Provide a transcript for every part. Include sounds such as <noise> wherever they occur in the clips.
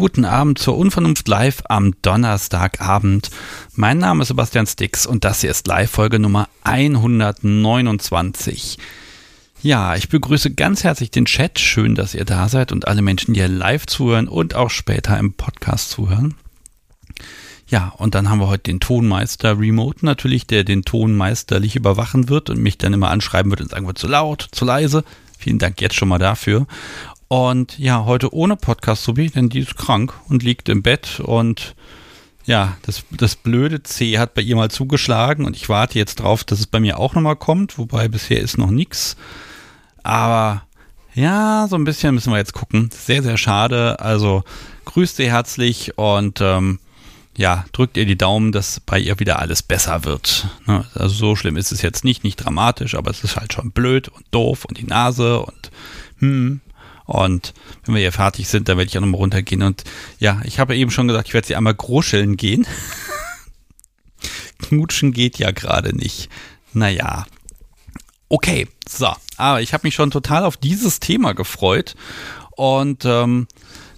Guten Abend zur Unvernunft Live am Donnerstagabend. Mein Name ist Sebastian Stix und das hier ist Live-Folge Nummer 129. Ja, ich begrüße ganz herzlich den Chat. Schön, dass ihr da seid und alle Menschen, die hier live zuhören und auch später im Podcast zuhören. Ja, und dann haben wir heute den Tonmeister Remote natürlich, der den Ton meisterlich überwachen wird und mich dann immer anschreiben wird und sagen wird, zu laut, zu leise. Vielen Dank jetzt schon mal dafür. Und ja, heute ohne Podcast Subi, denn die ist krank und liegt im Bett und ja, das, das blöde C hat bei ihr mal zugeschlagen und ich warte jetzt drauf, dass es bei mir auch nochmal kommt, wobei bisher ist noch nichts. Aber ja, so ein bisschen müssen wir jetzt gucken. Sehr, sehr schade. Also grüßt sie herzlich und ähm, ja, drückt ihr die Daumen, dass bei ihr wieder alles besser wird. Ne? Also so schlimm ist es jetzt nicht, nicht dramatisch, aber es ist halt schon blöd und doof und die Nase und hm. Und wenn wir hier fertig sind, dann werde ich auch nochmal runtergehen. Und ja, ich habe eben schon gesagt, ich werde sie einmal groscheln gehen. <laughs> Knutschen geht ja gerade nicht. Naja. Okay, so. Aber ich habe mich schon total auf dieses Thema gefreut. Und ähm,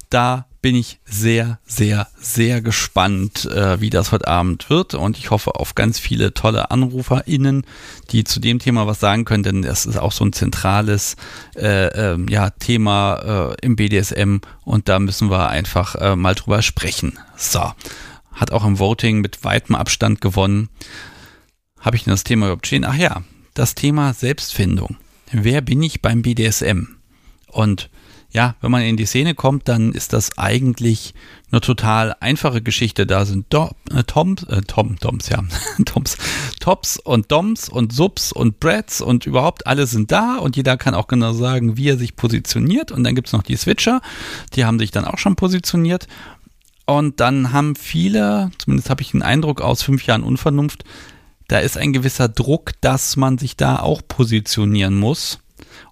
da bin ich sehr, sehr, sehr gespannt, äh, wie das heute Abend wird. Und ich hoffe auf ganz viele tolle AnruferInnen, die zu dem Thema was sagen können, denn das ist auch so ein zentrales äh, äh, ja, Thema äh, im BDSM und da müssen wir einfach äh, mal drüber sprechen. So. Hat auch im Voting mit weitem Abstand gewonnen. Habe ich denn das Thema überhaupt stehen? Ach ja, das Thema Selbstfindung. Wer bin ich beim BDSM? Und ja, wenn man in die Szene kommt, dann ist das eigentlich eine total einfache Geschichte. Da sind Do äh, Toms, äh, Tom, Toms, ja, <laughs> Toms, Tops und Doms und Subs und Brads und überhaupt alle sind da und jeder kann auch genau sagen, wie er sich positioniert. Und dann gibt's noch die Switcher, die haben sich dann auch schon positioniert. Und dann haben viele, zumindest habe ich den Eindruck aus fünf Jahren Unvernunft, da ist ein gewisser Druck, dass man sich da auch positionieren muss.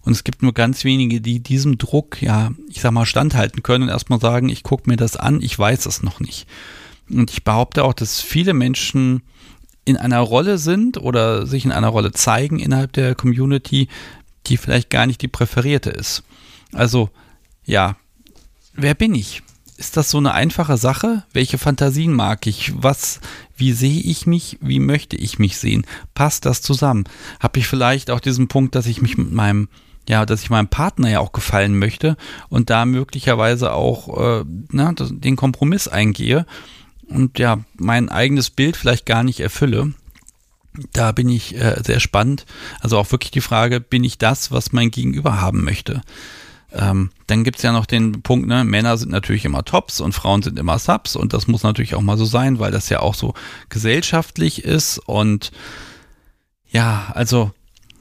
Und es gibt nur ganz wenige, die diesem Druck, ja, ich sag mal, standhalten können und erstmal sagen, ich gucke mir das an, ich weiß es noch nicht. Und ich behaupte auch, dass viele Menschen in einer Rolle sind oder sich in einer Rolle zeigen innerhalb der Community, die vielleicht gar nicht die präferierte ist. Also, ja, wer bin ich? Ist das so eine einfache Sache? Welche Fantasien mag ich? Was, wie sehe ich mich? Wie möchte ich mich sehen? Passt das zusammen? Habe ich vielleicht auch diesen Punkt, dass ich mich mit meinem ja, dass ich meinem Partner ja auch gefallen möchte und da möglicherweise auch äh, na, den Kompromiss eingehe und ja, mein eigenes Bild vielleicht gar nicht erfülle. Da bin ich äh, sehr spannend. Also auch wirklich die Frage, bin ich das, was mein Gegenüber haben möchte? Ähm, dann gibt's ja noch den Punkt, ne, Männer sind natürlich immer Tops und Frauen sind immer Subs und das muss natürlich auch mal so sein, weil das ja auch so gesellschaftlich ist und ja, also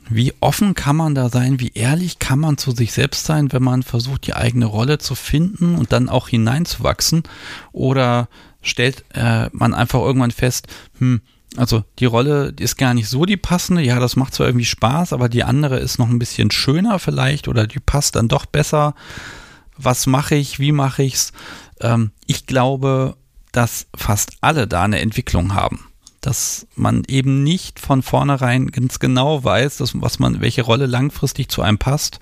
wie offen kann man da sein? Wie ehrlich kann man zu sich selbst sein, wenn man versucht, die eigene Rolle zu finden und dann auch hineinzuwachsen? Oder stellt äh, man einfach irgendwann fest, hm, also die Rolle ist gar nicht so die passende. Ja, das macht zwar irgendwie Spaß, aber die andere ist noch ein bisschen schöner vielleicht oder die passt dann doch besser. Was mache ich? Wie mache ich's? Ähm, ich glaube, dass fast alle da eine Entwicklung haben dass man eben nicht von vornherein ganz genau weiß, dass, was man, welche Rolle langfristig zu einem passt.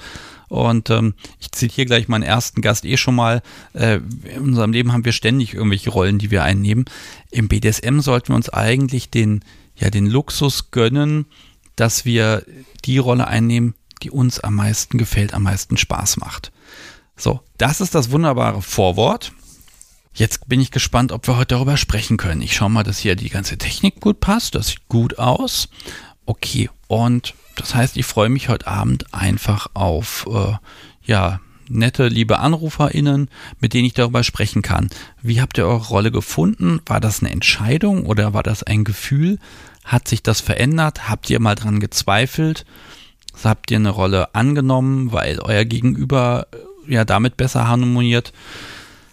Und ähm, ich zitiere gleich meinen ersten Gast eh schon mal. Äh, in unserem Leben haben wir ständig irgendwelche Rollen, die wir einnehmen. Im BDSM sollten wir uns eigentlich den, ja, den Luxus gönnen, dass wir die Rolle einnehmen, die uns am meisten gefällt, am meisten Spaß macht. So, das ist das wunderbare Vorwort. Jetzt bin ich gespannt, ob wir heute darüber sprechen können. Ich schaue mal, dass hier die ganze Technik gut passt. Das sieht gut aus. Okay, und das heißt, ich freue mich heute Abend einfach auf, äh, ja, nette, liebe AnruferInnen, mit denen ich darüber sprechen kann. Wie habt ihr eure Rolle gefunden? War das eine Entscheidung oder war das ein Gefühl? Hat sich das verändert? Habt ihr mal dran gezweifelt? Habt ihr eine Rolle angenommen, weil euer Gegenüber äh, ja damit besser harmoniert?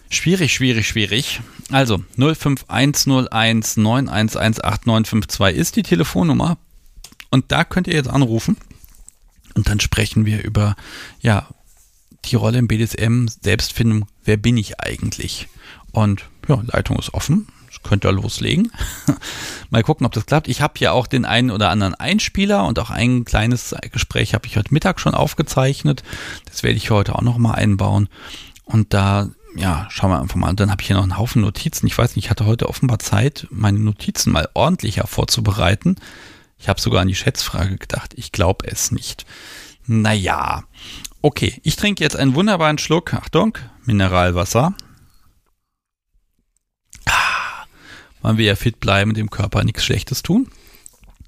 Schwierig, schwierig, schwierig. Also 051019118952 ist die Telefonnummer und da könnt ihr jetzt anrufen und dann sprechen wir über ja die Rolle im BDSM, Selbstfindung, wer bin ich eigentlich? Und ja, Leitung ist offen. Könnt ihr loslegen. <laughs> Mal gucken, ob das klappt. Ich habe ja auch den einen oder anderen Einspieler und auch ein kleines Gespräch habe ich heute Mittag schon aufgezeichnet. Das werde ich heute auch noch mal einbauen. Und da ja, schauen wir einfach mal. Und dann habe ich hier noch einen Haufen Notizen. Ich weiß nicht, ich hatte heute offenbar Zeit, meine Notizen mal ordentlicher vorzubereiten. Ich habe sogar an die Schätzfrage gedacht. Ich glaube es nicht. Naja, okay. Ich trinke jetzt einen wunderbaren Schluck. Achtung, Mineralwasser. Ah, man will ja fit bleiben, dem Körper nichts Schlechtes tun.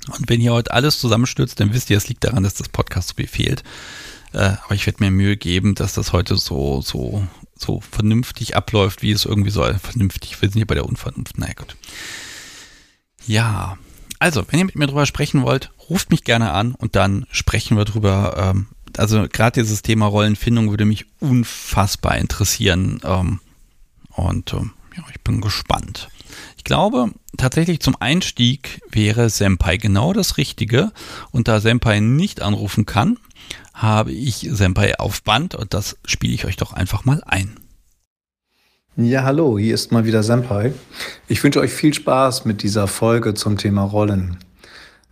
Und wenn hier heute alles zusammenstürzt, dann wisst ihr, es liegt daran, dass das Podcast so viel fehlt. Äh, aber ich werde mir Mühe geben, dass das heute so, so, so vernünftig abläuft, wie es irgendwie soll. Vernünftig, wir sind hier bei der Unvernunft. Naja, gut. Ja, also, wenn ihr mit mir drüber sprechen wollt, ruft mich gerne an und dann sprechen wir drüber. Ähm, also, gerade dieses Thema Rollenfindung würde mich unfassbar interessieren. Ähm, und ähm, ja, ich bin gespannt. Ich glaube, tatsächlich zum Einstieg wäre Senpai genau das Richtige. Und da Senpai nicht anrufen kann, habe ich Senpai auf Band und das spiele ich euch doch einfach mal ein. Ja, hallo, hier ist mal wieder Senpai. Ich wünsche euch viel Spaß mit dieser Folge zum Thema Rollen.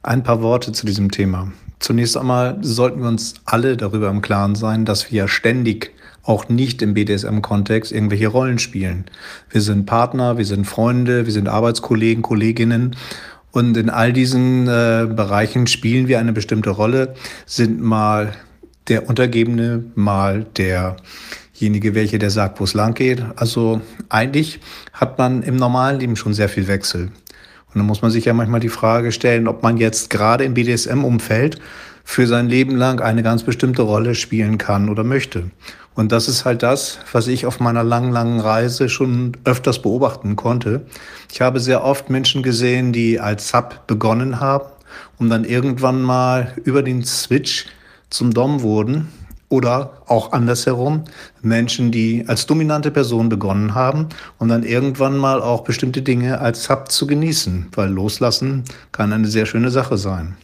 Ein paar Worte zu diesem Thema. Zunächst einmal sollten wir uns alle darüber im Klaren sein, dass wir ständig auch nicht im BDSM-Kontext irgendwelche Rollen spielen. Wir sind Partner, wir sind Freunde, wir sind Arbeitskollegen, Kolleginnen und in all diesen äh, Bereichen spielen wir eine bestimmte Rolle, sind mal der Untergebene, mal derjenige, welche der sagt, wo es lang geht. Also eigentlich hat man im normalen Leben schon sehr viel Wechsel. Und dann muss man sich ja manchmal die Frage stellen, ob man jetzt gerade im BDSM-Umfeld für sein Leben lang eine ganz bestimmte Rolle spielen kann oder möchte. Und das ist halt das, was ich auf meiner langen, langen Reise schon öfters beobachten konnte. Ich habe sehr oft Menschen gesehen, die als Sub begonnen haben und dann irgendwann mal über den Switch zum Dom wurden oder auch andersherum Menschen, die als dominante Person begonnen haben und dann irgendwann mal auch bestimmte Dinge als Sub zu genießen, weil loslassen kann eine sehr schöne Sache sein.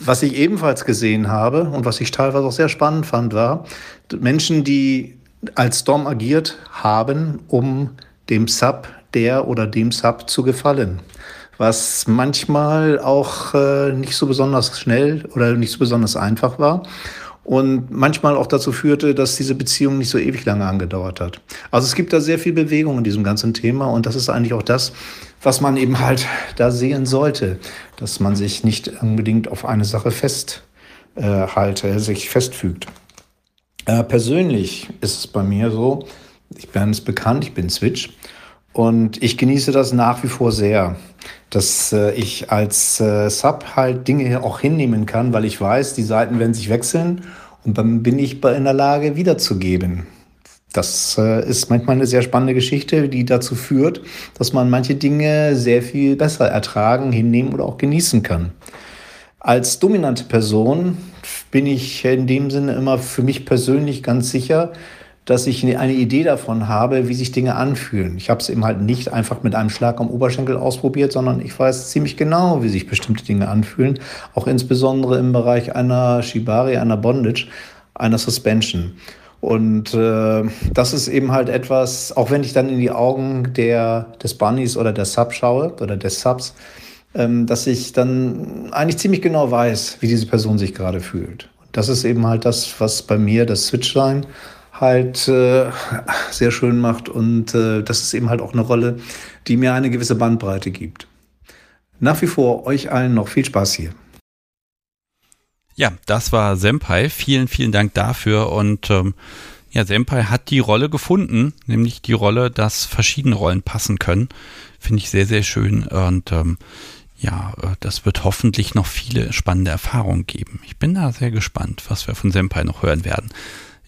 Was ich ebenfalls gesehen habe und was ich teilweise auch sehr spannend fand, war Menschen, die als Dom agiert haben, um dem Sub, der oder dem Sub zu gefallen. Was manchmal auch äh, nicht so besonders schnell oder nicht so besonders einfach war und manchmal auch dazu führte, dass diese Beziehung nicht so ewig lange angedauert hat. Also es gibt da sehr viel Bewegung in diesem ganzen Thema und das ist eigentlich auch das, was man eben halt da sehen sollte, dass man sich nicht unbedingt auf eine Sache festhalte, äh, sich festfügt. Äh, persönlich ist es bei mir so, ich bin es bekannt, ich bin Switch und ich genieße das nach wie vor sehr, dass äh, ich als äh, Sub halt Dinge auch hinnehmen kann, weil ich weiß, die Seiten werden sich wechseln und dann bin ich in der Lage wiederzugeben. Das äh, ist manchmal eine sehr spannende Geschichte, die dazu führt, dass man manche Dinge sehr viel besser ertragen, hinnehmen oder auch genießen kann. Als dominante Person bin ich in dem Sinne immer für mich persönlich ganz sicher, dass ich eine Idee davon habe, wie sich Dinge anfühlen. Ich habe es eben halt nicht einfach mit einem Schlag am Oberschenkel ausprobiert, sondern ich weiß ziemlich genau, wie sich bestimmte Dinge anfühlen, auch insbesondere im Bereich einer Shibari, einer Bondage, einer Suspension. Und äh, das ist eben halt etwas, auch wenn ich dann in die Augen der, des Bunnies oder der Sub schaue oder des Subs, ähm, dass ich dann eigentlich ziemlich genau weiß, wie diese Person sich gerade fühlt. Das ist eben halt das, was bei mir das Switchline halt äh, sehr schön macht und äh, das ist eben halt auch eine Rolle, die mir eine gewisse Bandbreite gibt. Nach wie vor euch allen noch viel Spaß hier. Ja, das war Senpai. Vielen, vielen Dank dafür. Und ähm, ja, Senpai hat die Rolle gefunden, nämlich die Rolle, dass verschiedene Rollen passen können. Finde ich sehr, sehr schön. Und ähm, ja, äh, das wird hoffentlich noch viele spannende Erfahrungen geben. Ich bin da sehr gespannt, was wir von Senpai noch hören werden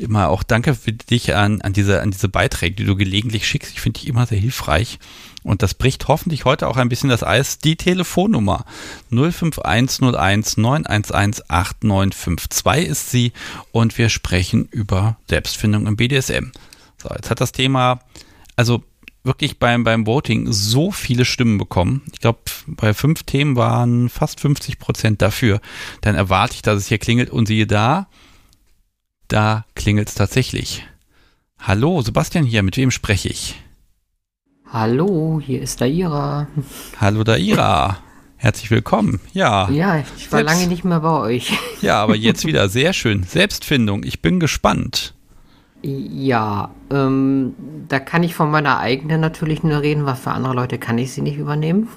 immer auch danke für dich an, an, diese, an diese Beiträge, die du gelegentlich schickst. Ich finde die immer sehr hilfreich. Und das bricht hoffentlich heute auch ein bisschen das Eis. Die Telefonnummer 05101 911 8952 ist sie. Und wir sprechen über Selbstfindung im BDSM. So, jetzt hat das Thema, also wirklich beim, beim Voting so viele Stimmen bekommen. Ich glaube, bei fünf Themen waren fast 50 Prozent dafür. Dann erwarte ich, dass es hier klingelt und siehe da, da klingelt's tatsächlich. Hallo, Sebastian hier, mit wem spreche ich? Hallo, hier ist Daira. Hallo Daira. Herzlich willkommen. Ja. Ja, ich war Selbst, lange nicht mehr bei euch. Ja, aber <laughs> jetzt wieder sehr schön. Selbstfindung. Ich bin gespannt. Ja, ähm, da kann ich von meiner eigenen natürlich nur reden, weil für andere Leute kann ich sie nicht übernehmen.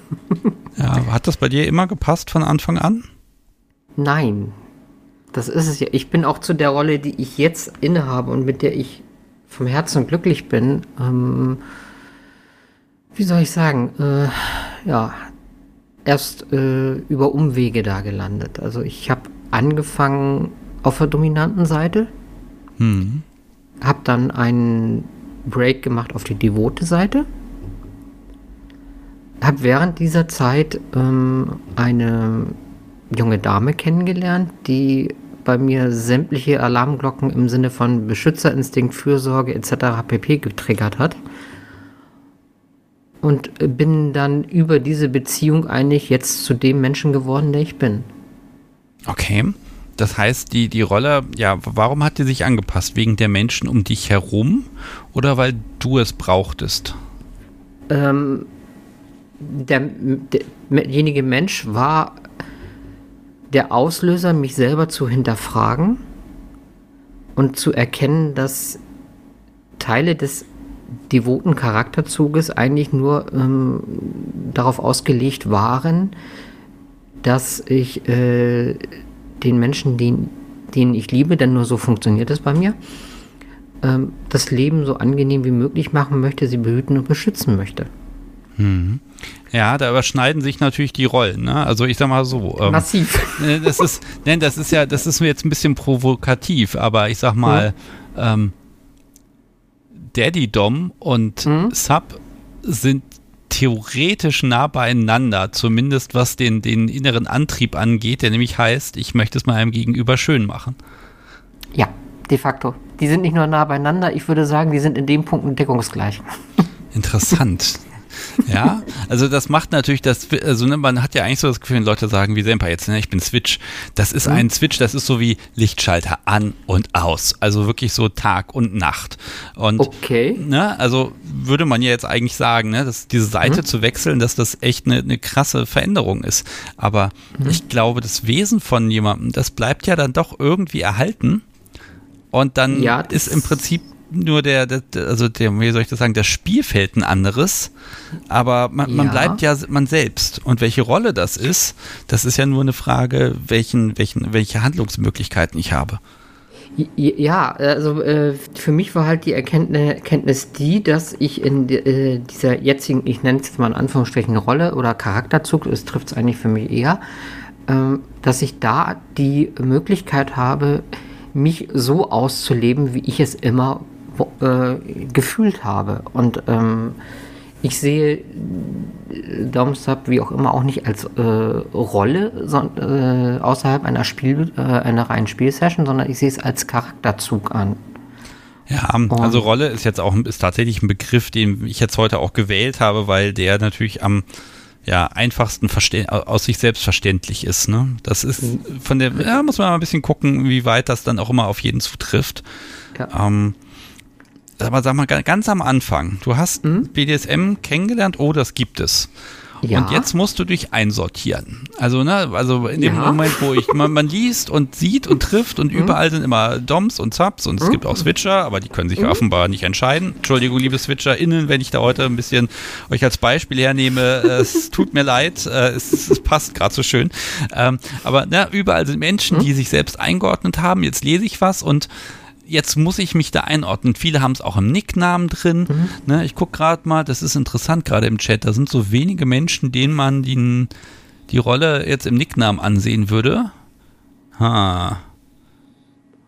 ja, hat das bei dir immer gepasst von Anfang an? Nein, das ist es ja. Ich bin auch zu der Rolle, die ich jetzt innehabe und mit der ich vom Herzen glücklich bin. Ähm, wie soll ich sagen? Äh, ja, erst äh, über Umwege da gelandet. Also ich habe angefangen auf der dominanten Seite. Mhm habe dann einen Break gemacht auf die devote Seite. Habe während dieser Zeit ähm, eine junge Dame kennengelernt, die bei mir sämtliche Alarmglocken im Sinne von Beschützerinstinkt, Fürsorge etc. pp. getriggert hat. Und bin dann über diese Beziehung eigentlich jetzt zu dem Menschen geworden, der ich bin. Okay. Das heißt, die, die Rolle, ja, warum hat die sich angepasst? Wegen der Menschen um dich herum oder weil du es brauchtest? Ähm, der, derjenige Mensch war der Auslöser, mich selber zu hinterfragen und zu erkennen, dass Teile des devoten Charakterzuges eigentlich nur ähm, darauf ausgelegt waren, dass ich äh, den Menschen, den, denen ich liebe, denn nur so funktioniert es bei mir, ähm, das Leben so angenehm wie möglich machen möchte, sie behüten und beschützen möchte. Mhm. Ja, da überschneiden sich natürlich die Rollen. Ne? Also ich sag mal so. Ähm, Massiv. Ne, das ist, ne, das ist ja, das ist mir jetzt ein bisschen provokativ, aber ich sag mal, ja. ähm, Daddy Dom und mhm. Sub sind theoretisch nah beieinander, zumindest was den, den inneren Antrieb angeht, der nämlich heißt, ich möchte es meinem Gegenüber schön machen. Ja, de facto. Die sind nicht nur nah beieinander, ich würde sagen, die sind in dem Punkt deckungsgleich. Interessant. <laughs> Ja, also das macht natürlich das, also ne, man hat ja eigentlich so das Gefühl, wenn Leute sagen, wie Semper jetzt, ne, ich bin Switch. Das ist mhm. ein Switch, das ist so wie Lichtschalter an und aus. Also wirklich so Tag und Nacht. Und, okay. ne, also würde man ja jetzt eigentlich sagen, ne, dass diese Seite mhm. zu wechseln, dass das echt eine, eine krasse Veränderung ist. Aber mhm. ich glaube, das Wesen von jemandem, das bleibt ja dann doch irgendwie erhalten. Und dann ja, ist im Prinzip nur der, der, also der, wie soll ich das sagen, das Spielfeld ein anderes, aber man, ja. man, bleibt ja man selbst. Und welche Rolle das ist, das ist ja nur eine Frage, welchen, welchen, welche Handlungsmöglichkeiten ich habe. Ja, also äh, für mich war halt die Erkenntnis die, dass ich in äh, dieser jetzigen, ich nenne es jetzt mal in Anführungsstrichen Rolle oder Charakterzug, das trifft es eigentlich für mich eher, äh, dass ich da die Möglichkeit habe, mich so auszuleben, wie ich es immer äh, gefühlt habe. Und ähm, ich sehe Domstop wie auch immer auch nicht als äh, Rolle sondern, äh, außerhalb einer Spiel, äh, einer reinen Spielsession, sondern ich sehe es als Charakterzug an. Ja, also Rolle ist jetzt auch ist tatsächlich ein Begriff, den ich jetzt heute auch gewählt habe, weil der natürlich am ja, einfachsten aus sich selbst verständlich ist. Ne? Das ist von der, ja, muss man mal ein bisschen gucken, wie weit das dann auch immer auf jeden zutrifft. Ja. Ähm, aber sag mal, ganz am Anfang, du hast mhm. BDSM kennengelernt, oh, das gibt es. Ja. Und jetzt musst du dich einsortieren. Also, ne, also in dem ja. Moment, wo ich, man, man, <laughs> liest und sieht und trifft und mhm. überall sind immer Doms und Subs und es mhm. gibt auch Switcher, aber die können sich mhm. offenbar nicht entscheiden. Entschuldigung, liebe SwitcherInnen, wenn ich da heute ein bisschen euch als Beispiel hernehme, es <laughs> tut mir leid, äh, es, es passt gerade so schön. Ähm, aber ne, überall sind Menschen, die mhm. sich selbst eingeordnet haben. Jetzt lese ich was und jetzt muss ich mich da einordnen. Viele haben es auch im Nicknamen drin. Mhm. Ne, ich gucke gerade mal, das ist interessant gerade im Chat. Da sind so wenige Menschen, denen man die, die Rolle jetzt im Nicknamen ansehen würde. Ha.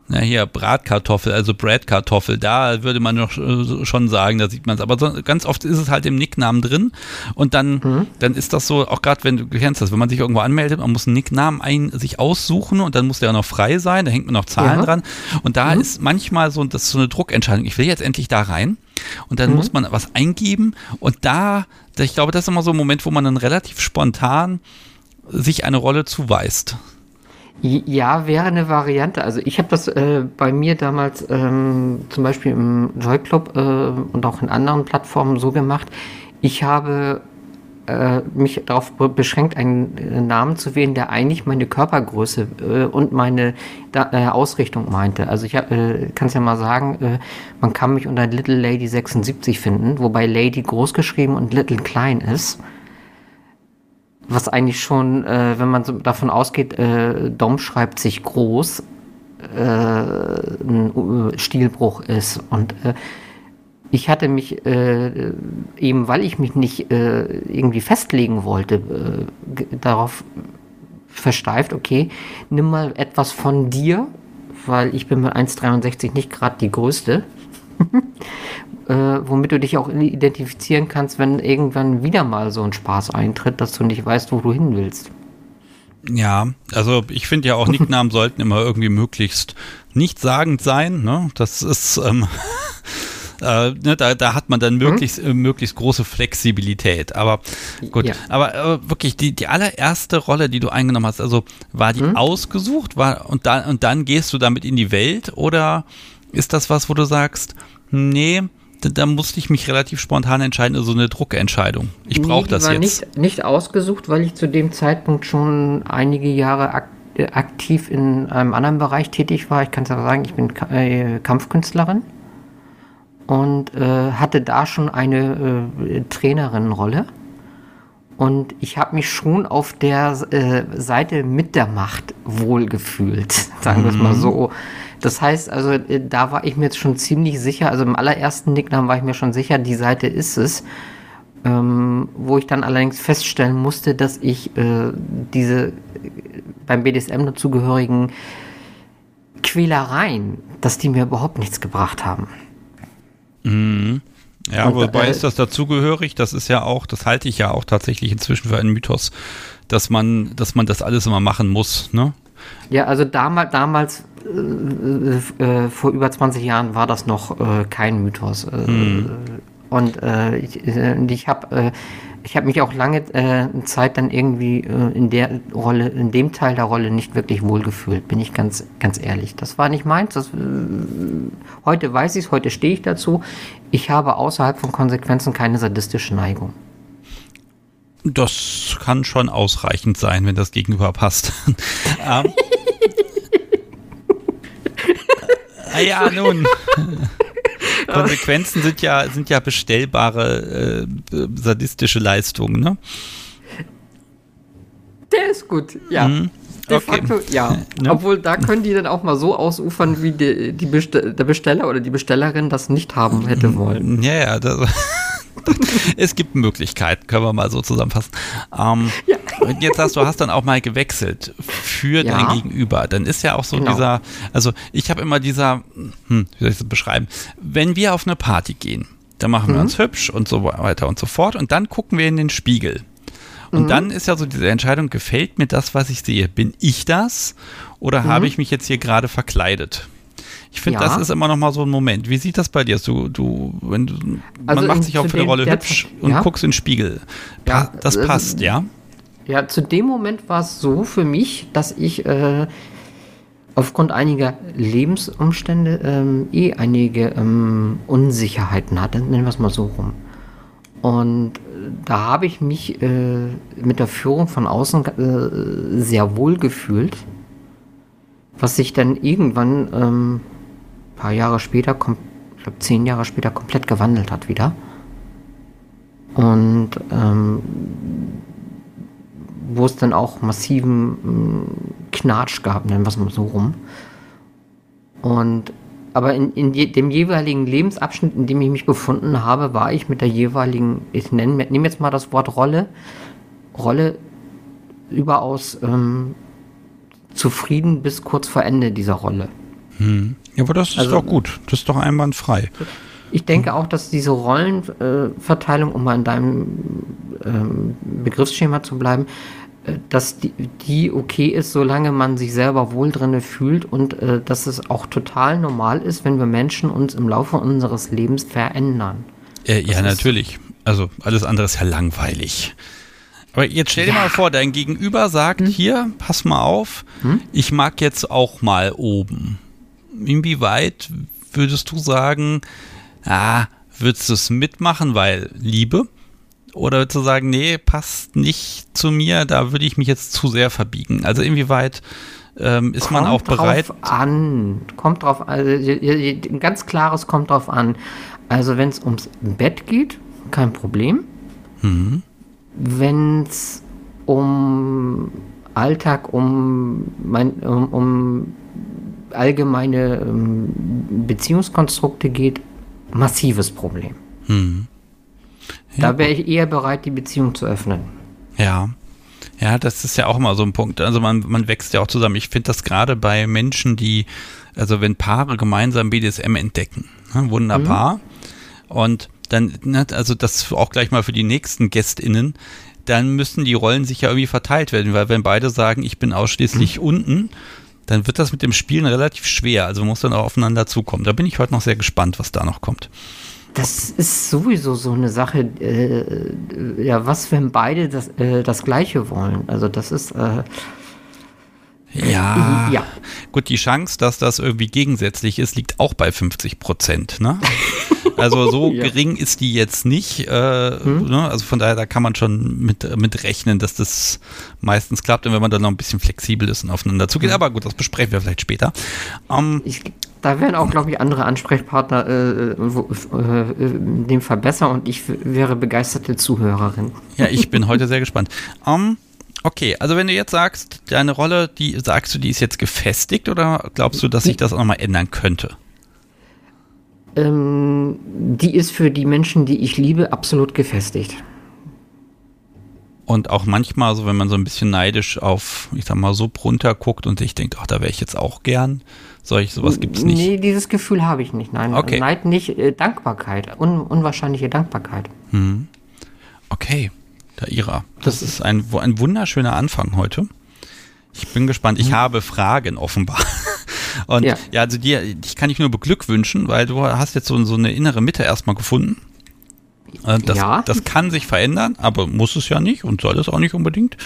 Na hier, Bratkartoffel, also Bratkartoffel, da würde man noch äh, schon sagen, da sieht man es. Aber so, ganz oft ist es halt im Nicknamen drin und dann, mhm. dann ist das so, auch gerade wenn du kennst das, wenn man sich irgendwo anmeldet, man muss einen Nicknamen ein, sich aussuchen und dann muss der auch noch frei sein, da hängt man noch Zahlen ja. dran. Und da mhm. ist manchmal so, das ist so eine Druckentscheidung, ich will jetzt endlich da rein. Und dann mhm. muss man was eingeben und da, ich glaube, das ist immer so ein Moment, wo man dann relativ spontan sich eine Rolle zuweist. Ja, wäre eine Variante. Also ich habe das äh, bei mir damals ähm, zum Beispiel im Joy Club äh, und auch in anderen Plattformen so gemacht. Ich habe äh, mich darauf beschränkt, einen äh, Namen zu wählen, der eigentlich meine Körpergröße äh, und meine da, äh, Ausrichtung meinte. Also ich äh, kann es ja mal sagen, man kann mich unter Little Lady 76 finden, wobei Lady groß geschrieben und Little klein ist. Was eigentlich schon, wenn man so davon ausgeht, Dom schreibt sich groß, ein Stilbruch ist. Und ich hatte mich äh, eben, weil ich mich nicht äh, irgendwie festlegen wollte, äh, darauf versteift, okay, nimm mal etwas von dir, weil ich bin mit 1,63 nicht gerade die größte, <laughs> äh, womit du dich auch identifizieren kannst, wenn irgendwann wieder mal so ein Spaß eintritt, dass du nicht weißt, wo du hin willst. Ja, also ich finde ja auch Nicknamen <laughs> sollten immer irgendwie möglichst nichtssagend sein. Ne? Das ist ähm, <laughs> Äh, ne, da, da hat man dann möglichst, mhm. äh, möglichst große Flexibilität. Aber gut, ja. aber äh, wirklich die, die allererste Rolle, die du eingenommen hast, also war die mhm. ausgesucht war, und, dann, und dann gehst du damit in die Welt oder ist das was, wo du sagst, nee, da, da musste ich mich relativ spontan entscheiden, also eine Druckentscheidung. Ich brauche nee, das war jetzt. Nicht, nicht ausgesucht, weil ich zu dem Zeitpunkt schon einige Jahre ak aktiv in einem anderen Bereich tätig war. Ich kann es aber sagen, ich bin äh, Kampfkünstlerin und äh, hatte da schon eine äh, Trainerinnenrolle. Und ich habe mich schon auf der äh, Seite mit der Macht wohlgefühlt, <laughs> sagen wir es mal mhm. so. Das heißt, also äh, da war ich mir jetzt schon ziemlich sicher, also im allerersten Nicknamen war ich mir schon sicher, die Seite ist es. Ähm, wo ich dann allerdings feststellen musste, dass ich äh, diese beim BDSM dazugehörigen Quälereien, dass die mir überhaupt nichts gebracht haben. Mhm. Ja, und, wobei äh, ist das dazugehörig? Das ist ja auch, das halte ich ja auch tatsächlich inzwischen für einen Mythos, dass man, dass man das alles immer machen muss, ne? Ja, also damals, damals äh, äh, vor über 20 Jahren war das noch äh, kein Mythos. Mhm. Und ich, ich habe ich habe mich auch lange Zeit dann irgendwie in der Rolle, in dem Teil der Rolle nicht wirklich wohlgefühlt, bin ich ganz, ganz ehrlich. Das war nicht meins. Das, heute weiß ich es, heute stehe ich dazu. Ich habe außerhalb von Konsequenzen keine sadistische Neigung. Das kann schon ausreichend sein, wenn das Gegenüber passt. <laughs> ähm. Ah, ja, <laughs> nun. <laughs> Konsequenzen sind ja, sind ja bestellbare äh, sadistische Leistungen, ne? Der ist gut, ja. Mhm. De okay. facto, ja. <laughs> Ne? Obwohl, da können die dann auch mal so ausufern, wie die, die Bestell der Besteller oder die Bestellerin das nicht haben hätte wollen. Ja, ja. Das, <laughs> es gibt Möglichkeiten, können wir mal so zusammenfassen. Ähm, ja. Und jetzt hast du hast dann auch mal gewechselt für ja. dein Gegenüber. Dann ist ja auch so genau. dieser, also ich habe immer dieser, hm, wie soll ich das beschreiben? Wenn wir auf eine Party gehen, dann machen wir mhm. uns hübsch und so weiter und so fort und dann gucken wir in den Spiegel. Und mhm. dann ist ja so diese Entscheidung, gefällt mir das, was ich sehe? Bin ich das oder mhm. habe ich mich jetzt hier gerade verkleidet? Ich finde, ja. das ist immer noch mal so ein Moment. Wie sieht das bei dir? Du, du, wenn du, also man macht sich auch für eine Rolle hübsch und ja? guckst in den Spiegel. Pa ja, das äh, passt, ja? Ja, zu dem Moment war es so für mich, dass ich äh, aufgrund einiger Lebensumstände ähm, eh einige ähm, Unsicherheiten hatte, nennen wir es mal so rum. Und äh, da habe ich mich äh, mit der Führung von außen äh, sehr wohl gefühlt, was sich dann irgendwann ähm, paar Jahre später, ich glaube zehn Jahre später, komplett gewandelt hat wieder. Und ähm, wo es dann auch massiven mm, Knatsch gab, nennen wir es mal so rum. Und aber in, in je, dem jeweiligen Lebensabschnitt, in dem ich mich befunden habe, war ich mit der jeweiligen, ich nenne, nehme jetzt mal das Wort Rolle, Rolle überaus ähm, zufrieden bis kurz vor Ende dieser Rolle. Hm. Ja, aber das ist also, doch gut. Das ist doch einwandfrei. Ich denke auch, dass diese Rollenverteilung, um mal in deinem ähm, Begriffsschema zu bleiben, äh, dass die, die, okay ist, solange man sich selber wohl drinne fühlt und äh, dass es auch total normal ist, wenn wir Menschen uns im Laufe unseres Lebens verändern. Äh, ja, natürlich. Also alles andere ist ja langweilig. Aber jetzt stell dir ja. mal vor, dein Gegenüber sagt, hm? hier, pass mal auf, hm? ich mag jetzt auch mal oben inwieweit würdest du sagen, ah, würdest du es mitmachen, weil Liebe? Oder zu sagen, nee, passt nicht zu mir, da würde ich mich jetzt zu sehr verbiegen. Also inwieweit ähm, ist kommt man auch bereit? Drauf an, kommt drauf an, also, ein ganz klares kommt drauf an. Also wenn es ums Bett geht, kein Problem. Mhm. Wenn es um Alltag, um, mein, um, um allgemeine ähm, Beziehungskonstrukte geht, massives Problem. Mhm. Ja. Da wäre ich eher bereit, die Beziehung zu öffnen. Ja. Ja, das ist ja auch immer so ein Punkt. Also man, man wächst ja auch zusammen. Ich finde das gerade bei Menschen, die, also wenn Paare gemeinsam BDSM entdecken, ne, wunderbar. Mhm. Und dann, ne, also das auch gleich mal für die nächsten GästInnen, dann müssen die Rollen sich ja irgendwie verteilt werden, weil wenn beide sagen, ich bin ausschließlich mhm. unten, dann wird das mit dem Spielen relativ schwer. Also man muss dann auch aufeinander zukommen. Da bin ich heute noch sehr gespannt, was da noch kommt. Das ist sowieso so eine Sache, äh, ja, was, wenn beide das, äh, das Gleiche wollen? Also das ist, äh, ja. ja. Gut, die Chance, dass das irgendwie gegensätzlich ist, liegt auch bei 50 Prozent. Ne? <laughs> <laughs> Also so ja. gering ist die jetzt nicht. Äh, hm? ne? Also von daher, da kann man schon mit, mit rechnen, dass das meistens klappt und wenn man dann noch ein bisschen flexibel ist und aufeinander zugeht. Hm. Aber gut, das besprechen wir vielleicht später. Ähm, ich, da wären auch, glaube ich, andere Ansprechpartner äh, wo, äh, in dem Fall besser und ich wäre begeisterte Zuhörerin. Ja, ich bin <laughs> heute sehr gespannt. Ähm, Okay, also wenn du jetzt sagst, deine Rolle, die sagst du, die ist jetzt gefestigt oder glaubst du, dass sich das auch nochmal ändern könnte? Ähm, die ist für die Menschen, die ich liebe, absolut gefestigt. Und auch manchmal, so wenn man so ein bisschen neidisch auf, ich sag mal, so runter guckt und sich denkt, ach, da wäre ich jetzt auch gern. Solch, sowas gibt es nicht. Nee, dieses Gefühl habe ich nicht. Nein, okay. Neid nicht, äh, Dankbarkeit. Un unwahrscheinliche Dankbarkeit. Hm. Okay. Daira. Das ist ein, ein wunderschöner Anfang heute. Ich bin gespannt. Ich mhm. habe Fragen offenbar. Und ja. ja, also dir, ich kann dich nur beglückwünschen, weil du hast jetzt so, so eine innere Mitte erstmal gefunden. Äh, das, ja. das kann sich verändern, aber muss es ja nicht und soll es auch nicht unbedingt.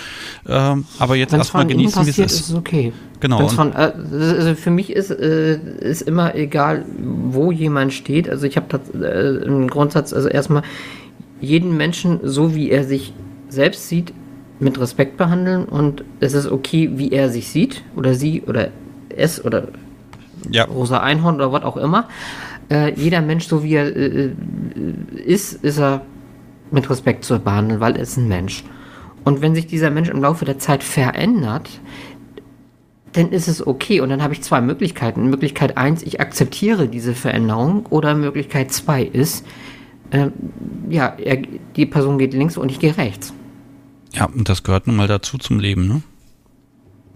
Ähm, aber jetzt erstmal genießen, wie es ist. ist okay. Genau. Von, äh, also für mich ist, äh, ist immer egal, wo jemand steht. Also ich habe äh, im Grundsatz, also erstmal, jeden Menschen so, wie er sich selbst sieht, mit Respekt behandeln und es ist okay, wie er sich sieht oder sie oder es oder ja. rosa Einhorn oder was auch immer. Äh, jeder Mensch, so wie er äh, ist, ist er mit Respekt zu behandeln, weil er ist ein Mensch. Und wenn sich dieser Mensch im Laufe der Zeit verändert, dann ist es okay. Und dann habe ich zwei Möglichkeiten. Möglichkeit eins, ich akzeptiere diese Veränderung. Oder Möglichkeit zwei ist, äh, ja, er, die Person geht links und ich gehe rechts. Ja, und das gehört nun mal dazu zum Leben, ne?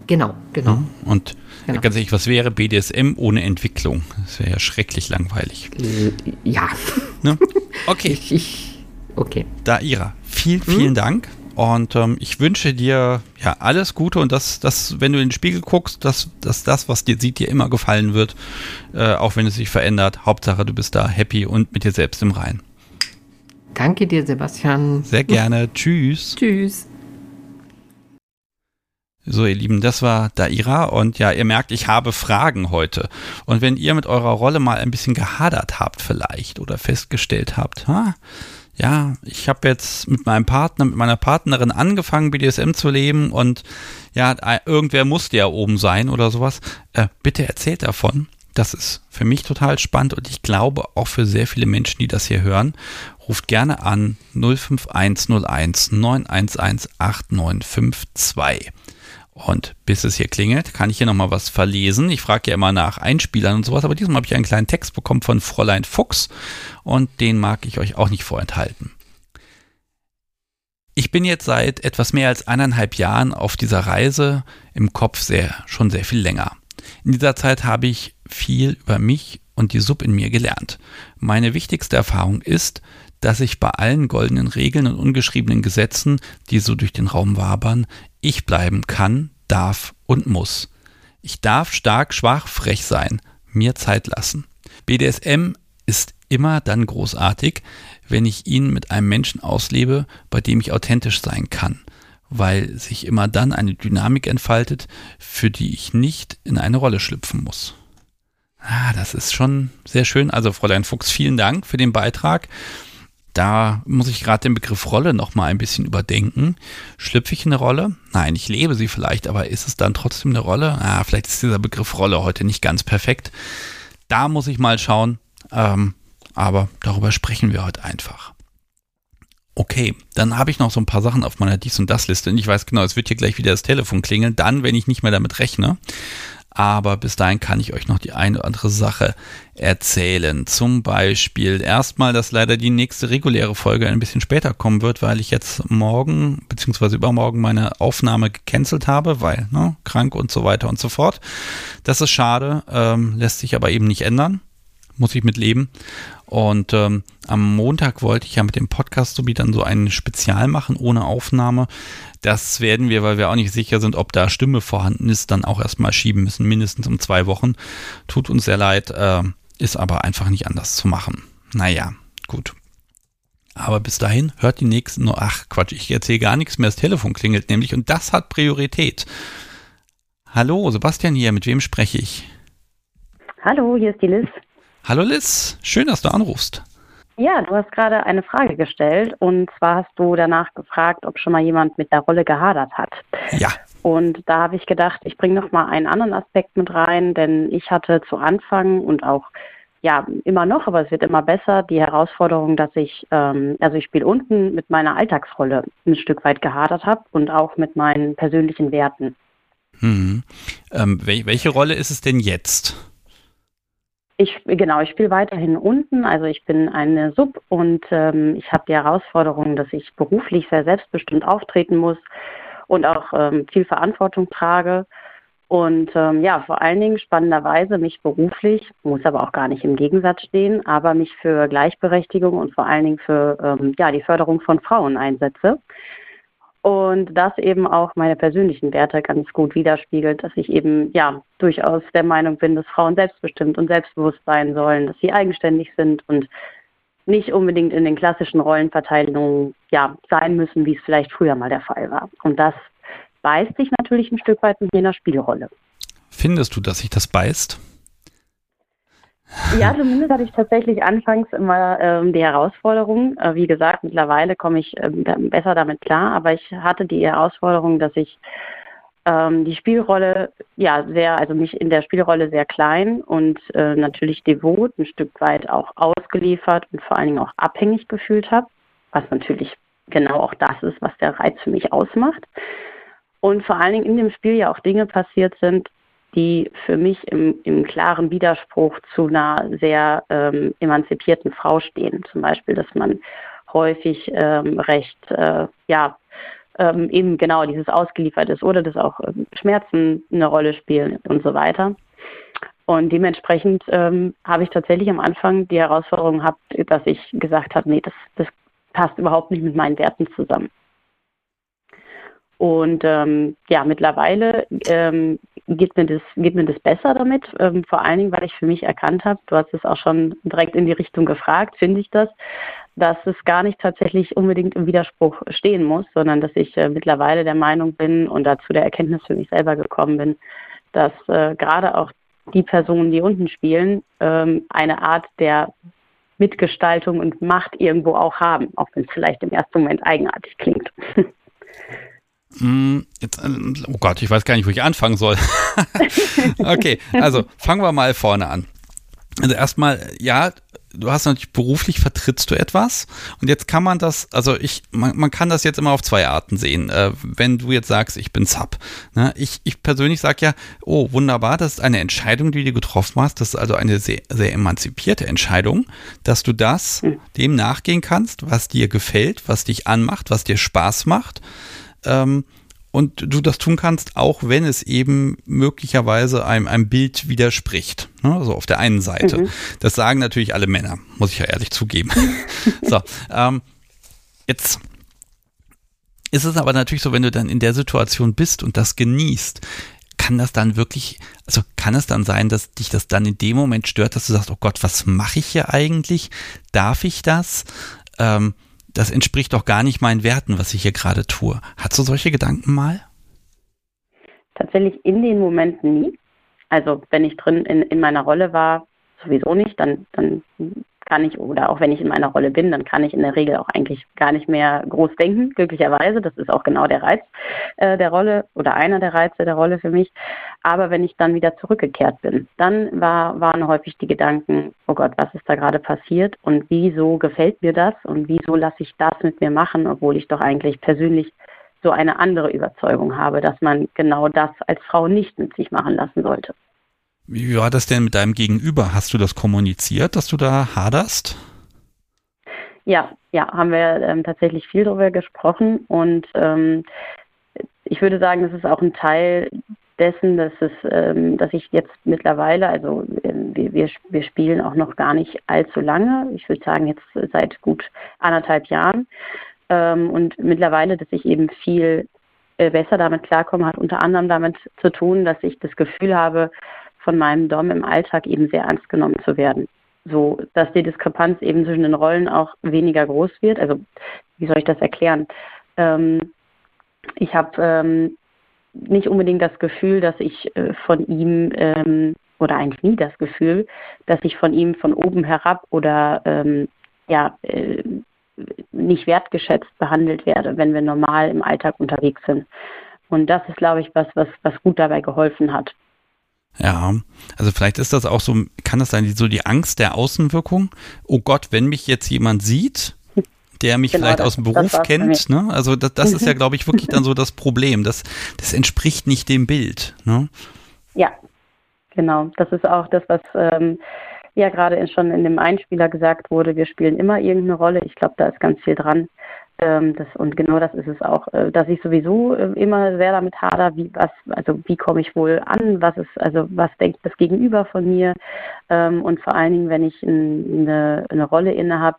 Genau, genau. Und genau. ganz ehrlich, was wäre BDSM ohne Entwicklung? Das wäre ja schrecklich langweilig. Ja. Ne? <laughs> Okay. Ich, ich, okay. Daira, vielen, vielen hm? Dank. Und ähm, ich wünsche dir ja alles Gute und dass, dass wenn du in den Spiegel guckst, dass, dass das, was dir sieht, dir immer gefallen wird, äh, auch wenn es sich verändert. Hauptsache, du bist da happy und mit dir selbst im Reinen. Danke dir, Sebastian. Sehr gerne. <laughs> Tschüss. Tschüss. So, ihr Lieben, das war Daira und ja, ihr merkt, ich habe Fragen heute. Und wenn ihr mit eurer Rolle mal ein bisschen gehadert habt vielleicht oder festgestellt habt, ha, ja, ich habe jetzt mit meinem Partner, mit meiner Partnerin angefangen, BDSM zu leben und ja, irgendwer musste ja oben sein oder sowas, äh, bitte erzählt davon. Das ist für mich total spannend und ich glaube auch für sehr viele Menschen, die das hier hören. Ruft gerne an 05101 911 8952. Und bis es hier klingelt, kann ich hier nochmal was verlesen. Ich frage ja immer nach Einspielern und sowas, aber diesmal habe ich einen kleinen Text bekommen von Fräulein Fuchs und den mag ich euch auch nicht vorenthalten. Ich bin jetzt seit etwas mehr als eineinhalb Jahren auf dieser Reise im Kopf sehr, schon sehr viel länger. In dieser Zeit habe ich viel über mich und die Sub in mir gelernt. Meine wichtigste Erfahrung ist, dass ich bei allen goldenen Regeln und ungeschriebenen Gesetzen, die so durch den Raum wabern, ich bleiben kann, darf und muss. Ich darf stark, schwach, frech sein, mir Zeit lassen. BDSM ist immer dann großartig, wenn ich ihn mit einem Menschen auslebe, bei dem ich authentisch sein kann, weil sich immer dann eine Dynamik entfaltet, für die ich nicht in eine Rolle schlüpfen muss. Ah, das ist schon sehr schön. Also Fräulein Fuchs, vielen Dank für den Beitrag. Da muss ich gerade den Begriff Rolle noch mal ein bisschen überdenken. Schlüpfe ich eine Rolle? Nein, ich lebe sie vielleicht, aber ist es dann trotzdem eine Rolle? Ah, vielleicht ist dieser Begriff Rolle heute nicht ganz perfekt. Da muss ich mal schauen. Ähm, aber darüber sprechen wir heute einfach. Okay, dann habe ich noch so ein paar Sachen auf meiner Dies- und Das-Liste. Und ich weiß genau, es wird hier gleich wieder das Telefon klingeln, dann, wenn ich nicht mehr damit rechne. Aber bis dahin kann ich euch noch die eine oder andere Sache erzählen. Zum Beispiel erstmal, dass leider die nächste reguläre Folge ein bisschen später kommen wird, weil ich jetzt morgen bzw. übermorgen meine Aufnahme gecancelt habe, weil ne, krank und so weiter und so fort. Das ist schade, ähm, lässt sich aber eben nicht ändern muss ich mit leben. Und ähm, am Montag wollte ich ja mit dem Podcast sowie dann so ein Spezial machen ohne Aufnahme. Das werden wir, weil wir auch nicht sicher sind, ob da Stimme vorhanden ist, dann auch erstmal schieben müssen, mindestens um zwei Wochen. Tut uns sehr leid, äh, ist aber einfach nicht anders zu machen. Naja, gut. Aber bis dahin hört die nächsten nur, ach Quatsch, ich erzähle gar nichts mehr, das Telefon klingelt nämlich und das hat Priorität. Hallo, Sebastian hier, mit wem spreche ich? Hallo, hier ist die Liz. Hallo Liz, schön, dass du anrufst. Ja, du hast gerade eine Frage gestellt und zwar hast du danach gefragt, ob schon mal jemand mit der Rolle gehadert hat. Ja. Und da habe ich gedacht, ich bringe noch mal einen anderen Aspekt mit rein, denn ich hatte zu Anfang und auch ja immer noch, aber es wird immer besser, die Herausforderung, dass ich ähm, also ich spiele unten mit meiner Alltagsrolle ein Stück weit gehadert habe und auch mit meinen persönlichen Werten. Hm. Ähm, welche Rolle ist es denn jetzt? Ich, genau, ich spiele weiterhin unten. Also ich bin eine Sub und ähm, ich habe die Herausforderung, dass ich beruflich sehr selbstbestimmt auftreten muss und auch ähm, viel Verantwortung trage. Und ähm, ja, vor allen Dingen spannenderweise mich beruflich, muss aber auch gar nicht im Gegensatz stehen, aber mich für Gleichberechtigung und vor allen Dingen für ähm, ja, die Förderung von Frauen einsetze und das eben auch meine persönlichen Werte ganz gut widerspiegelt, dass ich eben ja durchaus der Meinung bin, dass Frauen selbstbestimmt und selbstbewusst sein sollen, dass sie eigenständig sind und nicht unbedingt in den klassischen Rollenverteilungen ja sein müssen, wie es vielleicht früher mal der Fall war. Und das beißt sich natürlich ein Stück weit mit jener Spielrolle. Findest du, dass sich das beißt? Ja, zumindest hatte ich tatsächlich anfangs immer ähm, die Herausforderung. Äh, wie gesagt, mittlerweile komme ich ähm, besser damit klar, aber ich hatte die Herausforderung, dass ich ähm, die Spielrolle, ja, sehr, also mich in der Spielrolle sehr klein und äh, natürlich devot, ein Stück weit auch ausgeliefert und vor allen Dingen auch abhängig gefühlt habe, was natürlich genau auch das ist, was der Reiz für mich ausmacht. Und vor allen Dingen in dem Spiel ja auch Dinge passiert sind, die für mich im, im klaren Widerspruch zu einer sehr ähm, emanzipierten Frau stehen. Zum Beispiel, dass man häufig ähm, recht, äh, ja, ähm, eben genau dieses ausgeliefert ist oder dass auch ähm, Schmerzen eine Rolle spielen und so weiter. Und dementsprechend ähm, habe ich tatsächlich am Anfang die Herausforderung gehabt, dass ich gesagt habe, nee, das, das passt überhaupt nicht mit meinen Werten zusammen. Und ähm, ja, mittlerweile ähm, geht, mir das, geht mir das besser damit, ähm, vor allen Dingen, weil ich für mich erkannt habe, du hast es auch schon direkt in die Richtung gefragt, finde ich das, dass es gar nicht tatsächlich unbedingt im Widerspruch stehen muss, sondern dass ich äh, mittlerweile der Meinung bin und dazu der Erkenntnis für mich selber gekommen bin, dass äh, gerade auch die Personen, die unten spielen, ähm, eine Art der Mitgestaltung und Macht irgendwo auch haben, auch wenn es vielleicht im ersten Moment eigenartig klingt. <laughs> Hm, jetzt, äh, oh Gott, ich weiß gar nicht, wo ich anfangen soll. <laughs> okay, also fangen wir mal vorne an. Also erstmal, ja, du hast natürlich beruflich vertrittst du etwas und jetzt kann man das, also ich, man, man kann das jetzt immer auf zwei Arten sehen. Äh, wenn du jetzt sagst, ich bin Sub. Ne? Ich, ich persönlich sage ja, oh, wunderbar, das ist eine Entscheidung, die du getroffen hast. Das ist also eine sehr, sehr emanzipierte Entscheidung, dass du das hm. dem nachgehen kannst, was dir gefällt, was dich anmacht, was dir Spaß macht ähm, und du das tun kannst, auch wenn es eben möglicherweise einem, einem Bild widerspricht. Ne? Also auf der einen Seite. Mhm. Das sagen natürlich alle Männer, muss ich ja ehrlich zugeben. <laughs> so, ähm, jetzt ist es aber natürlich so, wenn du dann in der Situation bist und das genießt, kann das dann wirklich, also kann es dann sein, dass dich das dann in dem Moment stört, dass du sagst, oh Gott, was mache ich hier eigentlich? Darf ich das? Ähm, das entspricht doch gar nicht meinen Werten, was ich hier gerade tue. Hast du solche Gedanken mal? Tatsächlich in den Momenten nie. Also wenn ich drin in, in meiner Rolle war, sowieso nicht, dann, dann kann ich, oder auch wenn ich in meiner Rolle bin, dann kann ich in der Regel auch eigentlich gar nicht mehr groß denken, glücklicherweise. Das ist auch genau der Reiz äh, der Rolle oder einer der Reize der Rolle für mich. Aber wenn ich dann wieder zurückgekehrt bin, dann war, waren häufig die Gedanken, oh Gott, was ist da gerade passiert und wieso gefällt mir das und wieso lasse ich das mit mir machen, obwohl ich doch eigentlich persönlich so eine andere Überzeugung habe, dass man genau das als Frau nicht mit sich machen lassen sollte. Wie war das denn mit deinem Gegenüber? Hast du das kommuniziert, dass du da haderst? Ja, ja, haben wir ähm, tatsächlich viel darüber gesprochen und ähm, ich würde sagen, das ist auch ein Teil dessen, dass es, ähm, dass ich jetzt mittlerweile, also ähm, wir, wir, wir spielen auch noch gar nicht allzu lange, ich würde sagen jetzt seit gut anderthalb Jahren ähm, und mittlerweile, dass ich eben viel äh, besser damit klarkomme, hat unter anderem damit zu tun, dass ich das Gefühl habe, von meinem Dom im Alltag eben sehr ernst genommen zu werden. So, dass die Diskrepanz eben zwischen den Rollen auch weniger groß wird. Also, wie soll ich das erklären? Ähm, ich habe ähm, nicht unbedingt das Gefühl, dass ich äh, von ihm ähm, oder eigentlich nie das Gefühl, dass ich von ihm von oben herab oder ähm, ja äh, nicht wertgeschätzt behandelt werde, wenn wir normal im Alltag unterwegs sind. Und das ist, glaube ich, was, was, was gut dabei geholfen hat. Ja, also vielleicht ist das auch so, kann das sein, so die Angst der Außenwirkung? Oh Gott, wenn mich jetzt jemand sieht, der mich genau, vielleicht das, aus dem Beruf kennt, ne? Also das, das ist ja, glaube ich, wirklich dann so das <laughs> Problem. Das, das entspricht nicht dem Bild, ne? Ja, genau. Das ist auch das, was ähm, ja gerade schon in dem Einspieler gesagt wurde. Wir spielen immer irgendeine Rolle. Ich glaube, da ist ganz viel dran. Ähm, das, und genau das ist es auch, äh, dass ich sowieso äh, immer sehr damit hader, wie was, also wie komme ich wohl an, was ist, also was denkt das Gegenüber von mir ähm, und vor allen Dingen, wenn ich ein, eine, eine Rolle inne habe,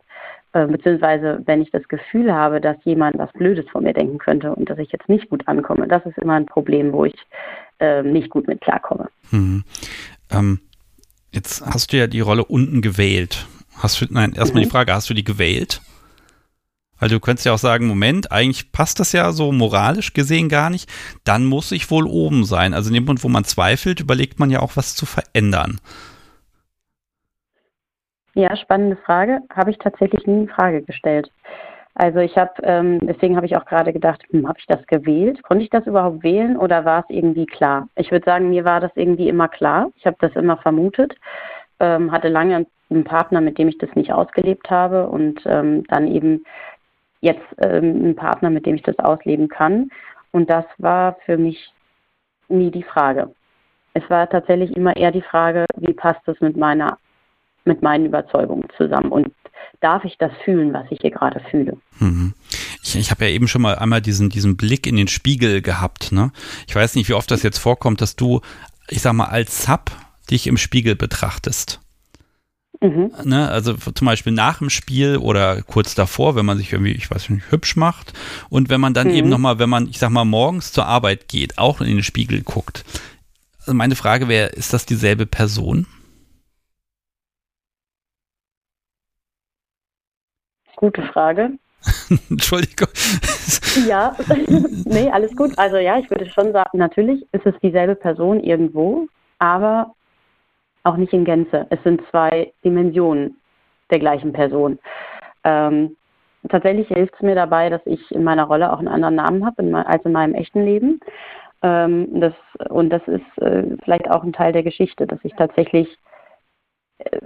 äh, beziehungsweise wenn ich das Gefühl habe, dass jemand was Blödes von mir denken könnte und dass ich jetzt nicht gut ankomme, das ist immer ein Problem, wo ich äh, nicht gut mit klarkomme. Hm. Ähm, jetzt hast du ja die Rolle unten gewählt. Hast du, nein, erstmal mhm. die Frage, hast du die gewählt? Weil du könntest ja auch sagen, Moment, eigentlich passt das ja so moralisch gesehen gar nicht. Dann muss ich wohl oben sein. Also in dem Punkt, wo man zweifelt, überlegt man ja auch, was zu verändern. Ja, spannende Frage. Habe ich tatsächlich nie in Frage gestellt. Also ich habe, ähm, deswegen habe ich auch gerade gedacht, hm, habe ich das gewählt? Konnte ich das überhaupt wählen oder war es irgendwie klar? Ich würde sagen, mir war das irgendwie immer klar. Ich habe das immer vermutet, ähm, hatte lange einen Partner, mit dem ich das nicht ausgelebt habe und ähm, dann eben jetzt ähm, einen Partner, mit dem ich das ausleben kann. Und das war für mich nie die Frage. Es war tatsächlich immer eher die Frage, wie passt das mit meiner, mit meinen Überzeugungen zusammen und darf ich das fühlen, was ich hier gerade fühle. Mhm. Ich, ich habe ja eben schon mal einmal diesen, diesen Blick in den Spiegel gehabt. Ne? Ich weiß nicht, wie oft das jetzt vorkommt, dass du, ich sag mal, als Sub dich im Spiegel betrachtest. Mhm. Ne, also zum Beispiel nach dem Spiel oder kurz davor, wenn man sich irgendwie, ich weiß nicht, hübsch macht. Und wenn man dann mhm. eben nochmal, wenn man, ich sag mal, morgens zur Arbeit geht, auch in den Spiegel guckt. Also meine Frage wäre, ist das dieselbe Person? Gute Frage. <laughs> Entschuldigung. ja, nee, alles gut. Also ja, ich würde schon sagen, natürlich ist es dieselbe Person irgendwo, aber auch nicht in Gänze. Es sind zwei Dimensionen der gleichen Person. Ähm, tatsächlich hilft es mir dabei, dass ich in meiner Rolle auch einen anderen Namen habe als in meinem echten Leben. Ähm, das, und das ist äh, vielleicht auch ein Teil der Geschichte, dass ich tatsächlich äh,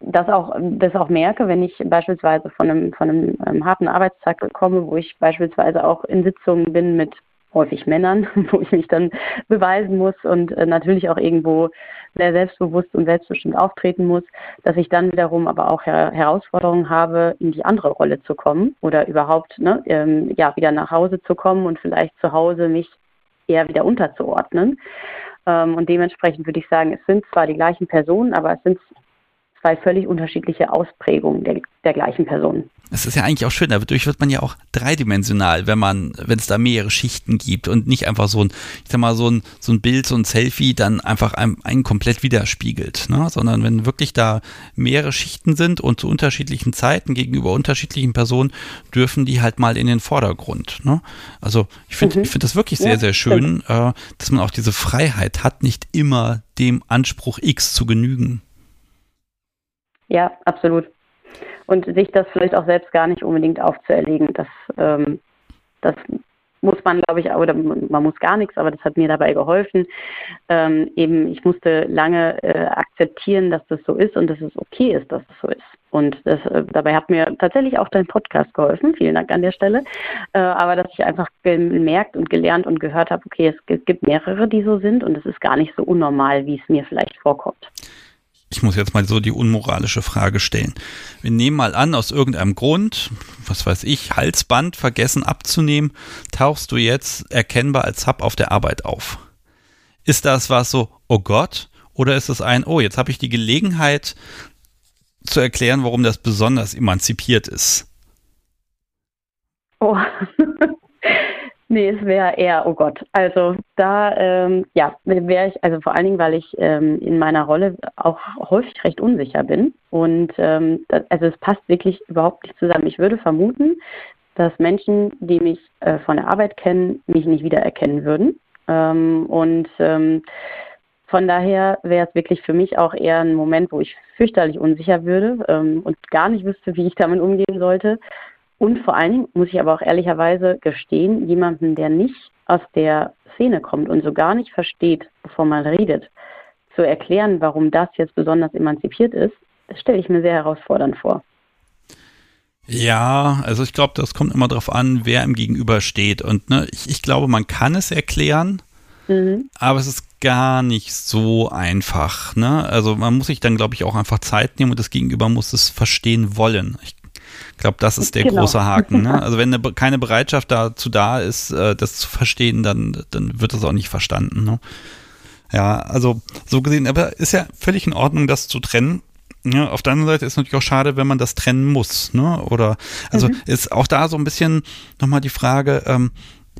das auch, das auch merke, wenn ich beispielsweise von einem, von einem ähm, harten Arbeitstag komme, wo ich beispielsweise auch in Sitzungen bin mit häufig Männern, <laughs> wo ich mich dann beweisen muss und äh, natürlich auch irgendwo sehr selbstbewusst und selbstbestimmt auftreten muss, dass ich dann wiederum aber auch her Herausforderungen habe, in die andere Rolle zu kommen oder überhaupt ne, ähm, ja, wieder nach Hause zu kommen und vielleicht zu Hause mich eher wieder unterzuordnen. Ähm, und dementsprechend würde ich sagen, es sind zwar die gleichen Personen, aber es sind zwei völlig unterschiedliche Ausprägungen der, der gleichen Person. Es ist ja eigentlich auch schön, dadurch wird man ja auch dreidimensional, wenn man, wenn es da mehrere Schichten gibt und nicht einfach so ein, ich sag mal, so ein, so ein Bild, so ein Selfie dann einfach einen, einen komplett widerspiegelt, ne? sondern wenn wirklich da mehrere Schichten sind und zu unterschiedlichen Zeiten gegenüber unterschiedlichen Personen, dürfen die halt mal in den Vordergrund. Ne? Also ich finde, mhm. ich finde das wirklich sehr, ja, sehr schön, äh, dass man auch diese Freiheit hat, nicht immer dem Anspruch X zu genügen. Ja, absolut. Und sich das vielleicht auch selbst gar nicht unbedingt aufzuerlegen. Das, ähm, das muss man, glaube ich, oder man muss gar nichts, aber das hat mir dabei geholfen. Ähm, eben, ich musste lange äh, akzeptieren, dass das so ist und dass es okay ist, dass es so ist. Und das, äh, dabei hat mir tatsächlich auch dein Podcast geholfen. Vielen Dank an der Stelle. Äh, aber dass ich einfach gemerkt und gelernt und gehört habe, okay, es gibt mehrere, die so sind und es ist gar nicht so unnormal, wie es mir vielleicht vorkommt ich muss jetzt mal so die unmoralische Frage stellen. Wir nehmen mal an, aus irgendeinem Grund, was weiß ich, Halsband vergessen abzunehmen, tauchst du jetzt erkennbar als Hub auf der Arbeit auf. Ist das was so, oh Gott? Oder ist es ein, oh, jetzt habe ich die Gelegenheit zu erklären, warum das besonders emanzipiert ist? Oh, <laughs> Nee, es wäre eher, oh Gott. Also da, ähm, ja, wäre ich, also vor allen Dingen, weil ich ähm, in meiner Rolle auch häufig recht unsicher bin. Und ähm, das, also es passt wirklich überhaupt nicht zusammen. Ich würde vermuten, dass Menschen, die mich äh, von der Arbeit kennen, mich nicht wiedererkennen würden. Ähm, und ähm, von daher wäre es wirklich für mich auch eher ein Moment, wo ich fürchterlich unsicher würde ähm, und gar nicht wüsste, wie ich damit umgehen sollte. Und vor allen Dingen muss ich aber auch ehrlicherweise gestehen, jemanden, der nicht aus der Szene kommt und so gar nicht versteht, bevor man redet, zu erklären, warum das jetzt besonders emanzipiert ist, das stelle ich mir sehr herausfordernd vor. Ja, also ich glaube, das kommt immer darauf an, wer im Gegenüber steht. Und ne, ich, ich glaube, man kann es erklären, mhm. aber es ist gar nicht so einfach. Ne? Also man muss sich dann, glaube ich, auch einfach Zeit nehmen und das Gegenüber muss es verstehen wollen. Ich ich glaube, das ist der genau. große Haken. Ne? <laughs> Also wenn eine, keine Bereitschaft dazu da ist, äh, das zu verstehen, dann, dann wird das auch nicht verstanden. Ne? Ja, also so gesehen, aber ist ja völlig in Ordnung, das zu trennen. Ja, auf der anderen Seite ist natürlich auch schade, wenn man das trennen muss. Ne? Oder also mhm. ist auch da so ein bisschen nochmal die Frage, ähm,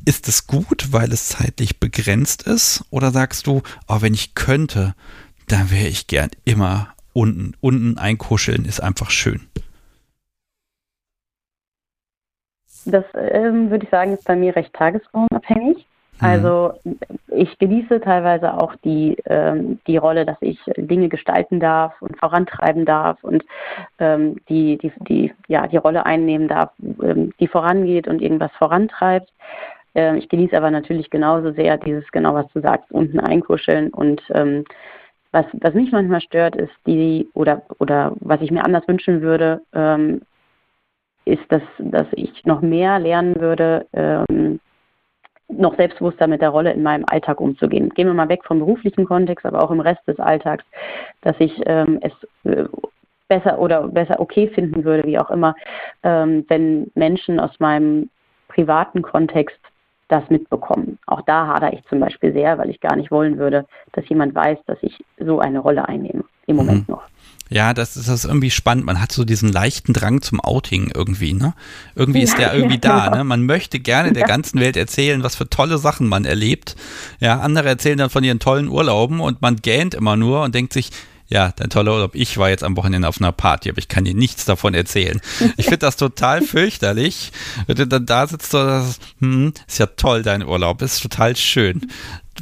ist es gut, weil es zeitlich begrenzt ist? Oder sagst du, oh, wenn ich könnte, dann wäre ich gern immer unten. Unten einkuscheln ist einfach schön. Das ähm, würde ich sagen, ist bei mir recht tagesformabhängig. Mhm. Also ich genieße teilweise auch die, ähm, die Rolle, dass ich Dinge gestalten darf und vorantreiben darf und ähm, die, die, die, ja, die Rolle einnehmen darf, ähm, die vorangeht und irgendwas vorantreibt. Ähm, ich genieße aber natürlich genauso sehr dieses, genau was du sagst, unten einkuscheln und ähm, was, was mich manchmal stört, ist die, oder, oder was ich mir anders wünschen würde, ähm, ist, dass, dass ich noch mehr lernen würde, ähm, noch selbstbewusster mit der Rolle in meinem Alltag umzugehen. Gehen wir mal weg vom beruflichen Kontext, aber auch im Rest des Alltags, dass ich ähm, es äh, besser oder besser okay finden würde, wie auch immer, ähm, wenn Menschen aus meinem privaten Kontext das mitbekommen. Auch da hadere ich zum Beispiel sehr, weil ich gar nicht wollen würde, dass jemand weiß, dass ich so eine Rolle einnehme. Im Moment mhm. noch. Ja, das ist das irgendwie spannend. Man hat so diesen leichten Drang zum Outing irgendwie, ne? Irgendwie ist der <laughs> irgendwie da, ne? Man möchte gerne der ganzen Welt erzählen, was für tolle Sachen man erlebt. Ja, andere erzählen dann von ihren tollen Urlauben und man gähnt immer nur und denkt sich, ja, dein toller Urlaub. Ich war jetzt am Wochenende auf einer Party, aber ich kann dir nichts davon erzählen. Ich finde das total <laughs> fürchterlich. Wenn du dann da sitzt, so, hm, ist ja toll, dein Urlaub, ist total schön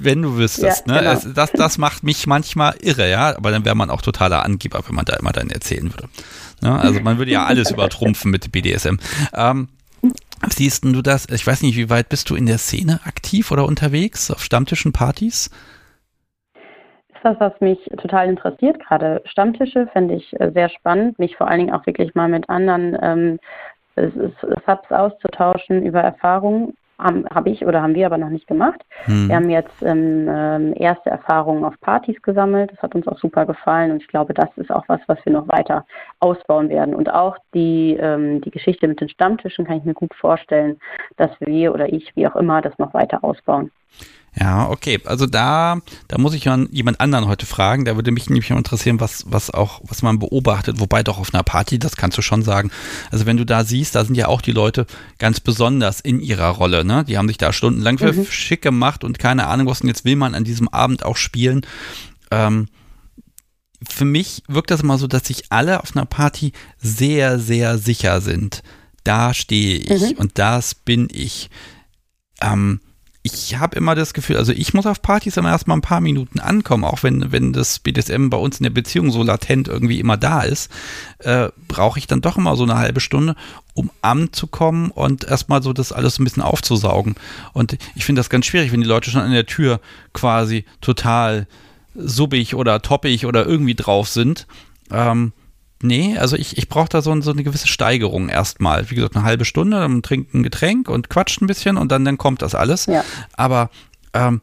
wenn du wüsstest. Ja, ne? Genau. Es, das, das macht mich manchmal irre, ja. Aber dann wäre man auch totaler Angeber, wenn man da immer dann erzählen würde. Ne? Also man würde ja <laughs> alles übertrumpfen mit BDSM. Ähm, siehst du das? Ich weiß nicht, wie weit bist du in der Szene aktiv oder unterwegs auf Stammtischen, Partys? Ist was, was mich total interessiert. Gerade Stammtische fände ich äh, sehr spannend, mich vor allen Dingen auch wirklich mal mit anderen ähm, Subs auszutauschen über Erfahrungen habe hab ich oder haben wir aber noch nicht gemacht. Hm. Wir haben jetzt ähm, ähm, erste Erfahrungen auf Partys gesammelt. Das hat uns auch super gefallen und ich glaube, das ist auch was, was wir noch weiter ausbauen werden. Und auch die, ähm, die Geschichte mit den Stammtischen kann ich mir gut vorstellen, dass wir oder ich, wie auch immer, das noch weiter ausbauen. Ja, okay. Also da, da muss ich jemand anderen heute fragen. Da würde mich nämlich interessieren, was, was auch, was man beobachtet. Wobei doch auf einer Party, das kannst du schon sagen. Also wenn du da siehst, da sind ja auch die Leute ganz besonders in ihrer Rolle. Ne? Die haben sich da stundenlang für mhm. schick gemacht und keine Ahnung was. Und jetzt will man an diesem Abend auch spielen. Ähm, für mich wirkt das immer so, dass sich alle auf einer Party sehr, sehr sicher sind. Da stehe ich mhm. und das bin ich. Ähm, ich habe immer das Gefühl, also ich muss auf Partys immer erst mal ein paar Minuten ankommen, auch wenn, wenn das BDSM bei uns in der Beziehung so latent irgendwie immer da ist, äh, brauche ich dann doch immer so eine halbe Stunde, um anzukommen und erstmal so das alles ein bisschen aufzusaugen. Und ich finde das ganz schwierig, wenn die Leute schon an der Tür quasi total subbig oder toppig oder irgendwie drauf sind. Ähm, Nee, also ich, ich brauche da so, so, eine gewisse Steigerung erstmal. Wie gesagt, eine halbe Stunde, dann trinkt ein Getränk und quatscht ein bisschen und dann, dann kommt das alles. Ja. Aber ähm,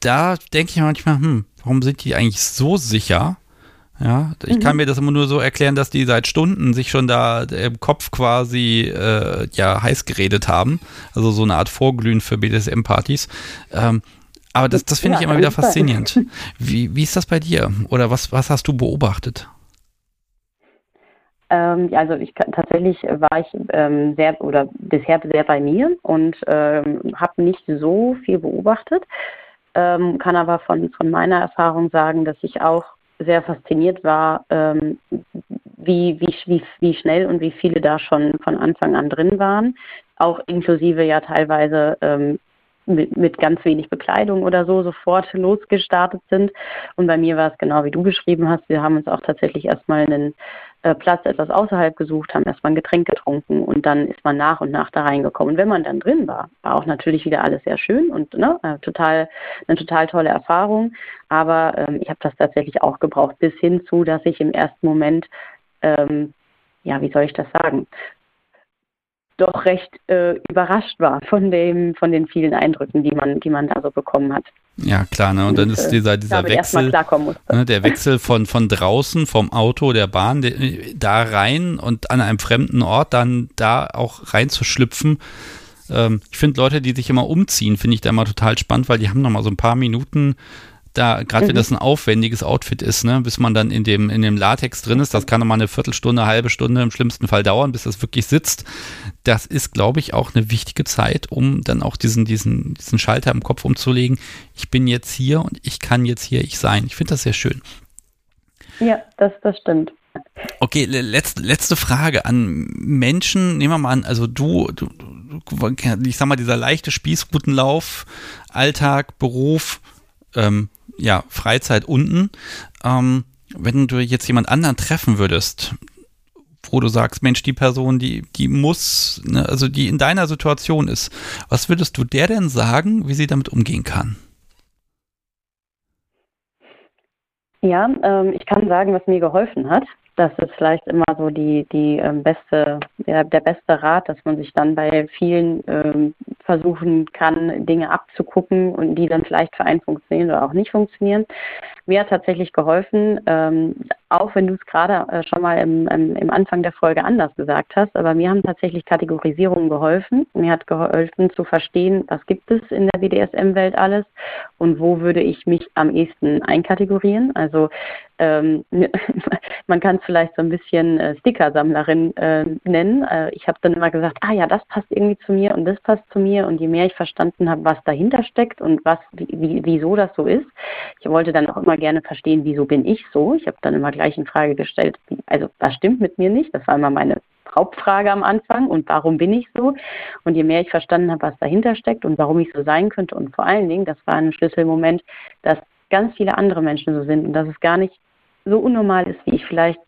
da denke ich manchmal, hm, warum sind die eigentlich so sicher? Ja, ich mhm. kann mir das immer nur so erklären, dass die seit Stunden sich schon da im Kopf quasi äh, ja heiß geredet haben. Also so eine Art Vorglühen für BDSM-Partys. Ähm, aber das, das finde ja, ich immer wieder faszinierend. Wie, wie ist das bei dir? Oder was, was hast du beobachtet? Ähm, also ich tatsächlich war ich ähm, sehr oder bisher sehr bei mir und ähm, habe nicht so viel beobachtet, ähm, kann aber von, von meiner Erfahrung sagen, dass ich auch sehr fasziniert war, ähm, wie, wie, wie, wie schnell und wie viele da schon von Anfang an drin waren, auch inklusive ja teilweise ähm, mit, mit ganz wenig Bekleidung oder so sofort losgestartet sind. Und bei mir war es genau wie du beschrieben hast. Wir haben uns auch tatsächlich erstmal einen äh, Platz etwas außerhalb gesucht, haben erstmal ein Getränk getrunken und dann ist man nach und nach da reingekommen. Und wenn man dann drin war, war auch natürlich wieder alles sehr schön und ne, äh, total, eine total tolle Erfahrung. Aber ähm, ich habe das tatsächlich auch gebraucht, bis hin zu, dass ich im ersten Moment ähm, ja, wie soll ich das sagen, doch recht äh, überrascht war von dem, von den vielen Eindrücken, die man, die man da so bekommen hat. Ja, klar, ne? Und, dann ist dieser, dieser Wechsel, ne, der Wechsel von, von draußen, vom Auto, der Bahn, der, da rein und an einem fremden Ort dann da auch reinzuschlüpfen. Ähm, ich finde Leute, die sich immer umziehen, finde ich da immer total spannend, weil die haben noch mal so ein paar Minuten da, gerade mhm. wenn das ein aufwendiges Outfit ist, ne, bis man dann in dem, in dem Latex drin ist, das kann nochmal eine Viertelstunde, eine halbe Stunde im schlimmsten Fall dauern, bis das wirklich sitzt. Das ist, glaube ich, auch eine wichtige Zeit, um dann auch diesen, diesen, diesen Schalter im Kopf umzulegen. Ich bin jetzt hier und ich kann jetzt hier ich sein. Ich finde das sehr schön. Ja, das, das stimmt. Okay, letzte, letzte Frage an Menschen. Nehmen wir mal an, also du, du, ich sag mal, dieser leichte Spießrutenlauf, Alltag, Beruf, ähm, ja, Freizeit unten. Ähm, wenn du jetzt jemand anderen treffen würdest, wo du sagst, Mensch, die Person, die, die muss, ne, also die in deiner Situation ist, was würdest du der denn sagen, wie sie damit umgehen kann? Ja, ähm, ich kann sagen, was mir geholfen hat. Das ist vielleicht immer so die, die ähm, beste, der, der beste Rat, dass man sich dann bei vielen ähm, versuchen kann, Dinge abzugucken und die dann vielleicht für einen funktionieren oder auch nicht funktionieren. Mir hat tatsächlich geholfen, ähm, auch wenn du es gerade äh, schon mal im, im, im, Anfang der Folge anders gesagt hast, aber mir haben tatsächlich Kategorisierungen geholfen. Mir hat geholfen zu verstehen, was gibt es in der BDSM-Welt alles und wo würde ich mich am ehesten einkategorieren. Also ähm, <laughs> man kann es vielleicht so ein bisschen äh, Stickersammlerin äh, nennen. Ich habe dann immer gesagt, ah ja, das passt irgendwie zu mir und das passt zu mir. Und je mehr ich verstanden habe, was dahinter steckt und was, wie, wieso das so ist, ich wollte dann auch immer gerne verstehen, wieso bin ich so. Ich habe dann immer gleich in Frage gestellt, also was stimmt mit mir nicht? Das war immer meine Hauptfrage am Anfang und warum bin ich so? Und je mehr ich verstanden habe, was dahinter steckt und warum ich so sein könnte und vor allen Dingen, das war ein Schlüsselmoment, dass ganz viele andere Menschen so sind und dass es gar nicht so unnormal ist, wie ich vielleicht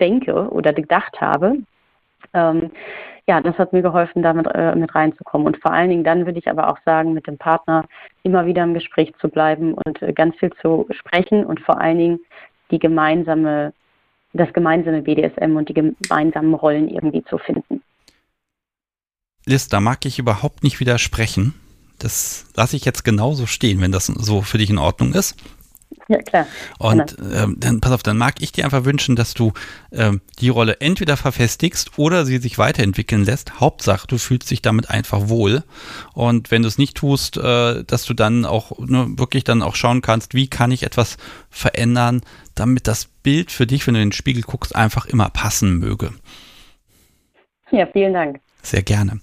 denke oder gedacht habe. Ähm, ja, das hat mir geholfen, damit äh, mit reinzukommen. Und vor allen Dingen dann würde ich aber auch sagen, mit dem Partner immer wieder im Gespräch zu bleiben und äh, ganz viel zu sprechen und vor allen Dingen die gemeinsame, das gemeinsame BDSM und die gemeinsamen Rollen irgendwie zu finden. Liz, da mag ich überhaupt nicht widersprechen. Das lasse ich jetzt genauso stehen, wenn das so für dich in Ordnung ist. Ja, klar. Und ähm, dann, pass auf, dann mag ich dir einfach wünschen, dass du ähm, die Rolle entweder verfestigst oder sie sich weiterentwickeln lässt. Hauptsache, du fühlst dich damit einfach wohl. Und wenn du es nicht tust, äh, dass du dann auch ne, wirklich dann auch schauen kannst, wie kann ich etwas verändern, damit das Bild für dich, wenn du in den Spiegel guckst, einfach immer passen möge. Ja, vielen Dank. Sehr gerne.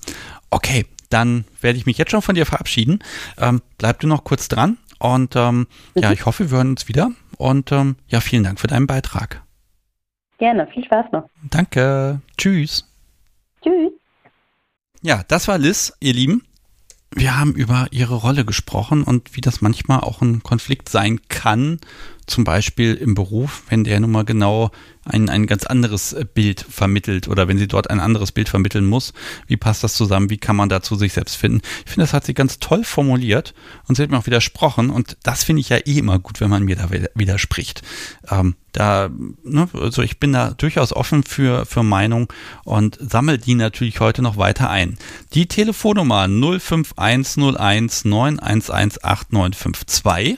Okay, dann werde ich mich jetzt schon von dir verabschieden. Ähm, bleib du noch kurz dran und ähm, mhm. ja, ich hoffe, wir hören uns wieder. Und ähm, ja, vielen Dank für deinen Beitrag. Gerne, viel Spaß noch. Danke. Tschüss. Tschüss. Ja, das war Liz, ihr Lieben. wir haben über ihre Rolle gesprochen und wie das manchmal auch ein Konflikt sein kann, zum Beispiel im Beruf, wenn der nun mal genau ein, ein ganz anderes Bild vermittelt oder wenn sie dort ein anderes Bild vermitteln muss. Wie passt das zusammen? Wie kann man dazu sich selbst finden? Ich finde, das hat sie ganz toll formuliert und sie hat mir auch widersprochen und das finde ich ja eh immer gut, wenn man mir da widerspricht. Ähm, da, ne, also ich bin da durchaus offen für, für Meinung und sammle die natürlich heute noch weiter ein. Die Telefonnummer 05101 911 8952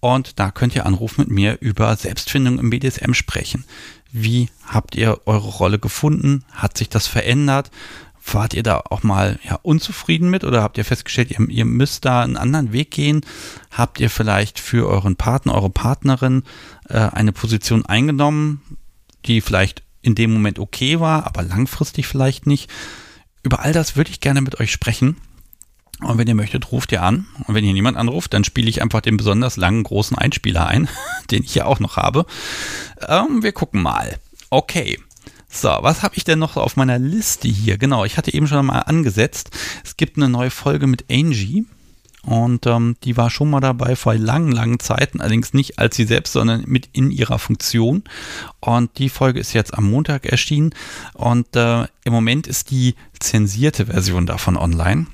und da könnt ihr anrufen mit mir über Selbstfindung im BDSM sprechen. Wie habt ihr eure Rolle gefunden? Hat sich das verändert? Wart ihr da auch mal ja, unzufrieden mit oder habt ihr festgestellt, ihr, ihr müsst da einen anderen Weg gehen? Habt ihr vielleicht für euren Partner, eure Partnerin äh, eine Position eingenommen, die vielleicht in dem Moment okay war, aber langfristig vielleicht nicht? Über all das würde ich gerne mit euch sprechen. Und wenn ihr möchtet, ruft ihr an. Und wenn ihr niemand anruft, dann spiele ich einfach den besonders langen, großen Einspieler ein, <laughs> den ich ja auch noch habe. Ähm, wir gucken mal. Okay. So, was habe ich denn noch auf meiner Liste hier? Genau, ich hatte eben schon mal angesetzt. Es gibt eine neue Folge mit Angie. Und ähm, die war schon mal dabei vor langen, langen Zeiten, allerdings nicht als sie selbst, sondern mit in ihrer Funktion. Und die Folge ist jetzt am Montag erschienen. Und äh, im Moment ist die zensierte Version davon online.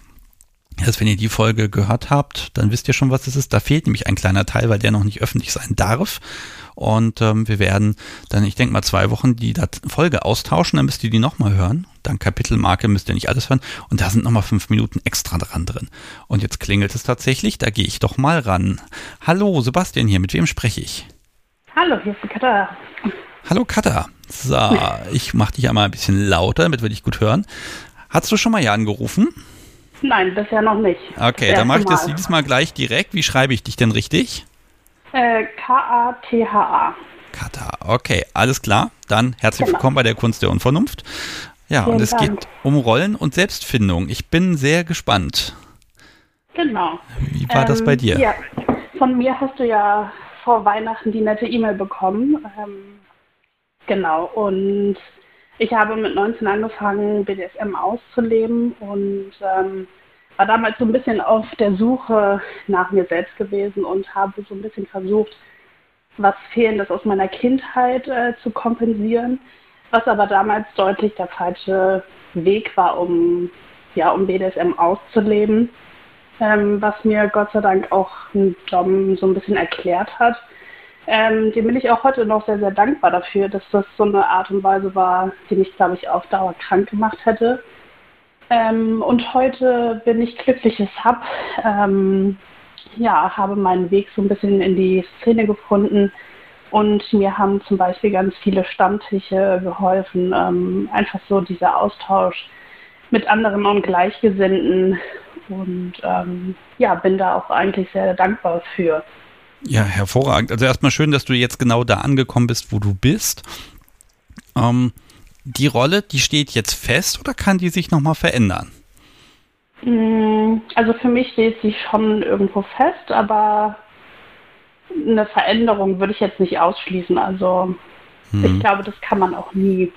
Erst wenn ihr die Folge gehört habt, dann wisst ihr schon, was es ist. Da fehlt nämlich ein kleiner Teil, weil der noch nicht öffentlich sein darf. Und ähm, wir werden dann, ich denke mal, zwei Wochen die Folge austauschen, dann müsst ihr die nochmal hören. Dann Kapitelmarke müsst ihr nicht alles hören. Und da sind nochmal fünf Minuten extra dran drin. Und jetzt klingelt es tatsächlich, da gehe ich doch mal ran. Hallo, Sebastian hier, mit wem spreche ich? Hallo, hier ist die Katha. Hallo Katha. So, <laughs> ich mache dich einmal ein bisschen lauter, damit wir dich gut hören. Hast du schon mal hier angerufen? Nein, bisher noch nicht. Okay, dann mache ich das diesmal gleich direkt. Wie schreibe ich dich denn richtig? Äh, K-A-T-H-A. Kata, okay, alles klar. Dann herzlich genau. willkommen bei der Kunst der Unvernunft. Ja, Vielen und es Dank. geht um Rollen und Selbstfindung. Ich bin sehr gespannt. Genau. Wie war ähm, das bei dir? Ja, von mir hast du ja vor Weihnachten die nette E-Mail bekommen. Ähm, genau, und ich habe mit 19 angefangen, BDSM auszuleben und ähm, war damals so ein bisschen auf der Suche nach mir selbst gewesen und habe so ein bisschen versucht, was Fehlendes aus meiner Kindheit äh, zu kompensieren, was aber damals deutlich der falsche Weg war, um, ja, um BDSM auszuleben, ähm, was mir Gott sei Dank auch ein Dom so ein bisschen erklärt hat ähm, dem bin ich auch heute noch sehr, sehr dankbar dafür, dass das so eine Art und Weise war, die mich, glaube ich, auf Dauer krank gemacht hätte. Ähm, und heute bin ich glückliches Hub. Ähm, ja, habe meinen Weg so ein bisschen in die Szene gefunden und mir haben zum Beispiel ganz viele Stammtische geholfen. Ähm, einfach so dieser Austausch mit anderen und Gleichgesinnten und ähm, ja, bin da auch eigentlich sehr dankbar für. Ja, hervorragend. Also erstmal schön, dass du jetzt genau da angekommen bist, wo du bist. Ähm, die Rolle, die steht jetzt fest oder kann die sich nochmal verändern? Mm, also für mich steht sie schon irgendwo fest, aber eine Veränderung würde ich jetzt nicht ausschließen. Also hm. ich glaube, das kann man auch nie.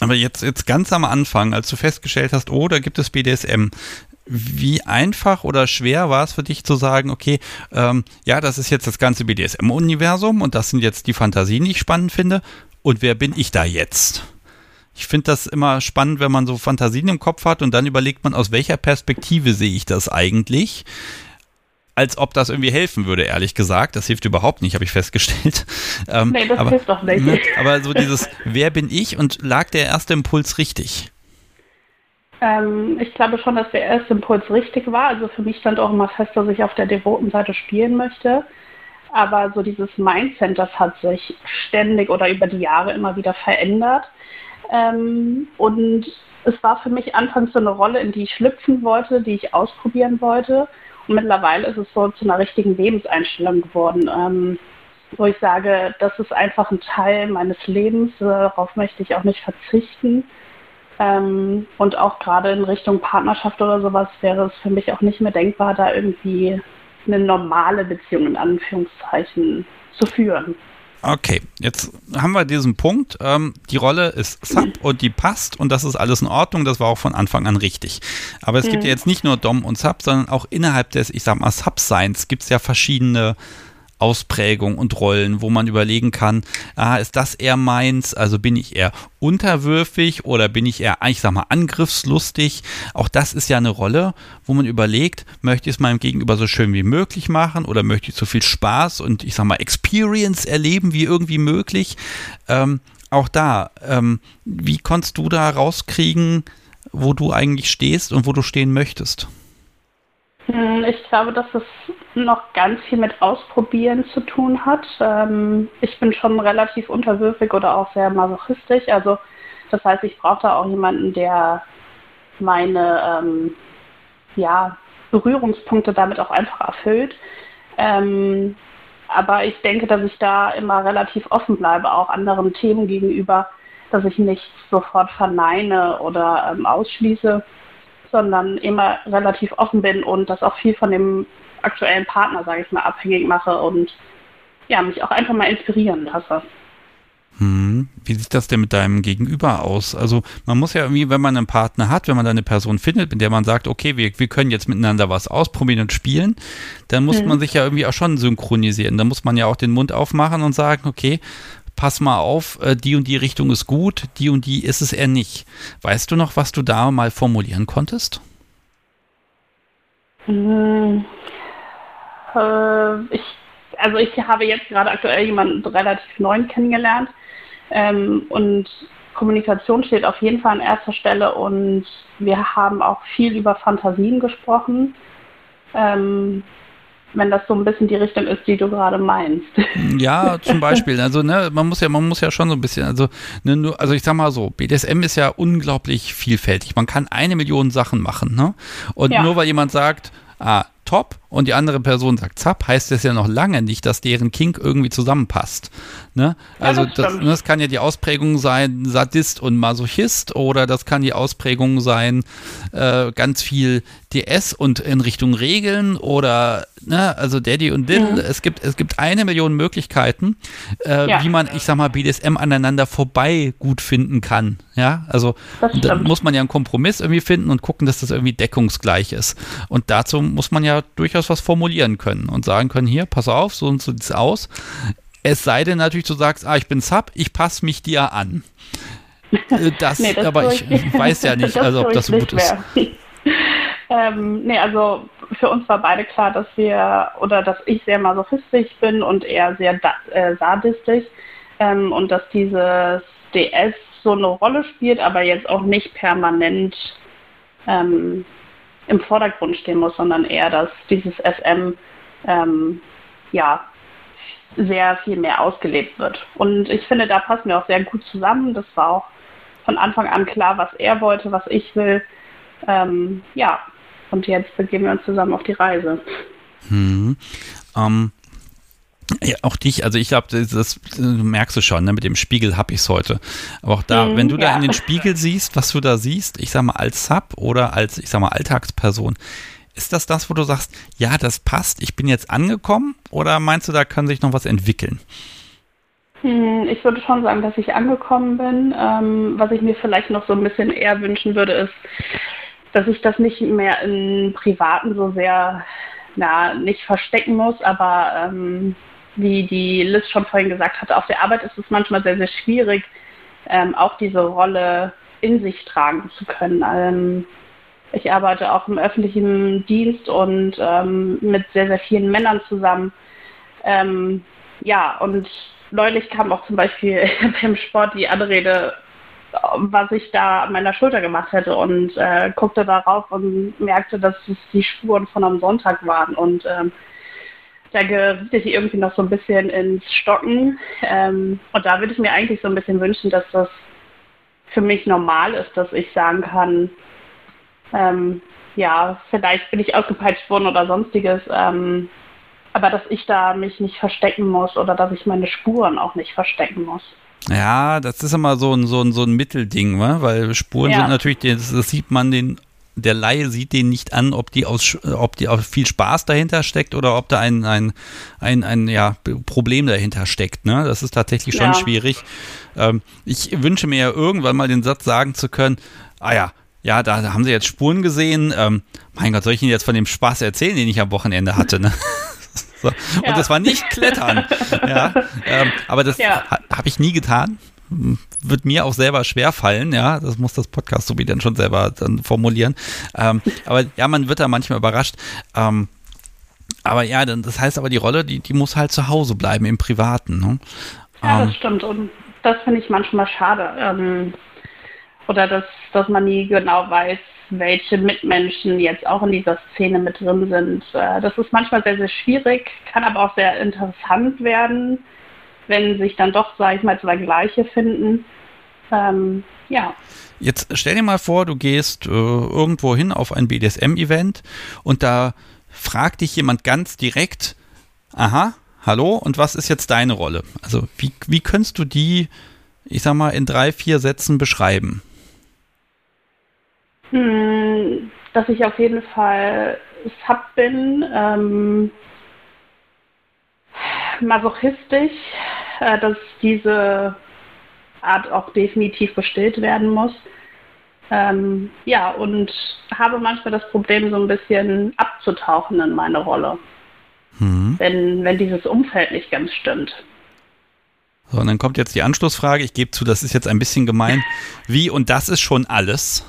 Aber jetzt, jetzt ganz am Anfang, als du festgestellt hast, oh, da gibt es BDSM, wie einfach oder schwer war es für dich zu sagen, okay, ähm, ja, das ist jetzt das ganze BDSM-Universum und das sind jetzt die Fantasien, die ich spannend finde. Und wer bin ich da jetzt? Ich finde das immer spannend, wenn man so Fantasien im Kopf hat und dann überlegt man, aus welcher Perspektive sehe ich das eigentlich? Als ob das irgendwie helfen würde, ehrlich gesagt. Das hilft überhaupt nicht, habe ich festgestellt. Ähm, nee, das aber, hilft doch nicht. Ne, aber so dieses, wer bin ich und lag der erste Impuls richtig? Ähm, ich glaube schon, dass der erste Impuls richtig war. Also für mich stand auch immer fest, dass ich auf der devoten Seite spielen möchte. Aber so dieses Mindset, das hat sich ständig oder über die Jahre immer wieder verändert. Ähm, und es war für mich anfangs so eine Rolle, in die ich schlüpfen wollte, die ich ausprobieren wollte. Und mittlerweile ist es so zu einer richtigen Lebenseinstellung geworden, ähm, wo ich sage, das ist einfach ein Teil meines Lebens, darauf möchte ich auch nicht verzichten. Ähm, und auch gerade in Richtung Partnerschaft oder sowas wäre es für mich auch nicht mehr denkbar, da irgendwie eine normale Beziehung in Anführungszeichen zu führen. Okay, jetzt haben wir diesen Punkt. Ähm, die Rolle ist Sub und die passt und das ist alles in Ordnung. Das war auch von Anfang an richtig. Aber es mhm. gibt ja jetzt nicht nur Dom und Sub, sondern auch innerhalb des, ich sag mal, Sub-Seins gibt es ja verschiedene Ausprägung und Rollen, wo man überlegen kann, ah, ist das eher meins? Also bin ich eher unterwürfig oder bin ich eher, ich sag mal, angriffslustig? Auch das ist ja eine Rolle, wo man überlegt, möchte ich es meinem Gegenüber so schön wie möglich machen oder möchte ich so viel Spaß und ich sag mal, Experience erleben wie irgendwie möglich? Ähm, auch da, ähm, wie konntest du da rauskriegen, wo du eigentlich stehst und wo du stehen möchtest? Hm, ich glaube, dass es noch ganz viel mit Ausprobieren zu tun hat. Ähm, ich bin schon relativ unterwürfig oder auch sehr masochistisch. Also das heißt, ich brauche da auch jemanden, der meine ähm, ja, Berührungspunkte damit auch einfach erfüllt. Ähm, aber ich denke, dass ich da immer relativ offen bleibe, auch anderen Themen gegenüber, dass ich nicht sofort verneine oder ähm, ausschließe sondern immer relativ offen bin und das auch viel von dem aktuellen Partner, sage ich mal, abhängig mache und ja, mich auch einfach mal inspirieren lasse. Hm. Wie sieht das denn mit deinem Gegenüber aus? Also man muss ja irgendwie, wenn man einen Partner hat, wenn man da eine Person findet, mit der man sagt, okay, wir, wir können jetzt miteinander was ausprobieren und spielen, dann muss hm. man sich ja irgendwie auch schon synchronisieren. Da muss man ja auch den Mund aufmachen und sagen, okay, pass mal auf, äh, die und die Richtung ist gut, die und die ist es eher nicht. Weißt du noch, was du da mal formulieren konntest? Hm, äh, ich, also ich habe jetzt gerade aktuell jemanden relativ neuen kennengelernt ähm, und Kommunikation steht auf jeden Fall an erster Stelle und wir haben auch viel über Fantasien gesprochen. Ähm, wenn das so ein bisschen die Richtung ist, die du gerade meinst. Ja, <laughs> zum Beispiel. Also, ne, man muss ja, man muss ja schon so ein bisschen, also, ne, nur, also ich sag mal so, BDSM ist ja unglaublich vielfältig. Man kann eine Million Sachen machen, ne? Und ja. nur weil jemand sagt, ah, top und die andere Person sagt zapp, heißt das ja noch lange nicht, dass deren Kink irgendwie zusammenpasst. Ne? Also ja, das, das, das, kann ja die Ausprägung sein Sadist und Masochist oder das kann die Ausprägung sein äh, ganz viel DS und in Richtung Regeln oder ne, also Daddy und Diddle. Mhm. Es gibt es gibt eine Million Möglichkeiten, äh, ja. wie man, ich sag mal, BDSM aneinander vorbei gut finden kann. Ja, also da muss man ja einen Kompromiss irgendwie finden und gucken, dass das irgendwie deckungsgleich ist. Und dazu muss man ja durchaus was formulieren können und sagen können, hier, pass auf, so und so sieht es aus. Es sei denn natürlich, du sagst, ah, ich bin Sub, ich passe mich dir an. Äh, <laughs> das, nee, das aber ich, ich weiß ja <laughs> nicht, also ob das so gut ist. <laughs> ähm, nee, also für uns war beide klar, dass wir oder dass ich sehr masochistisch bin und er sehr äh, sadistisch ähm, und dass dieses DS so eine Rolle spielt, aber jetzt auch nicht permanent ähm, im Vordergrund stehen muss, sondern eher, dass dieses SM ähm, ja sehr viel mehr ausgelebt wird. Und ich finde, da passen wir auch sehr gut zusammen. Das war auch von Anfang an klar, was er wollte, was ich will. Ähm, ja, und jetzt begeben wir uns zusammen auf die Reise. Hm. Ähm, ja, auch dich, also ich glaube, das, das, merkst du schon, ne, mit dem Spiegel habe ich es heute. Aber auch da, mhm, wenn du ja. da in den <laughs> Spiegel siehst, was du da siehst, ich sag mal als Sub oder als, ich sag mal, Alltagsperson, ist das das, wo du sagst, ja, das passt, ich bin jetzt angekommen? Oder meinst du, da kann sich noch was entwickeln? Hm, ich würde schon sagen, dass ich angekommen bin. Ähm, was ich mir vielleicht noch so ein bisschen eher wünschen würde, ist, dass ich das nicht mehr im Privaten so sehr, na, nicht verstecken muss, aber ähm, wie die Liz schon vorhin gesagt hatte, auf der Arbeit ist es manchmal sehr, sehr schwierig, ähm, auch diese Rolle in sich tragen zu können. Ähm, ich arbeite auch im öffentlichen Dienst und ähm, mit sehr, sehr vielen Männern zusammen. Ähm, ja, und neulich kam auch zum Beispiel <laughs> beim Sport die Anrede, was ich da an meiner Schulter gemacht hätte und äh, guckte darauf und merkte, dass es die Spuren von am Sonntag waren und ähm, da geriet ich irgendwie noch so ein bisschen ins Stocken. Ähm, und da würde ich mir eigentlich so ein bisschen wünschen, dass das für mich normal ist, dass ich sagen kann, ähm, ja, vielleicht bin ich ausgepeitscht worden oder sonstiges, ähm, aber dass ich da mich nicht verstecken muss oder dass ich meine Spuren auch nicht verstecken muss. Ja, das ist immer so ein, so ein, so ein Mittelding, wa? weil Spuren ja. sind natürlich, das, das sieht man den der Laie sieht den nicht an, ob die aus, ob die auch viel Spaß dahinter steckt oder ob da ein, ein, ein, ein ja, Problem dahinter steckt. Ne? Das ist tatsächlich schon ja. schwierig. Ähm, ich wünsche mir ja irgendwann mal den Satz sagen zu können, ah ja, ja, da haben sie jetzt Spuren gesehen. Ähm, mein Gott, soll ich Ihnen jetzt von dem Spaß erzählen, den ich am Wochenende hatte? Ne? <laughs> so. Und ja. das war nicht Klettern. ja, <laughs> ähm, aber das ha, habe ich nie getan wird mir auch selber schwer fallen, ja, das muss das Podcast so wie dann schon selber dann formulieren. Ähm, aber ja, man wird da manchmal überrascht. Ähm, aber ja, dann, das heißt aber, die Rolle, die, die muss halt zu Hause bleiben, im Privaten. Ne? Ja, das ähm, stimmt. Und das finde ich manchmal schade. Ähm, oder dass, dass man nie genau weiß, welche Mitmenschen jetzt auch in dieser Szene mit drin sind. Äh, das ist manchmal sehr, sehr schwierig, kann aber auch sehr interessant werden wenn sich dann doch, sage ich mal, zwei Gleiche finden. Ähm, ja. Jetzt stell dir mal vor, du gehst äh, irgendwo hin auf ein BDSM-Event und da fragt dich jemand ganz direkt, aha, hallo, und was ist jetzt deine Rolle? Also wie, wie könntest du die, ich sag mal, in drei, vier Sätzen beschreiben? Hm, dass ich auf jeden Fall Sub bin, ähm, masochistisch, äh, dass diese Art auch definitiv gestillt werden muss. Ähm, ja, und habe manchmal das Problem, so ein bisschen abzutauchen in meine Rolle, mhm. wenn, wenn dieses Umfeld nicht ganz stimmt. So, und dann kommt jetzt die Anschlussfrage. Ich gebe zu, das ist jetzt ein bisschen gemein. Wie und das ist schon alles?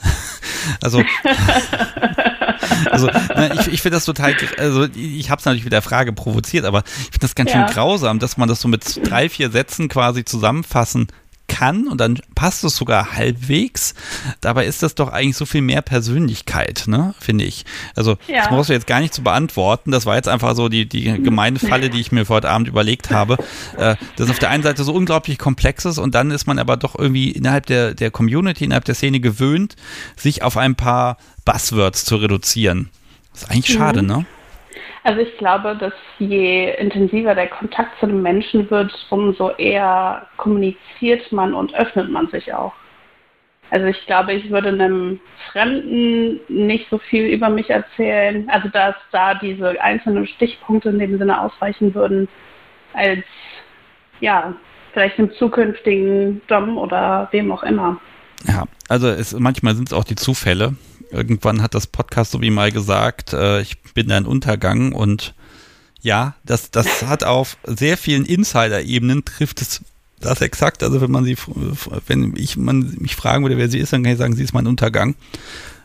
<laughs> also <laughs> Also, ne, ich, ich finde das total, also ich habe es natürlich mit der Frage provoziert, aber ich finde das ganz ja. schön grausam, dass man das so mit drei, vier Sätzen quasi zusammenfassen kann und dann passt es sogar halbwegs. Dabei ist das doch eigentlich so viel mehr Persönlichkeit, ne, finde ich. Also, ja. das brauchst du jetzt gar nicht zu beantworten. Das war jetzt einfach so die, die gemeine Falle, die ich mir für heute Abend überlegt habe. Äh, das auf der einen Seite so unglaublich komplex ist und dann ist man aber doch irgendwie innerhalb der, der Community, innerhalb der Szene gewöhnt, sich auf ein paar Buzzwords zu reduzieren. Das ist eigentlich schade, mhm. ne? Also ich glaube, dass je intensiver der Kontakt zu den Menschen wird, umso eher kommuniziert man und öffnet man sich auch. Also ich glaube, ich würde einem Fremden nicht so viel über mich erzählen, also dass da diese einzelnen Stichpunkte in dem Sinne ausreichen würden, als ja, vielleicht einem zukünftigen Dom oder wem auch immer. Ja, also es, manchmal sind es auch die Zufälle, Irgendwann hat das Podcast so wie mal gesagt, äh, ich bin ein Untergang und ja, das, das hat auf sehr vielen Insider-Ebenen trifft es das exakt. Also wenn man sie, wenn ich man mich fragen würde, wer sie ist, dann kann ich sagen, sie ist mein Untergang.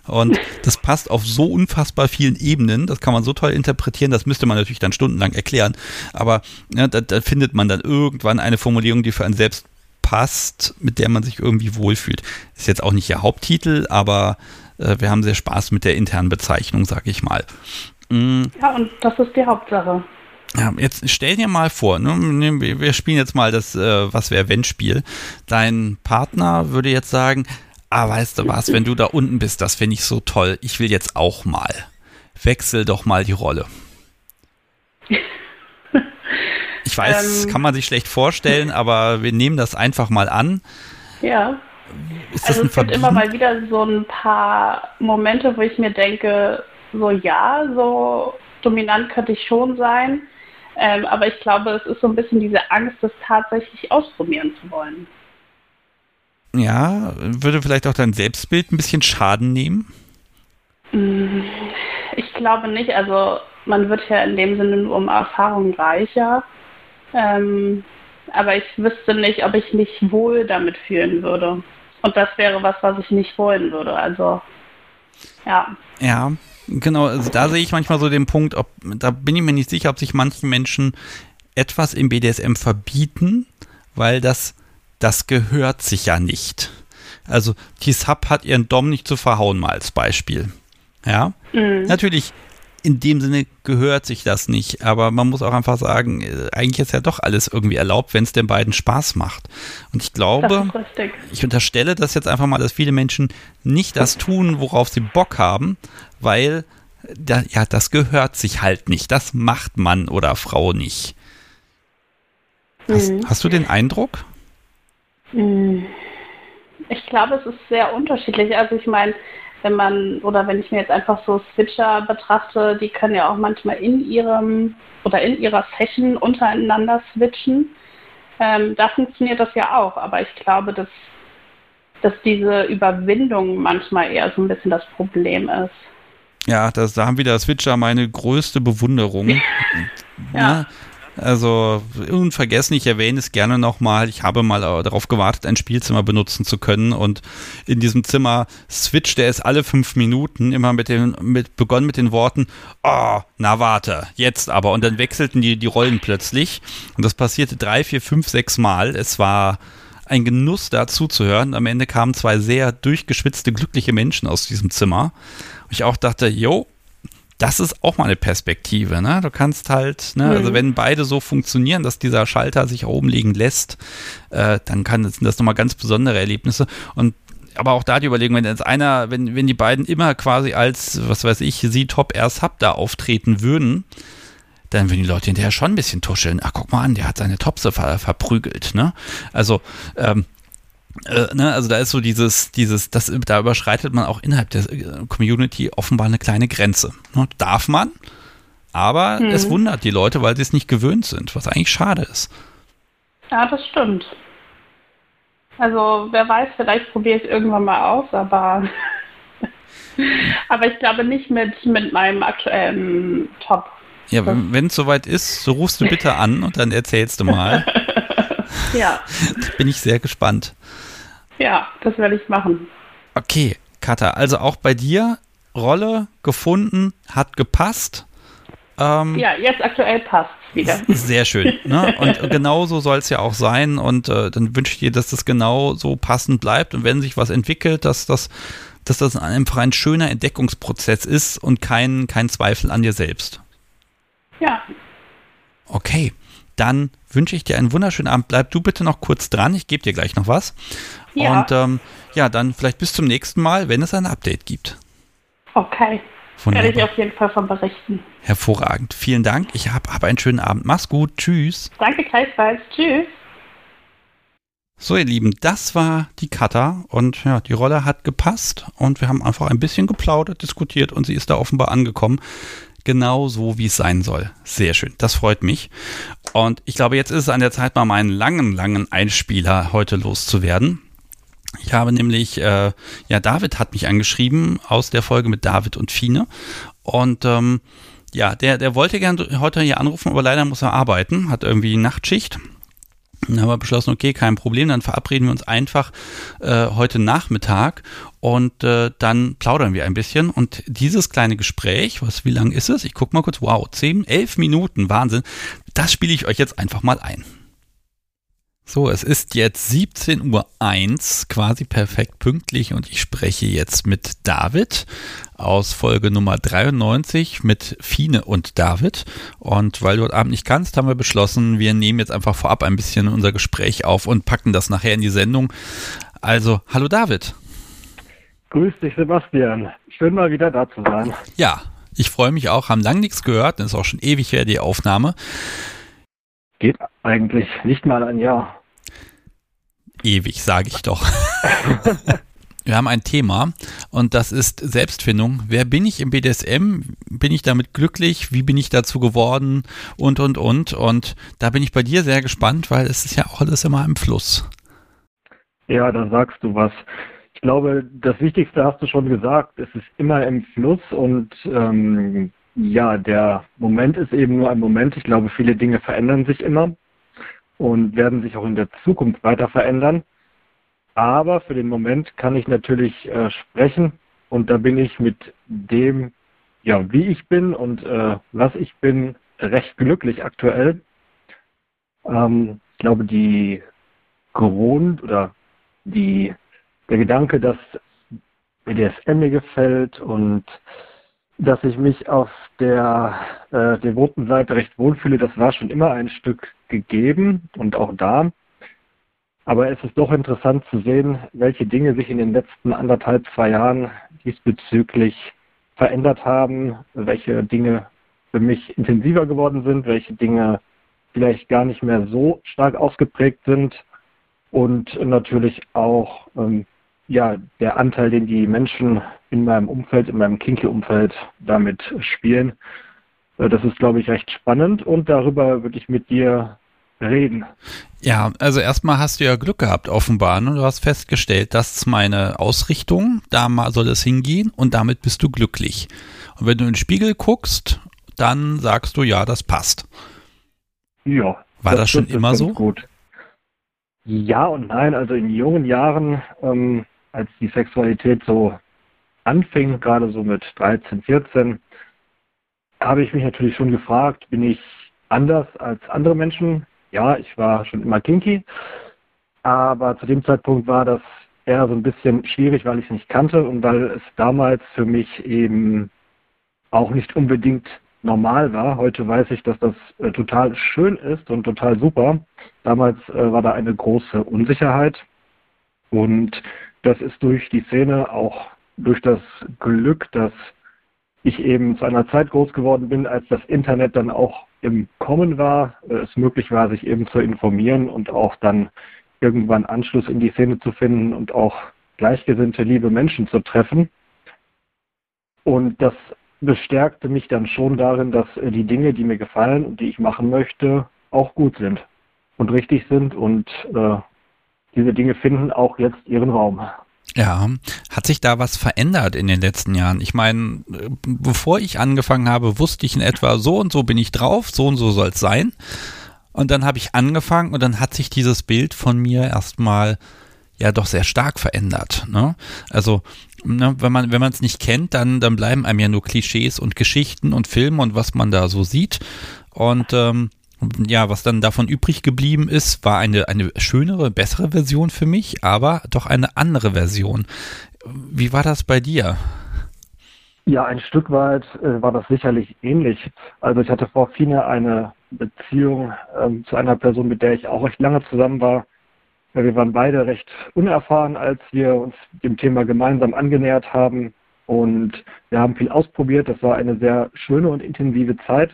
Und das passt auf so unfassbar vielen Ebenen. Das kann man so toll interpretieren. Das müsste man natürlich dann stundenlang erklären. Aber ja, da, da findet man dann irgendwann eine Formulierung, die für einen selbst passt, mit der man sich irgendwie wohlfühlt. Ist jetzt auch nicht ihr Haupttitel, aber äh, wir haben sehr Spaß mit der internen Bezeichnung, sag ich mal. Mhm. Ja, und das ist die Hauptsache. Ja, jetzt stell dir mal vor, ne, wir spielen jetzt mal das äh, Was wäre wenn Spiel. Dein Partner würde jetzt sagen, ah, weißt du was, wenn du da unten bist, das finde ich so toll. Ich will jetzt auch mal. Wechsel doch mal die Rolle. <laughs> Ich weiß, ähm, kann man sich schlecht vorstellen, <laughs> aber wir nehmen das einfach mal an. Ja. Ist also es gibt immer mal wieder so ein paar Momente, wo ich mir denke, so ja, so dominant könnte ich schon sein. Ähm, aber ich glaube, es ist so ein bisschen diese Angst, das tatsächlich ausprobieren zu wollen. Ja, würde vielleicht auch dein Selbstbild ein bisschen Schaden nehmen? Mm, ich glaube nicht. Also man wird ja in dem Sinne nur um Erfahrung reicher. Ähm, aber ich wüsste nicht, ob ich mich wohl damit fühlen würde. Und das wäre was, was ich nicht wollen würde. Also, ja. Ja, genau. Also da sehe ich manchmal so den Punkt, ob, da bin ich mir nicht sicher, ob sich manchen Menschen etwas im BDSM verbieten, weil das, das gehört sich ja nicht. Also, die Sub hat ihren Dom nicht zu verhauen, mal als Beispiel. Ja, mhm. natürlich in dem Sinne gehört sich das nicht. Aber man muss auch einfach sagen, äh, eigentlich ist ja doch alles irgendwie erlaubt, wenn es den beiden Spaß macht. Und ich glaube, ich unterstelle das jetzt einfach mal, dass viele Menschen nicht das tun, worauf sie Bock haben, weil da, ja, das gehört sich halt nicht. Das macht Mann oder Frau nicht. Hast, mhm. hast du den Eindruck? Mhm. Ich glaube, es ist sehr unterschiedlich. Also ich meine, wenn man, oder wenn ich mir jetzt einfach so Switcher betrachte, die können ja auch manchmal in ihrem oder in ihrer Session untereinander switchen. Ähm, da funktioniert das ja auch, aber ich glaube, dass, dass diese Überwindung manchmal eher so ein bisschen das Problem ist. Ja, das, da haben wieder Switcher meine größte Bewunderung. <laughs> ja. ja. Also unvergessen, ich erwähne es gerne nochmal. Ich habe mal darauf gewartet, ein Spielzimmer benutzen zu können und in diesem Zimmer switcht er es alle fünf Minuten immer mit den, mit, begonnen mit den Worten, oh, na warte, jetzt aber. Und dann wechselten die, die Rollen plötzlich und das passierte drei, vier, fünf, sechs Mal. Es war ein Genuss da zuzuhören. Am Ende kamen zwei sehr durchgeschwitzte, glückliche Menschen aus diesem Zimmer. Und ich auch dachte, jo, das ist auch mal eine Perspektive. Ne? Du kannst halt, ne, also mhm. also wenn beide so funktionieren, dass dieser Schalter sich oben liegen lässt, äh, dann kann das, sind das nochmal ganz besondere Erlebnisse. Und aber auch da die Überlegung, wenn jetzt einer, wenn, wenn die beiden immer quasi als, was weiß ich, sie Top Air Sub da auftreten würden, dann würden die Leute hinterher schon ein bisschen tuscheln. Ach, guck mal an, der hat seine Topse ver verprügelt, ne? Also, ähm, äh, ne, also da ist so dieses, dieses, das, da überschreitet man auch innerhalb der äh, Community offenbar eine kleine Grenze. Ne? Darf man, aber hm. es wundert die Leute, weil sie es nicht gewöhnt sind, was eigentlich schade ist. Ja, das stimmt. Also wer weiß, vielleicht probiere ich es irgendwann mal aus, aber <laughs> aber ich glaube nicht mit, mit meinem aktuellen Top. Ja, wenn es soweit ist, so rufst du bitte an und dann erzählst du mal. <laughs> ja. Bin ich sehr gespannt. Ja, das werde ich machen. Okay, Katha, also auch bei dir Rolle gefunden, hat gepasst. Ähm, ja, jetzt aktuell passt wieder. <laughs> Sehr schön. Ne? Und genau so soll es ja auch sein. Und äh, dann wünsche ich dir, dass das genau so passend bleibt. Und wenn sich was entwickelt, dass das, dass das einfach ein schöner Entdeckungsprozess ist und kein, kein Zweifel an dir selbst. Ja. Okay, dann wünsche ich dir einen wunderschönen Abend. Bleib du bitte noch kurz dran. Ich gebe dir gleich noch was. Ja. Und ähm, ja, dann vielleicht bis zum nächsten Mal, wenn es ein Update gibt. Okay. Wunderbar. Werde ich auf jeden Fall von berichten. Hervorragend. Vielen Dank. Ich habe hab einen schönen Abend. Mach's gut. Tschüss. Danke gleichfalls. Tschüss. So, ihr Lieben, das war die Kata und ja, die Rolle hat gepasst und wir haben einfach ein bisschen geplaudert, diskutiert und sie ist da offenbar angekommen. Genau so, wie es sein soll. Sehr schön. Das freut mich. Und ich glaube, jetzt ist es an der Zeit, mal meinen langen, langen Einspieler heute loszuwerden. Ich habe nämlich, äh, ja, David hat mich angeschrieben aus der Folge mit David und Fine. Und ähm, ja, der, der wollte gerne heute hier anrufen, aber leider muss er arbeiten, hat irgendwie Nachtschicht. Dann haben wir beschlossen, okay, kein Problem, dann verabreden wir uns einfach äh, heute Nachmittag und äh, dann plaudern wir ein bisschen. Und dieses kleine Gespräch, was, wie lang ist es? Ich gucke mal kurz, wow, 10, 11 Minuten, Wahnsinn. Das spiele ich euch jetzt einfach mal ein. So, es ist jetzt 17.01 Uhr, quasi perfekt pünktlich und ich spreche jetzt mit David aus Folge Nummer 93 mit Fine und David. Und weil du heute Abend nicht kannst, haben wir beschlossen, wir nehmen jetzt einfach vorab ein bisschen unser Gespräch auf und packen das nachher in die Sendung. Also, hallo David. Grüß dich, Sebastian. Schön mal wieder da zu sein. Ja, ich freue mich auch, haben lang nichts gehört, das ist auch schon ewig her, die Aufnahme. Geht eigentlich nicht mal ein Jahr. Ewig, sage ich doch. <laughs> Wir haben ein Thema und das ist Selbstfindung. Wer bin ich im BDSM? Bin ich damit glücklich? Wie bin ich dazu geworden? Und, und, und. Und da bin ich bei dir sehr gespannt, weil es ist ja auch alles immer im Fluss. Ja, da sagst du was. Ich glaube, das Wichtigste hast du schon gesagt. Es ist immer im Fluss und ähm, ja, der Moment ist eben nur ein Moment. Ich glaube, viele Dinge verändern sich immer und werden sich auch in der Zukunft weiter verändern. Aber für den Moment kann ich natürlich äh, sprechen und da bin ich mit dem, ja, wie ich bin und äh, was ich bin, recht glücklich aktuell. Ähm, ich glaube, die Grund oder die, der Gedanke, dass BDSM mir gefällt und dass ich mich auf der äh, devoten Seite recht wohlfühle, das war schon immer ein Stück gegeben und auch da. Aber es ist doch interessant zu sehen, welche Dinge sich in den letzten anderthalb, zwei Jahren diesbezüglich verändert haben, welche Dinge für mich intensiver geworden sind, welche Dinge vielleicht gar nicht mehr so stark ausgeprägt sind und natürlich auch, ähm, ja, der Anteil, den die Menschen in meinem Umfeld, in meinem Kinky-Umfeld damit spielen. Äh, das ist, glaube ich, recht spannend und darüber würde ich mit dir reden. Ja, also erstmal hast du ja Glück gehabt, offenbar. Ne? Du hast festgestellt, das ist meine Ausrichtung, da soll es hingehen und damit bist du glücklich. Und wenn du in den Spiegel guckst, dann sagst du, ja, das passt. Ja. War das, das schon immer so? Gut. Ja und nein. Also in jungen Jahren, ähm, als die Sexualität so anfing, gerade so mit 13, 14, habe ich mich natürlich schon gefragt, bin ich anders als andere Menschen? Ja, ich war schon immer kinky, aber zu dem Zeitpunkt war das eher so ein bisschen schwierig, weil ich es nicht kannte und weil es damals für mich eben auch nicht unbedingt normal war. Heute weiß ich, dass das äh, total schön ist und total super. Damals äh, war da eine große Unsicherheit und das ist durch die Szene auch durch das Glück, dass ich eben zu einer Zeit groß geworden bin, als das Internet dann auch im Kommen war, äh, es möglich war, sich eben zu informieren und auch dann irgendwann Anschluss in die Szene zu finden und auch gleichgesinnte, liebe Menschen zu treffen. Und das bestärkte mich dann schon darin, dass äh, die Dinge, die mir gefallen und die ich machen möchte, auch gut sind und richtig sind und äh, diese Dinge finden auch jetzt ihren Raum. Ja, hat sich da was verändert in den letzten Jahren? Ich meine, bevor ich angefangen habe, wusste ich in etwa, so und so bin ich drauf, so und so soll es sein. Und dann habe ich angefangen und dann hat sich dieses Bild von mir erstmal ja doch sehr stark verändert. Ne? Also ne, wenn man wenn man es nicht kennt, dann dann bleiben einem ja nur Klischees und Geschichten und Filme und was man da so sieht. Und ähm, ja, was dann davon übrig geblieben ist, war eine, eine schönere, bessere Version für mich, aber doch eine andere Version. Wie war das bei dir? Ja, ein Stück weit äh, war das sicherlich ähnlich. Also ich hatte vor Fine eine Beziehung ähm, zu einer Person, mit der ich auch recht lange zusammen war. Wir waren beide recht unerfahren, als wir uns dem Thema gemeinsam angenähert haben. Und wir haben viel ausprobiert. Das war eine sehr schöne und intensive Zeit.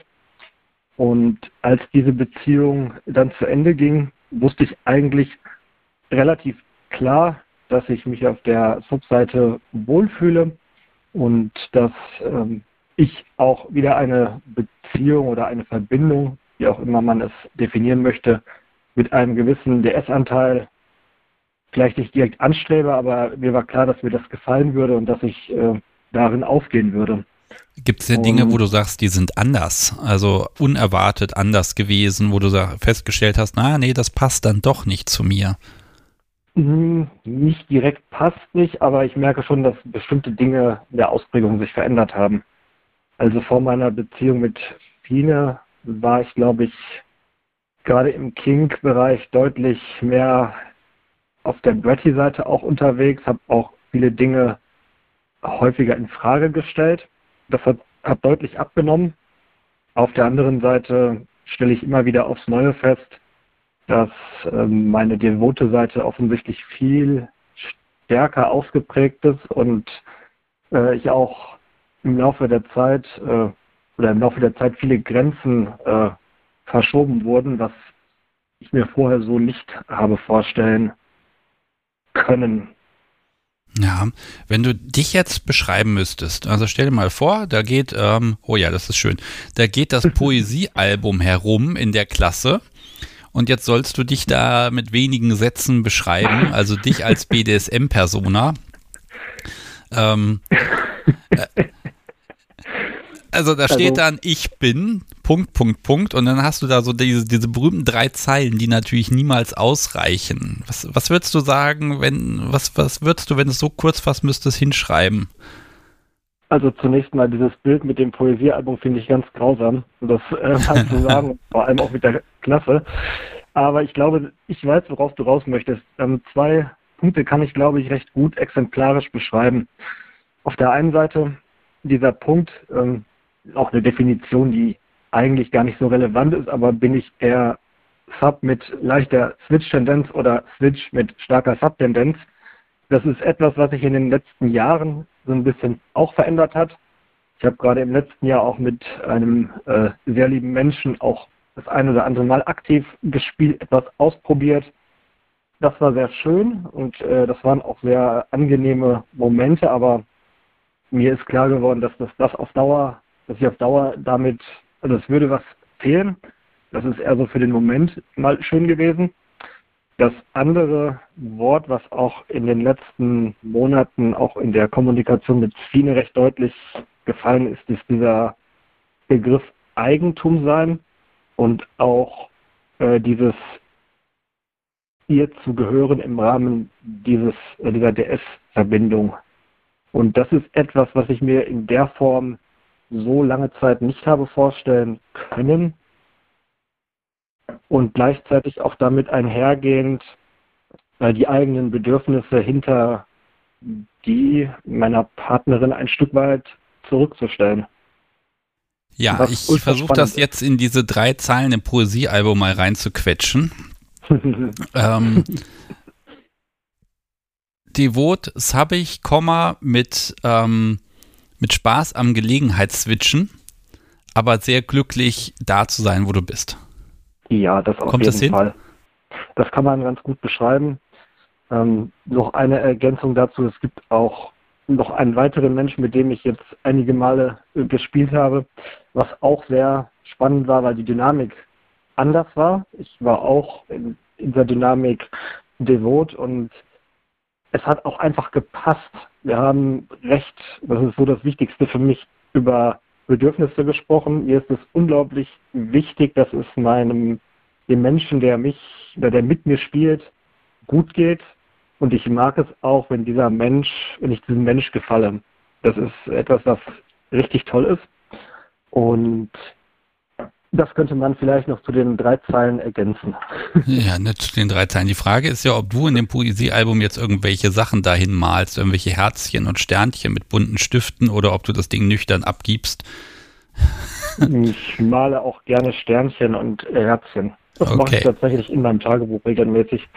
Und als diese Beziehung dann zu Ende ging, wusste ich eigentlich relativ klar, dass ich mich auf der Subseite wohlfühle und dass ähm, ich auch wieder eine Beziehung oder eine Verbindung, wie auch immer man es definieren möchte, mit einem gewissen DS-Anteil vielleicht nicht direkt anstrebe, aber mir war klar, dass mir das gefallen würde und dass ich äh, darin aufgehen würde. Gibt es denn Dinge, wo du sagst, die sind anders, also unerwartet anders gewesen, wo du festgestellt hast, na, nee, das passt dann doch nicht zu mir? Hm, nicht direkt passt nicht, aber ich merke schon, dass bestimmte Dinge in der Ausprägung sich verändert haben. Also vor meiner Beziehung mit Fine war ich, glaube ich, gerade im Kink-Bereich deutlich mehr auf der Bretty-Seite auch unterwegs, habe auch viele Dinge häufiger in Frage gestellt das hat, hat deutlich abgenommen. Auf der anderen Seite stelle ich immer wieder aufs Neue fest, dass ähm, meine devote Seite offensichtlich viel stärker ausgeprägt ist und äh, ich auch im Laufe der Zeit äh, oder im Laufe der Zeit viele Grenzen äh, verschoben wurden, was ich mir vorher so nicht habe vorstellen können. Ja, wenn du dich jetzt beschreiben müsstest, also stell dir mal vor, da geht, ähm, oh ja, das ist schön, da geht das <laughs> Poesiealbum herum in der Klasse und jetzt sollst du dich da mit wenigen Sätzen beschreiben, also dich als <laughs> BDSM-Persona. Ähm, äh, also da steht also, dann, ich bin, Punkt, Punkt, Punkt. Und dann hast du da so diese, diese berühmten drei Zeilen, die natürlich niemals ausreichen. Was, was würdest du sagen, wenn, was, was würdest du, wenn es so kurz fasst, müsstest hinschreiben? Also zunächst mal dieses Bild mit dem Poesiealbum finde ich ganz grausam. Das äh, <laughs> kannst du <laughs> sagen, vor allem auch mit der Klasse. Aber ich glaube, ich weiß, worauf du raus möchtest. Ähm, zwei Punkte kann ich, glaube ich, recht gut exemplarisch beschreiben. Auf der einen Seite dieser Punkt, ähm, auch eine Definition, die eigentlich gar nicht so relevant ist, aber bin ich eher Sub mit leichter Switch-Tendenz oder Switch mit starker Sub-Tendenz. Das ist etwas, was sich in den letzten Jahren so ein bisschen auch verändert hat. Ich habe gerade im letzten Jahr auch mit einem äh, sehr lieben Menschen auch das ein oder andere Mal aktiv gespielt, etwas ausprobiert. das war sehr schön und äh, das waren auch sehr angenehme Momente, aber mir ist klar geworden, dass das, das auf Dauer, dass ich auf Dauer damit, also es würde was fehlen. Das ist eher so für den Moment mal schön gewesen. Das andere Wort, was auch in den letzten Monaten auch in der Kommunikation mit Fine recht deutlich gefallen ist, ist dieser Begriff Eigentum sein und auch äh, dieses ihr zu gehören im Rahmen dieses, äh, dieser DS-Verbindung. Und das ist etwas, was ich mir in der Form so lange Zeit nicht habe vorstellen können. Und gleichzeitig auch damit einhergehend äh, die eigenen Bedürfnisse hinter die meiner Partnerin ein Stück weit zurückzustellen. Ja, ich versuche das jetzt in diese drei Zeilen im Poesiealbum mal reinzuquetschen. <laughs> ähm, devot, sabbig, Komma mit, ähm, mit Spaß am Gelegenheitsswitchen, aber sehr glücklich da zu sein, wo du bist. Ja, das auf Kommt jeden das hin? Fall. Das kann man ganz gut beschreiben. Ähm, noch eine Ergänzung dazu, es gibt auch noch einen weiteren Menschen, mit dem ich jetzt einige Male äh, gespielt habe, was auch sehr spannend war, weil die Dynamik anders war. Ich war auch in, in der Dynamik devot und es hat auch einfach gepasst. Wir haben recht, das ist so das Wichtigste für mich, über Bedürfnisse gesprochen. Mir ist es unglaublich wichtig, dass es meinem, dem Menschen, der mich, der mit mir spielt, gut geht. Und ich mag es auch, wenn dieser Mensch, wenn ich diesem Mensch gefalle. Das ist etwas, was richtig toll ist. Und das könnte man vielleicht noch zu den drei Zeilen ergänzen. <laughs> Ja, nicht zu den drei Zeilen. Die Frage ist ja, ob du in dem Poesiealbum jetzt irgendwelche Sachen dahin malst, irgendwelche Herzchen und Sternchen mit bunten Stiften oder ob du das Ding nüchtern abgibst. <laughs> Ich male auch gerne Sternchen und Herzchen. Das mache Okay. ich tatsächlich in meinem Tagebuch regelmäßig.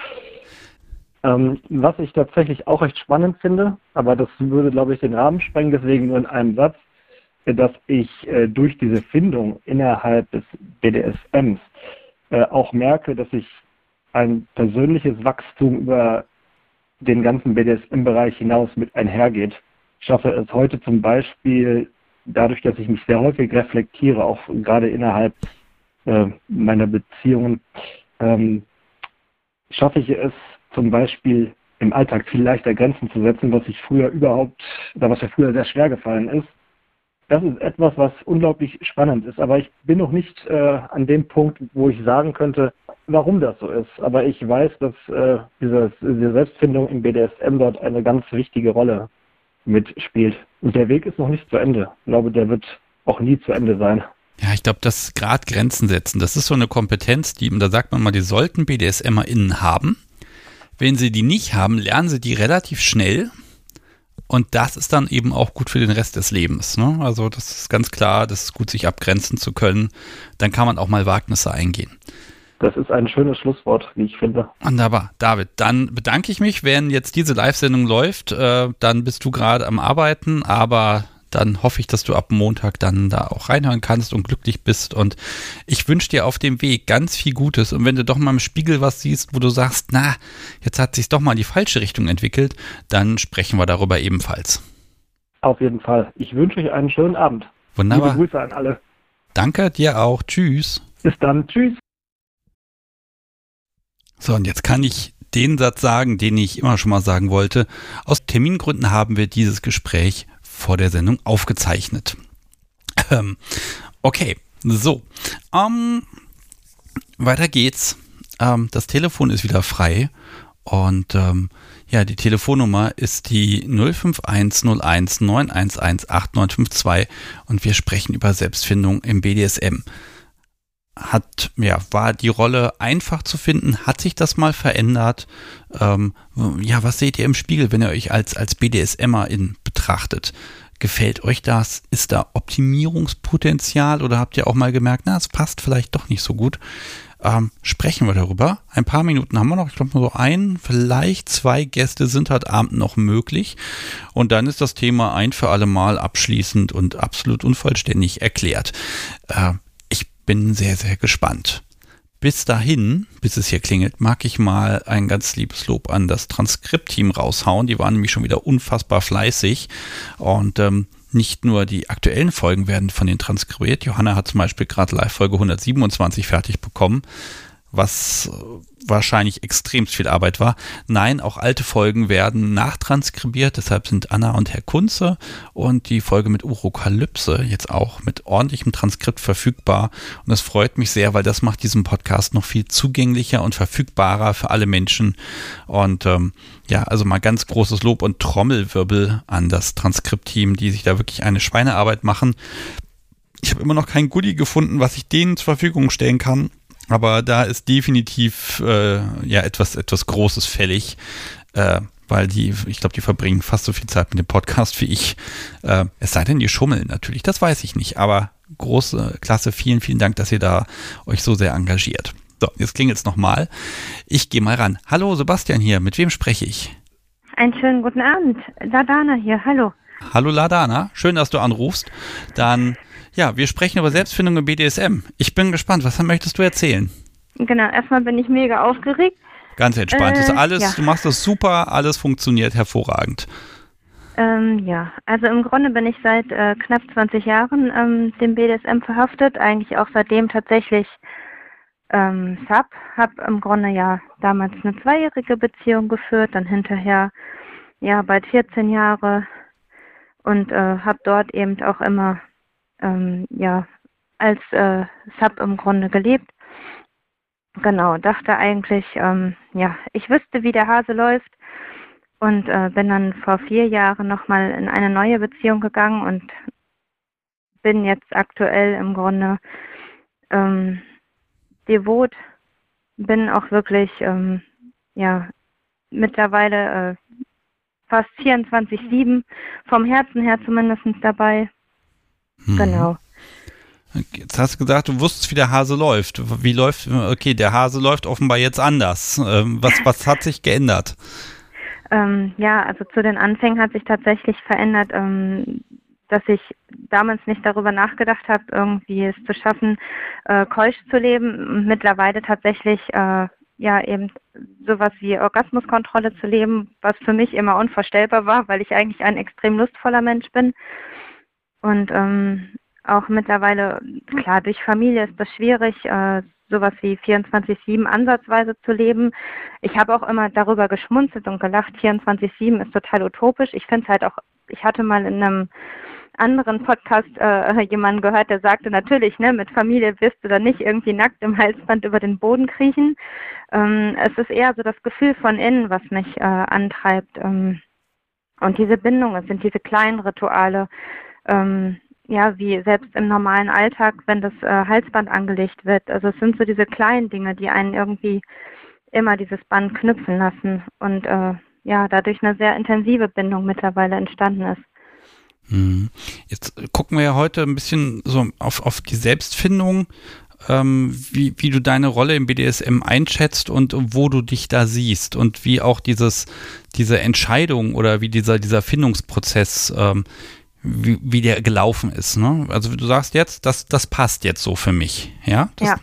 Ähm, was ich tatsächlich auch recht spannend finde, aber das würde, glaube ich, den Rahmen sprengen, deswegen nur in einem Satz, dass ich äh, durch diese Findung innerhalb des BDSMs äh, auch merke, dass ich ein persönliches Wachstum über den ganzen BDSM-Bereich hinaus mit einhergeht. Ich schaffe es heute zum Beispiel dadurch, dass ich mich sehr häufig reflektiere, auch gerade innerhalb äh, meiner Beziehungen, ähm, schaffe ich es zum Beispiel im Alltag viel leichter Grenzen zu setzen, was ich früher überhaupt, oder was mir früher sehr schwer gefallen ist. Das ist etwas, was unglaublich spannend ist. Aber ich bin noch nicht äh, an dem Punkt, wo ich sagen könnte, warum das so ist. Aber ich weiß, dass äh, dieses, diese Selbstfindung im BDSM dort eine ganz wichtige Rolle mitspielt. Und der Weg ist noch nicht zu Ende. Ich glaube, der wird auch nie zu Ende sein. Ja, ich glaube, das gerade Grenzen setzen, das ist so eine Kompetenz, die, da sagt man mal, die sollten BDSMerInnen haben. Wenn sie die nicht haben, lernen sie die relativ schnell. Und das ist dann eben auch gut für den Rest des Lebens. Ne? Also das ist ganz klar, das ist gut, sich abgrenzen zu können. Dann kann man auch mal Wagnisse eingehen. Das ist ein schönes Schlusswort, wie ich finde. Wunderbar. David, dann bedanke ich mich, wenn jetzt diese Live-Sendung läuft. Äh, dann bist du gerade am Arbeiten, aber dann hoffe ich, dass du ab Montag dann da auch reinhören kannst und glücklich bist. Und ich wünsche dir auf dem Weg ganz viel Gutes. Und wenn du doch mal im Spiegel was siehst, wo du sagst, na, jetzt hat sich doch mal in die falsche Richtung entwickelt, dann sprechen wir darüber ebenfalls. Auf jeden Fall. Ich wünsche euch einen schönen Abend. Wunderbar. Liebe Grüße an alle. Danke dir auch. Tschüss. Bis dann. Tschüss. So, und jetzt kann ich den Satz sagen, den ich immer schon mal sagen wollte. Aus Termingründen haben wir dieses Gespräch vor der Sendung aufgezeichnet. Ähm, okay, so. Ähm, weiter geht's. Ähm, das Telefon ist wieder frei. Und ähm, ja, die Telefonnummer ist die 05101 911 8952 und wir sprechen über Selbstfindung im BDSM hat, ja, war die Rolle einfach zu finden? Hat sich das mal verändert? Ähm, ja, was seht ihr im Spiegel, wenn ihr euch als, als BDSMerin betrachtet? Gefällt euch das? Ist da Optimierungspotenzial oder habt ihr auch mal gemerkt, na, es passt vielleicht doch nicht so gut? Ähm, sprechen wir darüber. Ein paar Minuten haben wir noch. Ich glaube, nur so ein, vielleicht zwei Gäste sind heute Abend noch möglich. Und dann ist das Thema ein für alle Mal abschließend und absolut unvollständig erklärt. Äh, bin sehr, sehr gespannt. bis dahin, bis es hier klingelt, mag ich mal ein ganz liebes Lob an das Transkriptteam raushauen. Die waren nämlich schon wieder unfassbar fleißig und ähm, nicht nur die aktuellen Folgen werden von den transkribiert. Johanna hat zum Beispiel gerade Live-Folge 127 fertig bekommen was wahrscheinlich extrem viel Arbeit war. Nein, auch alte Folgen werden nachtranskribiert, deshalb sind Anna und Herr Kunze und die Folge mit Urokalypse jetzt auch mit ordentlichem Transkript verfügbar. Und das freut mich sehr, weil das macht diesen Podcast noch viel zugänglicher und verfügbarer für alle Menschen. Und ähm, ja, also mal ganz großes Lob und Trommelwirbel an das Transkriptteam, die sich da wirklich eine Schweinearbeit machen. Ich habe immer noch kein Goodie gefunden, was ich denen zur Verfügung stellen kann aber da ist definitiv äh, ja etwas, etwas Großes fällig, äh, weil die, ich glaube, die verbringen fast so viel Zeit mit dem Podcast wie ich. Äh, es sei denn, die schummeln natürlich, das weiß ich nicht. Aber große Klasse, vielen, vielen Dank, dass ihr da euch so sehr engagiert. So, jetzt klingt es nochmal. Ich gehe mal ran. Hallo, Sebastian hier. Mit wem spreche ich? Einen schönen guten Abend. Ladana hier. Hallo. Hallo Ladana. Schön, dass du anrufst. Dann ja, wir sprechen über Selbstfindung im BDSM. Ich bin gespannt, was möchtest du erzählen? Genau, erstmal bin ich mega aufgeregt. Ganz entspannt. Äh, ist alles, ja. du machst das super, alles funktioniert hervorragend. Ähm, ja, also im Grunde bin ich seit äh, knapp 20 Jahren ähm, dem BDSM verhaftet, eigentlich auch seitdem tatsächlich ähm, Sub, habe im Grunde ja damals eine zweijährige Beziehung geführt, dann hinterher ja bald 14 Jahre und äh, habe dort eben auch immer ähm, ja, als äh, Sub im Grunde gelebt. Genau, dachte eigentlich, ähm, ja, ich wüsste, wie der Hase läuft. Und äh, bin dann vor vier Jahren nochmal in eine neue Beziehung gegangen und bin jetzt aktuell im Grunde ähm, devot, bin auch wirklich, ähm, ja, mittlerweile äh, fast 24-7 vom Herzen her zumindest dabei hm. Genau. Jetzt hast du gesagt, du wusstest, wie der Hase läuft. Wie läuft, okay, der Hase läuft offenbar jetzt anders. Ähm, was, was hat sich geändert? Ähm, ja, also zu den Anfängen hat sich tatsächlich verändert, ähm, dass ich damals nicht darüber nachgedacht habe, irgendwie es zu schaffen, äh, keusch zu leben. Mittlerweile tatsächlich äh, ja eben sowas wie Orgasmuskontrolle zu leben, was für mich immer unvorstellbar war, weil ich eigentlich ein extrem lustvoller Mensch bin. Und ähm, auch mittlerweile, klar, durch Familie ist das schwierig, äh, sowas wie 24-7 ansatzweise zu leben. Ich habe auch immer darüber geschmunzelt und gelacht, 24-7 ist total utopisch. Ich finde es halt auch, ich hatte mal in einem anderen Podcast äh, <laughs> jemanden gehört, der sagte, natürlich, ne, mit Familie wirst du dann nicht irgendwie nackt im Halsband über den Boden kriechen. Ähm, es ist eher so das Gefühl von innen, was mich äh, antreibt. Ähm, und diese Bindung, es sind diese kleinen Rituale, ähm, ja, wie selbst im normalen Alltag, wenn das äh, Halsband angelegt wird. Also es sind so diese kleinen Dinge, die einen irgendwie immer dieses Band knüpfen lassen und äh, ja, dadurch eine sehr intensive Bindung mittlerweile entstanden ist. Mhm. Jetzt gucken wir ja heute ein bisschen so auf, auf die Selbstfindung, ähm, wie, wie du deine Rolle im BDSM einschätzt und wo du dich da siehst und wie auch dieses, diese Entscheidung oder wie dieser, dieser Findungsprozess ähm, wie, wie der gelaufen ist. Ne? Also du sagst jetzt, das, das passt jetzt so für mich. Ja. Das, ja.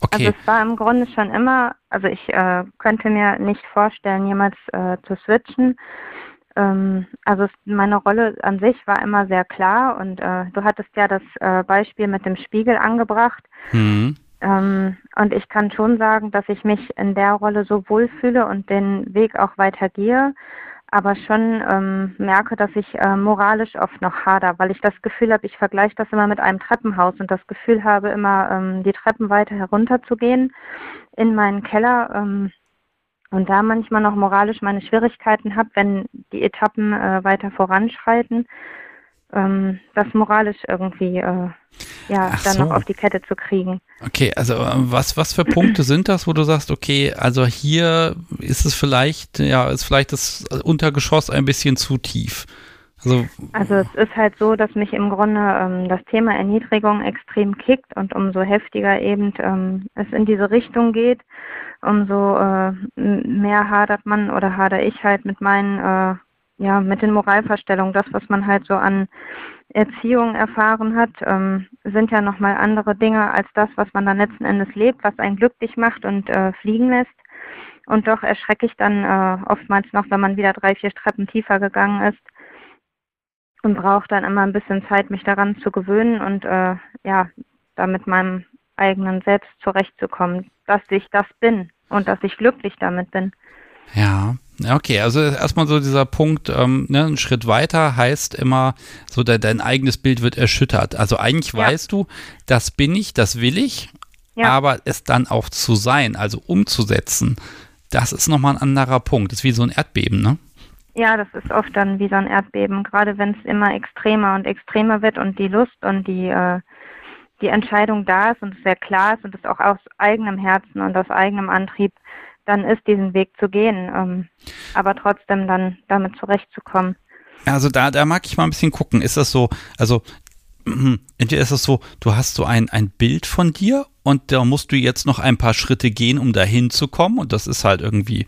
Okay. Also es war im Grunde schon immer, also ich äh, könnte mir nicht vorstellen, jemals äh, zu switchen. Ähm, also meine Rolle an sich war immer sehr klar und äh, du hattest ja das äh, Beispiel mit dem Spiegel angebracht. Mhm. Ähm, und ich kann schon sagen, dass ich mich in der Rolle so wohlfühle und den Weg auch weitergehe aber schon ähm, merke, dass ich äh, moralisch oft noch hader, weil ich das Gefühl habe, ich vergleiche das immer mit einem Treppenhaus und das Gefühl habe, immer ähm, die Treppen weiter herunterzugehen in meinen Keller ähm, und da manchmal noch moralisch meine Schwierigkeiten habe, wenn die Etappen äh, weiter voranschreiten ähm, das moralisch irgendwie äh, ja Ach dann so. noch auf die Kette zu kriegen. Okay, also äh, was was für Punkte sind das, wo du sagst, okay, also hier ist es vielleicht ja ist vielleicht das Untergeschoss ein bisschen zu tief. Also, also es ist halt so, dass mich im Grunde ähm, das Thema Erniedrigung extrem kickt und umso heftiger eben ähm, es in diese Richtung geht, umso äh, mehr hadert man oder hader ich halt mit meinen äh, ja, mit den Moralvorstellungen, das, was man halt so an Erziehung erfahren hat, ähm, sind ja nochmal andere Dinge als das, was man dann letzten Endes lebt, was einen glücklich macht und äh, fliegen lässt. Und doch erschrecke ich dann äh, oftmals noch, wenn man wieder drei, vier Treppen tiefer gegangen ist und brauche dann immer ein bisschen Zeit, mich daran zu gewöhnen und äh, ja, da mit meinem eigenen Selbst zurechtzukommen, dass ich das bin und dass ich glücklich damit bin. Ja, okay, also erstmal so dieser Punkt, ähm, ne, ein Schritt weiter heißt immer, so de dein eigenes Bild wird erschüttert. Also eigentlich ja. weißt du, das bin ich, das will ich, ja. aber es dann auch zu sein, also umzusetzen, das ist nochmal ein anderer Punkt. Das ist wie so ein Erdbeben, ne? Ja, das ist oft dann wie so ein Erdbeben, gerade wenn es immer extremer und extremer wird und die Lust und die, äh, die Entscheidung da ist und es sehr klar ist und es auch aus eigenem Herzen und aus eigenem Antrieb dann ist, diesen Weg zu gehen, ähm, aber trotzdem dann damit zurechtzukommen. Also da, da mag ich mal ein bisschen gucken. Ist das so, also entweder ist es so, du hast so ein, ein Bild von dir und da musst du jetzt noch ein paar Schritte gehen, um dahin zu kommen und das ist halt irgendwie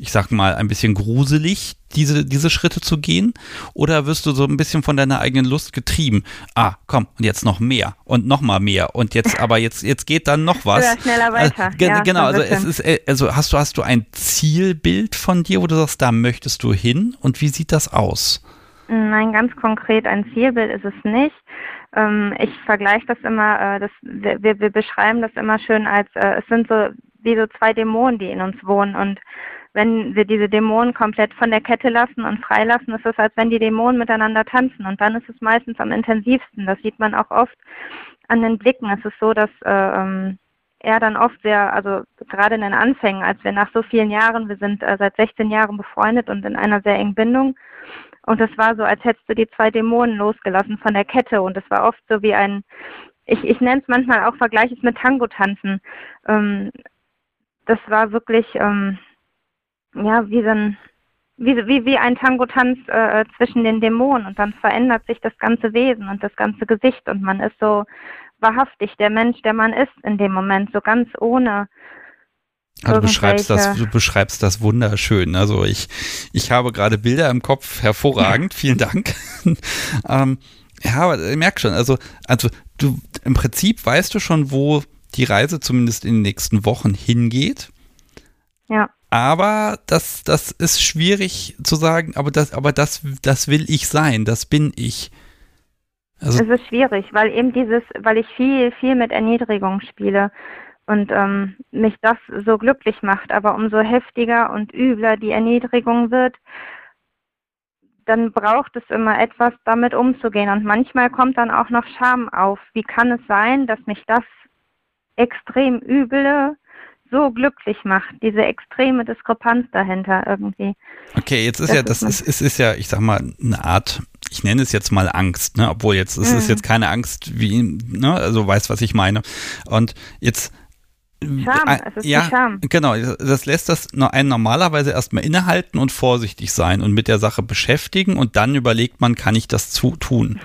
ich sag mal, ein bisschen gruselig, diese, diese Schritte zu gehen? Oder wirst du so ein bisschen von deiner eigenen Lust getrieben? Ah, komm, und jetzt noch mehr und noch mal mehr und jetzt, aber jetzt, jetzt geht dann noch was. Oder schneller weiter. Also, ja, genau, also es ist, äh, also hast du, hast du ein Zielbild von dir, wo du sagst, da möchtest du hin und wie sieht das aus? Nein, ganz konkret ein Zielbild ist es nicht. Ähm, ich vergleiche das immer, äh, das, wir, wir beschreiben das immer schön als, äh, es sind so wie so zwei Dämonen, die in uns wohnen und wenn wir diese Dämonen komplett von der Kette lassen und freilassen, ist es, als wenn die Dämonen miteinander tanzen. Und dann ist es meistens am intensivsten. Das sieht man auch oft an den Blicken. Es ist so, dass äh, ähm, er dann oft sehr, also gerade in den Anfängen, als wir nach so vielen Jahren, wir sind äh, seit 16 Jahren befreundet und in einer sehr engen Bindung. Und es war so, als hättest du die zwei Dämonen losgelassen von der Kette. Und es war oft so wie ein, ich, ich nenne es manchmal auch Vergleiches mit Tango-Tanzen. Ähm, das war wirklich, ähm, ja, wie so ein, wie, wie, wie ein Tango-Tanz äh, zwischen den Dämonen und dann verändert sich das ganze Wesen und das ganze Gesicht und man ist so wahrhaftig der Mensch, der man ist in dem Moment, so ganz ohne. Also du beschreibst das, du beschreibst das wunderschön. Also ich, ich habe gerade Bilder im Kopf, hervorragend, <laughs> vielen Dank. ähm, ja, aber ich merke schon, also, also du im Prinzip weißt du schon, wo die Reise zumindest in den nächsten Wochen hingeht. Ja. Aber das, das ist schwierig zu sagen, aber das, aber das, das will ich sein, das bin ich. Also es ist schwierig, weil eben dieses, weil ich viel, viel mit Erniedrigung spiele und ähm, mich das so glücklich macht, aber umso heftiger und übler die Erniedrigung wird, dann braucht es immer etwas, damit umzugehen. Und manchmal kommt dann auch noch Scham auf. Wie kann es sein, dass mich das extrem üble so glücklich macht, diese extreme Diskrepanz dahinter irgendwie. Okay, jetzt ist das ja, das ist, ist, ist ja, ich sag mal, eine Art, ich nenne es jetzt mal Angst, ne? Obwohl jetzt, es mhm. ist jetzt keine Angst, wie, ne, also weißt, was ich meine. Und jetzt Scham, äh, es ist ja, Scham. Genau, das lässt das einen normalerweise erstmal innehalten und vorsichtig sein und mit der Sache beschäftigen und dann überlegt man, kann ich das zu tun.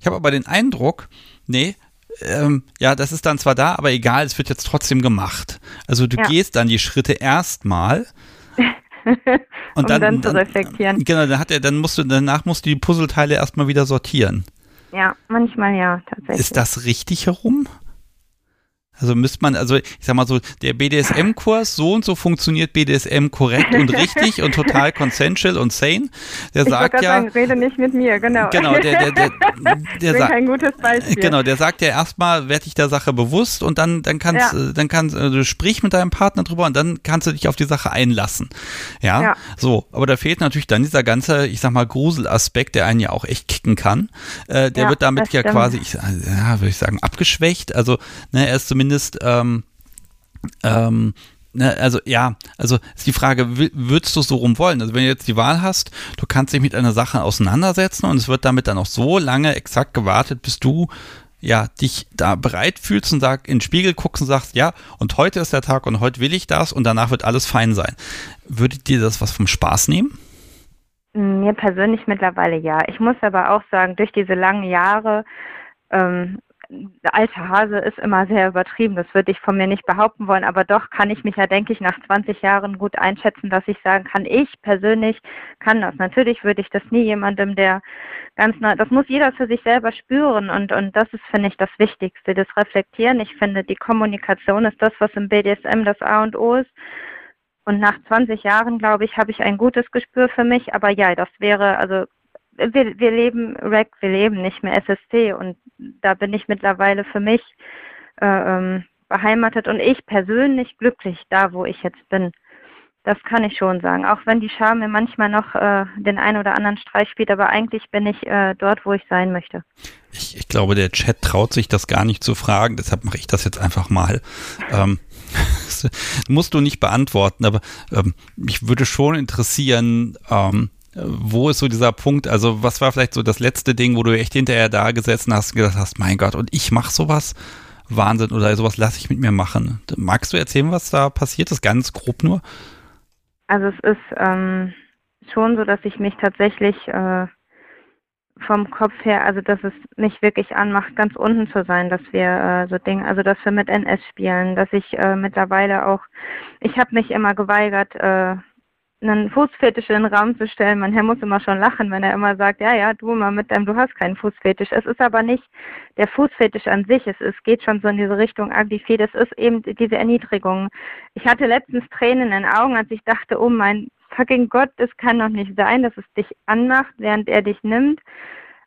Ich habe aber den Eindruck, nee, ähm, ja, das ist dann zwar da, aber egal, es wird jetzt trotzdem gemacht. Also du ja. gehst dann die Schritte erstmal. <laughs> und um dann, dann zu reflektieren. Genau, dann hat er, dann musst du, danach musst du die Puzzleteile erstmal wieder sortieren. Ja, manchmal ja, tatsächlich. Ist das richtig herum? Also müsste man, also ich sag mal so, der BDSM-Kurs, so und so funktioniert BDSM korrekt und richtig und total consensual und sane. Der ich sagt ja. Sagen, rede nicht mit mir, genau. Genau, der, der, der, <laughs> der sagt. kein gutes Beispiel. Genau, der sagt ja erstmal, werd dich der Sache bewusst und dann, dann kannst, ja. dann kannst, äh, du sprich mit deinem Partner drüber und dann kannst du dich auf die Sache einlassen. Ja? ja. So, aber da fehlt natürlich dann dieser ganze, ich sag mal, Gruselaspekt, der einen ja auch echt kicken kann. Äh, der ja, wird damit ja quasi, ich, ja, würde ich sagen, abgeschwächt. Also, ne, er ist zumindest zumindest, ähm, ähm, ne, also ja, also ist die Frage, würdest du so rum wollen? Also wenn du jetzt die Wahl hast, du kannst dich mit einer Sache auseinandersetzen und es wird damit dann auch so lange exakt gewartet, bis du ja, dich da bereit fühlst und sag, in den Spiegel guckst und sagst, ja, und heute ist der Tag und heute will ich das und danach wird alles fein sein. Würde dir das was vom Spaß nehmen? Mir persönlich mittlerweile ja. Ich muss aber auch sagen, durch diese langen Jahre ähm, der alte Hase ist immer sehr übertrieben, das würde ich von mir nicht behaupten wollen, aber doch kann ich mich ja, denke ich, nach 20 Jahren gut einschätzen, dass ich sagen kann, ich persönlich kann das. Natürlich würde ich das nie jemandem, der ganz neu, das muss jeder für sich selber spüren und, und das ist, finde ich, das Wichtigste, das Reflektieren. Ich finde, die Kommunikation ist das, was im BDSM das A und O ist. Und nach 20 Jahren, glaube ich, habe ich ein gutes Gespür für mich. Aber ja, das wäre, also wir, wir leben REC, wir leben nicht mehr SSC und da bin ich mittlerweile für mich äh, ähm, beheimatet und ich persönlich glücklich da, wo ich jetzt bin. Das kann ich schon sagen. Auch wenn die Scham mir manchmal noch äh, den einen oder anderen Streich spielt, aber eigentlich bin ich äh, dort, wo ich sein möchte. Ich, ich, glaube, der Chat traut sich das gar nicht zu fragen, deshalb mache ich das jetzt einfach mal. Ähm, <laughs> musst du nicht beantworten, aber ähm, mich würde schon interessieren, ähm, wo ist so dieser Punkt, also was war vielleicht so das letzte Ding, wo du echt hinterher da gesessen hast und gedacht hast, mein Gott, und ich mache sowas? Wahnsinn oder sowas lasse ich mit mir machen. Magst du erzählen, was da passiert ist, ganz grob nur? Also es ist ähm, schon so, dass ich mich tatsächlich äh, vom Kopf her, also dass es mich wirklich anmacht, ganz unten zu sein, dass wir äh, so Dinge, also dass wir mit NS spielen, dass ich äh, mittlerweile auch, ich habe mich immer geweigert, äh, einen Fußfetisch in den Raum zu stellen. Mein Herr muss immer schon lachen, wenn er immer sagt, ja, ja, du mal mit deinem, du hast keinen Fußfetisch. Es ist aber nicht der Fußfetisch an sich. Es, es geht schon so in diese Richtung Aglifid. Es ist eben diese Erniedrigung. Ich hatte letztens Tränen in den Augen, als ich dachte, oh mein fucking Gott, es kann doch nicht sein, dass es dich anmacht, während er dich nimmt.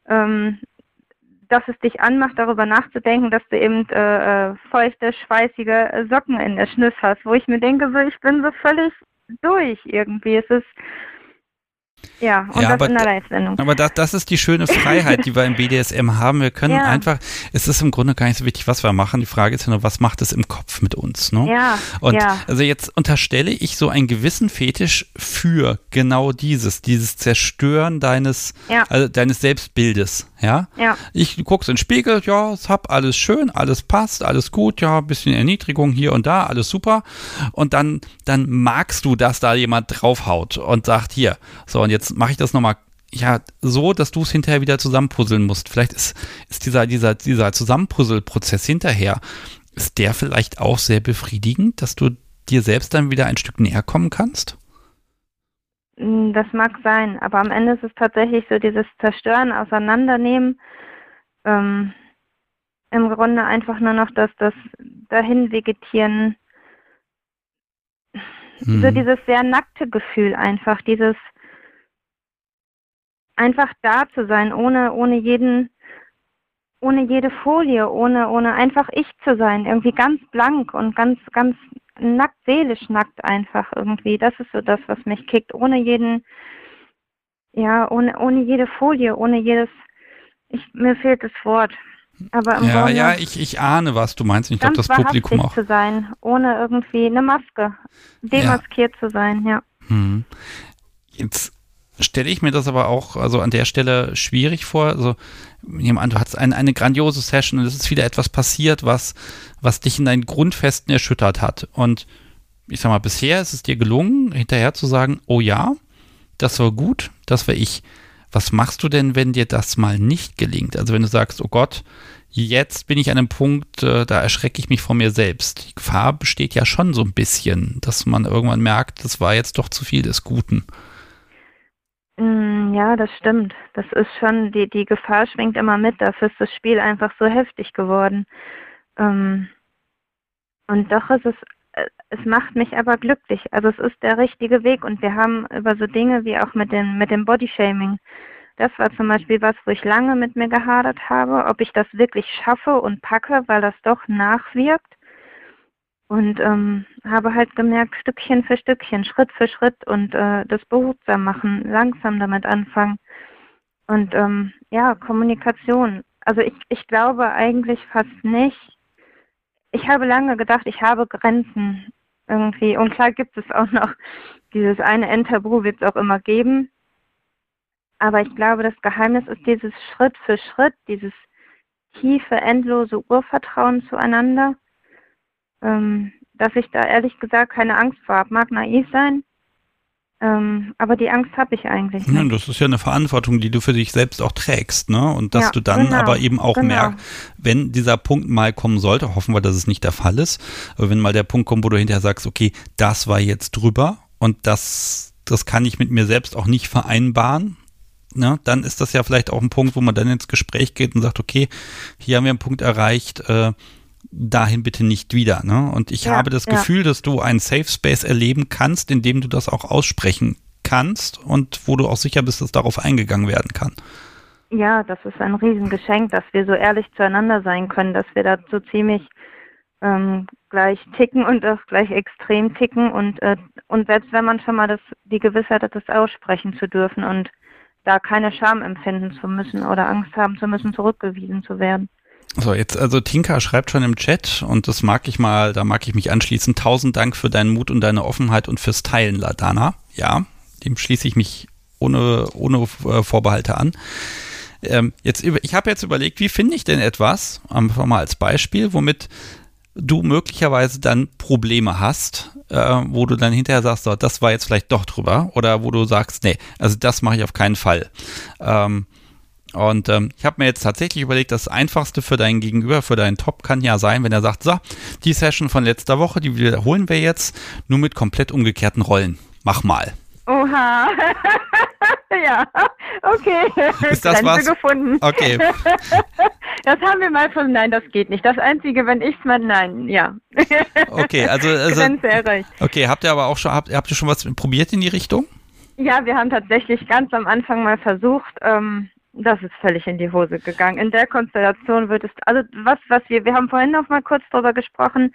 Ähm, dass es dich anmacht, darüber nachzudenken, dass du eben äh, äh feuchte, schweißige Socken in der Schnüss hast, wo ich mir denke, so, ich bin so völlig durch irgendwie. Es ist ja, und ja, das aber, in der Live-Sendung. Aber das, das ist die schöne Freiheit, die wir im BDSM haben. Wir können ja. einfach, es ist im Grunde gar nicht so wichtig, was wir machen. Die Frage ist ja nur, was macht es im Kopf mit uns? Ne? Ja. Und ja. also jetzt unterstelle ich so einen gewissen Fetisch für genau dieses, dieses Zerstören deines, ja. also deines Selbstbildes. Ja. ja. Ich guck's in den Spiegel, ja, es hab alles schön, alles passt, alles gut, ja, bisschen Erniedrigung hier und da, alles super. Und dann, dann magst du, dass da jemand draufhaut und sagt, hier, so, und jetzt mache ich das nochmal ja, so, dass du es hinterher wieder zusammenpuzzeln musst. Vielleicht ist, ist dieser, dieser, dieser Zusammenpuzzelprozess hinterher, ist der vielleicht auch sehr befriedigend, dass du dir selbst dann wieder ein Stück näher kommen kannst? Mm, das mag sein, aber am Ende ist es tatsächlich so dieses Zerstören, Auseinandernehmen, ähm, im Grunde einfach nur noch das, das dahin vegetieren, hm. so dieses sehr nackte Gefühl einfach, dieses einfach da zu sein, ohne, ohne jeden, ohne jede Folie, ohne, ohne einfach ich zu sein, irgendwie ganz blank und ganz, ganz nackt, seelisch nackt einfach irgendwie. Das ist so das, was mich kickt, ohne jeden, ja, ohne, ohne jede Folie, ohne jedes, ich, mir fehlt das Wort. Aber im ja, Grunde ja, ich, ich ahne, was du meinst. Ich glaube, das Publikum auch. zu sein, ohne irgendwie eine Maske, demaskiert ja. zu sein, ja. Hm. Jetzt stelle ich mir das aber auch also an der Stelle schwierig vor. Also nehmen du hast ein, eine grandiose Session und es ist wieder etwas passiert, was, was dich in deinen Grundfesten erschüttert hat. Und ich sag mal, bisher ist es dir gelungen, hinterher zu sagen, oh ja, das war gut, das war ich. Was machst du denn, wenn dir das mal nicht gelingt? Also wenn du sagst, oh Gott, jetzt bin ich an einem Punkt, äh, da erschrecke ich mich vor mir selbst. Die Gefahr besteht ja schon so ein bisschen, dass man irgendwann merkt, das war jetzt doch zu viel des Guten. Mm, ja, das stimmt. Das ist schon, die, die Gefahr schwingt immer mit. Dafür ist das Spiel einfach so heftig geworden. Ähm, und doch ist es, äh, es macht mich aber glücklich. Also es ist der richtige Weg und wir haben über so Dinge wie auch mit dem, mit dem Bodyshaming. Das war zum Beispiel was, wo ich lange mit mir gehadert habe, ob ich das wirklich schaffe und packe, weil das doch nachwirkt. Und ähm, habe halt gemerkt, Stückchen für Stückchen, Schritt für Schritt und äh, das behutsam machen, langsam damit anfangen. Und ähm, ja, Kommunikation. Also ich, ich glaube eigentlich fast nicht. Ich habe lange gedacht, ich habe Grenzen irgendwie. Und klar gibt es auch noch dieses eine Endtabu, wird es auch immer geben. Aber ich glaube, das Geheimnis ist dieses Schritt für Schritt, dieses tiefe, endlose Urvertrauen zueinander ähm, dass ich da ehrlich gesagt keine Angst vor habe. Mag naiv sein, Ähm, aber die Angst habe ich eigentlich Ja, nicht. das ist ja eine Verantwortung, die du für dich selbst auch trägst, ne? Und dass Ja, du dann genau, aber eben auch genau. merkst, wenn dieser Punkt mal kommen sollte, hoffen wir, dass es nicht der Fall ist, aber wenn mal der Punkt kommt, wo du hinterher sagst, okay, das war jetzt drüber und das, das kann ich mit mir selbst auch nicht vereinbaren, ne? Dann ist das ja vielleicht auch ein Punkt, wo man dann ins Gespräch geht und sagt, okay, hier haben wir einen Punkt erreicht, äh, dahin bitte nicht wieder. Ne? Und ich Ja, habe das ja. Gefühl, dass du einen Safe Space erleben kannst, in dem du das auch aussprechen kannst und wo du auch sicher bist, dass darauf eingegangen werden kann. Ja, das ist ein Riesengeschenk, dass wir so ehrlich zueinander sein können, dass wir da so ziemlich ähm, gleich ticken und auch gleich extrem ticken und äh, und selbst wenn man schon mal das die Gewissheit hat, das aussprechen zu dürfen und da keine Scham empfinden zu müssen oder Angst haben zu müssen, zurückgewiesen zu werden. So, jetzt, also Tinka schreibt schon im Chat und das mag ich mal, da mag ich mich anschließen. Tausend Dank für deinen Mut und deine Offenheit und fürs Teilen, Ladana. Ja, dem schließe ich mich ohne, ohne äh, Vorbehalte an. Ähm, jetzt, ich habe jetzt überlegt, wie finde ich denn etwas, einfach mal als Beispiel, womit du möglicherweise dann Probleme hast, äh, wo du dann hinterher sagst, so, das war jetzt vielleicht doch drüber, oder wo du sagst, nee, also das mache ich auf keinen Fall. Ähm, und ähm, ich habe mir jetzt tatsächlich überlegt, das Einfachste für deinen Gegenüber, für deinen Top kann ja sein, wenn er sagt, so, die Session von letzter Woche, die wiederholen wir jetzt, nur mit komplett umgekehrten Rollen. Mach mal. Oha. <laughs> ja, okay. <laughs> Ist das Grenze was? gefunden. Okay. <laughs> Das haben wir mal von, nein, das geht nicht. Das Einzige, wenn ich mal, nein, ja. Okay, also, also Grenze erreicht. okay, habt ihr aber auch schon, habt, habt ihr schon was probiert in die Richtung? Ja, wir haben tatsächlich ganz am Anfang mal versucht, ähm, das ist völlig in die Hose gegangen. In der Konstellation wird es, also was, was wir, wir haben vorhin noch mal kurz drüber gesprochen,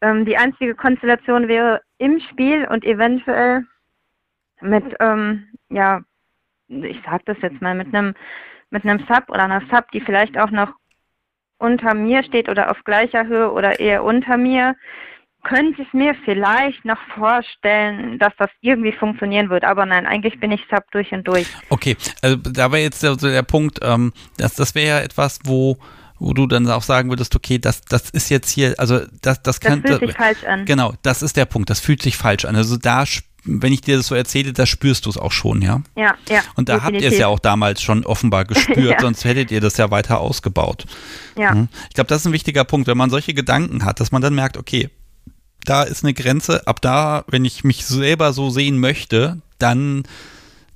ähm, die einzige Konstellation wäre im Spiel und eventuell mit, ähm, ja, ich sag das jetzt mal, mit einem, mit einem Sub oder einer Sub, die vielleicht auch noch unter mir steht oder auf gleicher Höhe oder eher unter mir, könnte ich mir vielleicht noch vorstellen, dass das irgendwie funktionieren wird. Aber nein, eigentlich bin ich Sub durch und durch. Okay, also da war jetzt der, so der Punkt, ähm, das, das wäre ja etwas, wo, wo du dann auch sagen würdest, okay, das, das ist jetzt hier, also das, das Das kann. fühlt sich falsch an. Genau, das ist der Punkt, das fühlt sich falsch an. Also da, wenn ich dir das so erzähle, da spürst du es auch schon, ja. Ja, ja. Und da habt ihr es ja auch damals schon offenbar <laughs> gespürt, Ja. sonst hättet ihr das ja weiter ausgebaut. Ja, Mhm. Ich glaube, das ist ein wichtiger Punkt, wenn man solche Gedanken hat, dass man dann merkt, okay, da ist eine Grenze, ab da, wenn ich mich selber so sehen möchte, dann,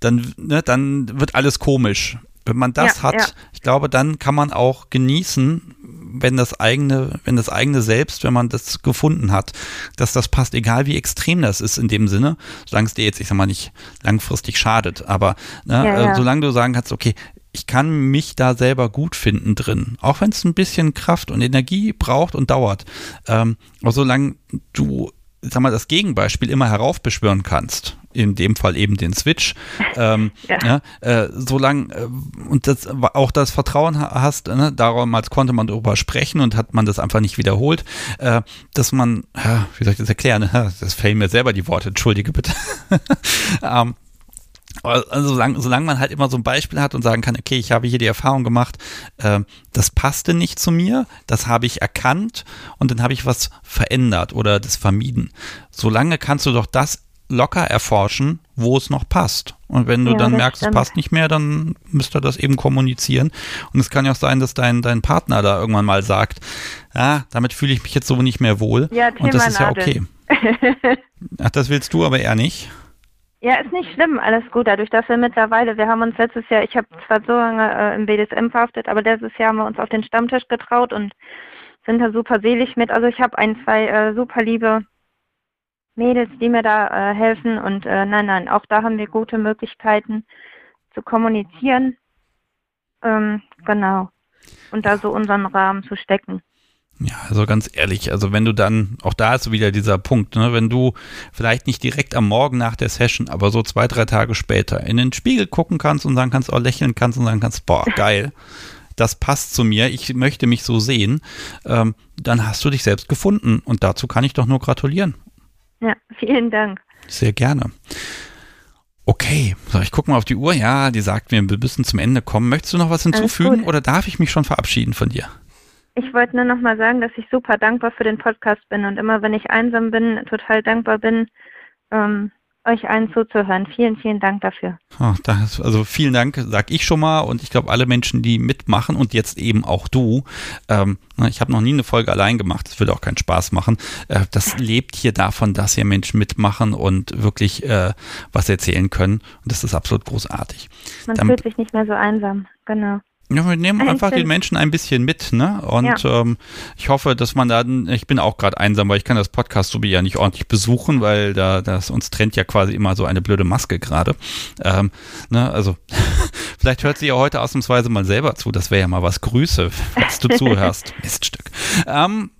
dann, ne, dann wird alles komisch. Wenn man das Ja, hat, ja. ich glaube, dann kann man auch genießen, wenn das eigene, wenn das eigene Selbst, wenn man das gefunden hat, dass das passt, egal wie extrem das ist in dem Sinne, solange es dir jetzt, ich sag mal, nicht langfristig schadet. Aber ne, Ja, äh, solange du sagen kannst, okay, ich kann mich da selber gut finden drin, auch wenn es ein bisschen Kraft und Energie braucht und dauert. Ähm, aber solange du, sag mal, das Gegenbeispiel immer heraufbeschwören kannst, in dem Fall eben den Switch, ähm, <laughs> Ja. ja. äh, solange äh, und das auch das Vertrauen ha- hast, ne, damals konnte man darüber sprechen und hat man das einfach nicht wiederholt, äh, dass man, ja, wie soll ich das erklären? <laughs> Das fehlen mir selber die Worte, entschuldige bitte. <laughs> ähm, also solange, solange man halt immer so ein Beispiel hat und sagen kann, okay, ich habe hier die Erfahrung gemacht, äh, das passte nicht zu mir, das habe ich erkannt und dann habe ich was verändert oder das vermieden. Solange kannst du doch das locker erforschen, wo es noch passt. Und wenn du Ja, dann merkst, es stimmt. passt nicht mehr, dann müsst ihr das eben kommunizieren. Und es kann ja auch sein, dass dein, dein Partner da irgendwann mal sagt, ja, damit fühle ich mich jetzt so nicht mehr wohl. Ja, und das ist ja okay. <laughs> Ach, das willst du aber eher nicht. Ja, ist nicht schlimm, alles gut. Dadurch, dass wir mittlerweile, wir haben uns letztes Jahr, ich habe zwar so lange äh, im BDSM verhaftet, aber letztes Jahr haben wir uns auf den Stammtisch getraut und sind da super selig mit. Also ich habe ein, zwei äh, super liebe Mädels, die mir da äh, helfen und äh, nein, nein, auch da haben wir gute Möglichkeiten zu kommunizieren. Ähm, genau. Und da so unseren Rahmen zu stecken. Ja, also ganz ehrlich, also wenn du dann, auch da ist wieder dieser Punkt, ne, wenn du vielleicht nicht direkt am Morgen nach der Session, aber so zwei, drei Tage später in den Spiegel gucken kannst und sagen kannst, auch lächeln kannst und sagen kannst, boah, geil, das passt zu mir, ich möchte mich so sehen, ähm, dann hast du dich selbst gefunden und dazu kann ich doch nur gratulieren. Ja, vielen Dank. Sehr gerne. Okay, so, ich gucke mal auf die Uhr. Ja, die sagt mir, wir müssen zum Ende kommen. Möchtest du noch was hinzufügen oder darf ich mich schon verabschieden von dir? Ich wollte nur noch mal sagen, dass ich super dankbar für den Podcast bin und immer, wenn ich einsam bin, total dankbar bin, ähm, euch allen zuzuhören. Vielen, vielen Dank dafür. Oh, das, also vielen Dank, sag ich schon mal. Und ich glaube, alle Menschen, die mitmachen und jetzt eben auch du. Ähm, ich habe noch nie eine Folge allein gemacht. Das würde auch keinen Spaß machen. Äh, das lebt hier davon, dass hier Menschen mitmachen und wirklich äh, was erzählen können. Und das ist absolut großartig. Man Dann, fühlt sich nicht mehr so einsam. Genau. Ja, wir nehmen einfach den Menschen ein bisschen mit, ne? Und ja. ähm, ich hoffe, dass man da, ich bin auch gerade einsam, weil ich kann das Podcast so wie ja nicht ordentlich besuchen, weil da das uns trennt ja quasi immer so eine blöde Maske gerade. Ähm, ne? Also <laughs> vielleicht hört sie ja heute ausnahmsweise mal selber zu. Das wäre ja mal was. Grüße, falls du zuhörst. <laughs> Miststück. Ähm,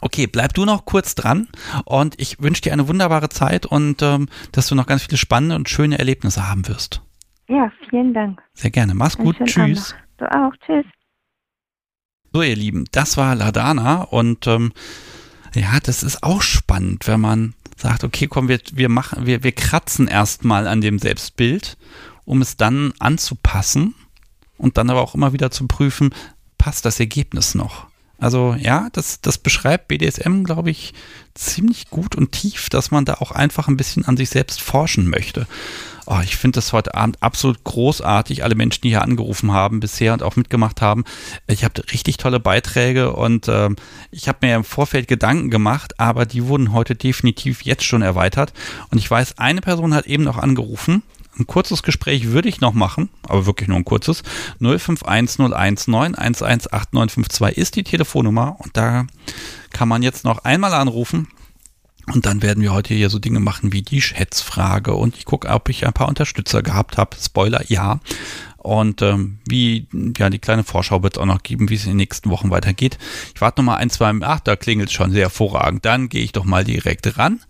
Okay, bleib du noch kurz dran und ich wünsche dir eine wunderbare Zeit und ähm, dass du noch ganz viele spannende und schöne Erlebnisse haben wirst. Ja, vielen Dank. Sehr gerne. Mach's gut. Tschüss. Du auch. Tschüss. So, ihr Lieben, das war Ladana und ähm, ja, das ist auch spannend, wenn man sagt, okay, komm, wir, wir machen, wir, wir kratzen erstmal an dem Selbstbild, um es dann anzupassen und dann aber auch immer wieder zu prüfen, passt das Ergebnis noch? Also ja, das, das beschreibt BDSM, glaube ich, ziemlich gut und tief, dass man da auch einfach ein bisschen an sich selbst forschen möchte. Oh, ich finde das heute Abend absolut großartig. Alle Menschen, die hier angerufen haben bisher und auch mitgemacht haben. Ich habe richtig tolle Beiträge und äh, ich habe mir im Vorfeld Gedanken gemacht, aber die wurden heute definitiv jetzt schon erweitert. Und ich weiß, eine Person hat eben noch angerufen. Ein kurzes Gespräch würde ich noch machen, aber wirklich nur ein kurzes. 051019118952 ist die Telefonnummer und da kann man jetzt noch einmal anrufen und dann werden wir heute hier so Dinge machen wie die Schätzfrage und ich gucke, ob ich ein paar Unterstützer gehabt habe. Spoiler, ja. Und ähm, wie, ja, die kleine Vorschau wird es auch noch geben, wie es in den nächsten Wochen weitergeht. Ich warte noch mal ein, zwei, ach, da klingelt es schon sehr hervorragend. Dann gehe ich doch mal direkt ran.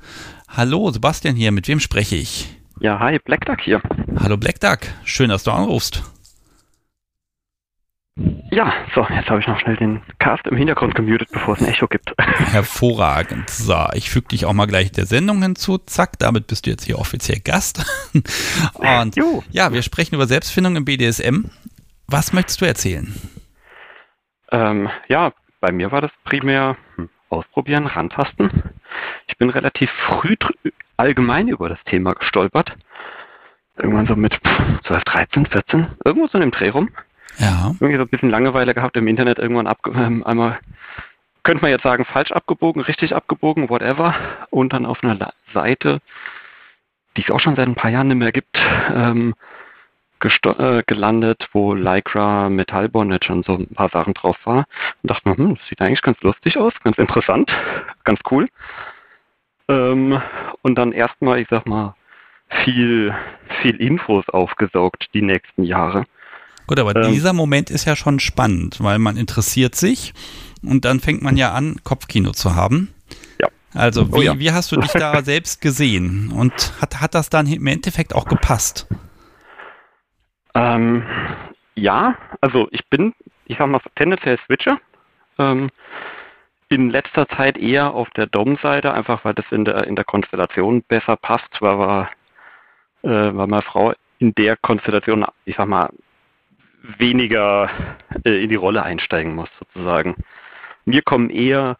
Hallo, Sebastian hier, mit wem spreche ich? Ja, hi, Black Duck hier. Hallo Black Duck, schön, dass du anrufst. Ja, so, jetzt habe ich noch schnell den Cast im Hintergrund gemutet, bevor es ein Echo gibt. <laughs> Hervorragend. So, ich füge dich auch mal gleich der Sendung hinzu. Zack, damit bist du jetzt hier offiziell Gast. <laughs> Und jo. ja, wir sprechen über Selbstfindung im BDSM. Was möchtest du erzählen? Ähm, ja, bei mir war das primär hm, ausprobieren, rantasten. Ich bin relativ früh allgemein über das Thema gestolpert. Irgendwann so mit 12, 13, 14, irgendwo so in dem Dreh rum. Ja. Irgendwie so ein bisschen Langeweile gehabt im Internet, irgendwann ab, ähm, einmal, könnte man jetzt sagen, falsch abgebogen, richtig abgebogen, whatever. Und dann auf einer Seite, die es auch schon seit ein paar Jahren nicht mehr gibt, ähm, äh, gelandet, wo Lycra Metallbondage und so ein paar Sachen drauf war. Und dachte mir, hm, das sieht eigentlich ganz lustig aus, ganz interessant, ganz cool. Ähm, und dann erstmal, ich sag mal, viel, viel Infos aufgesaugt die nächsten Jahre. Gut, aber ähm, dieser Moment ist ja schon spannend, weil man interessiert sich und dann fängt man ja an, Kopfkino zu haben. Ja. Also, wie, oh ja. wie hast du dich da <laughs> selbst gesehen? Und hat, hat das dann im Endeffekt auch gepasst? Ähm, ja, also ich bin, ich sag mal, tendenziell Switcher. Ähm, in letzter Zeit eher auf der Dom-Seite, einfach weil das in der, in der Konstellation besser passt, weil, wir, äh, weil meine Frau in der Konstellation, ich sag mal, weniger äh, in die Rolle einsteigen muss, sozusagen. Mir kommen eher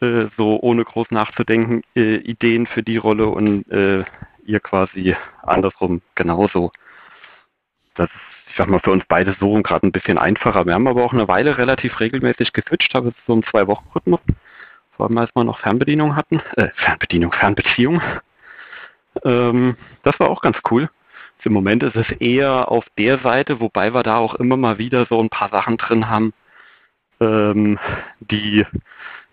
äh, so ohne groß nachzudenken äh, Ideen für die Rolle und äh, ihr quasi andersrum genauso. Das ist, ich sag mal, für uns beide so gerade ein bisschen einfacher. Wir haben aber auch eine Weile relativ regelmäßig geswitcht, habe so einen Zwei-Wochen-Rhythmus. Vor allem, als wir noch Fernbedienung hatten. Äh, Fernbedienung, Fernbeziehung. Ähm, das war auch ganz cool. Im Moment ist es eher auf der Seite, wobei wir da auch immer mal wieder so ein paar Sachen drin haben, ähm, die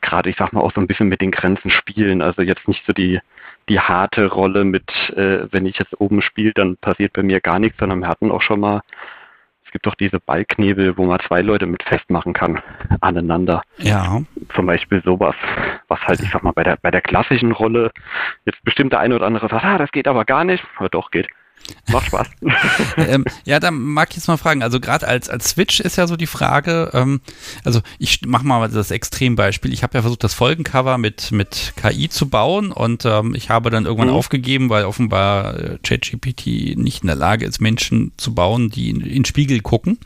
gerade, ich sag mal, auch so ein bisschen mit den Grenzen spielen. Also jetzt nicht so die, die harte Rolle mit, äh, wenn ich jetzt oben spiele, dann passiert bei mir gar nichts, sondern wir hatten auch schon mal, es gibt doch diese Ballknebel, wo man zwei Leute mit festmachen kann, aneinander. Ja. Zum Beispiel sowas, was halt, ich sag mal, bei der, bei der klassischen Rolle jetzt bestimmt der eine oder andere sagt, ah, das geht aber gar nicht, aber doch geht. Macht Spaß. <laughs> ähm, ja, da mag ich jetzt mal fragen, also gerade als, als Switch ist ja so die Frage, ähm, also ich mache mal das Extrembeispiel. Ich habe ja versucht, das Folgencover mit, mit KI zu bauen und ähm, ich habe dann irgendwann mhm. aufgegeben, weil offenbar äh, ChatGPT nicht in der Lage ist, Menschen zu bauen, die in, in Spiegel gucken.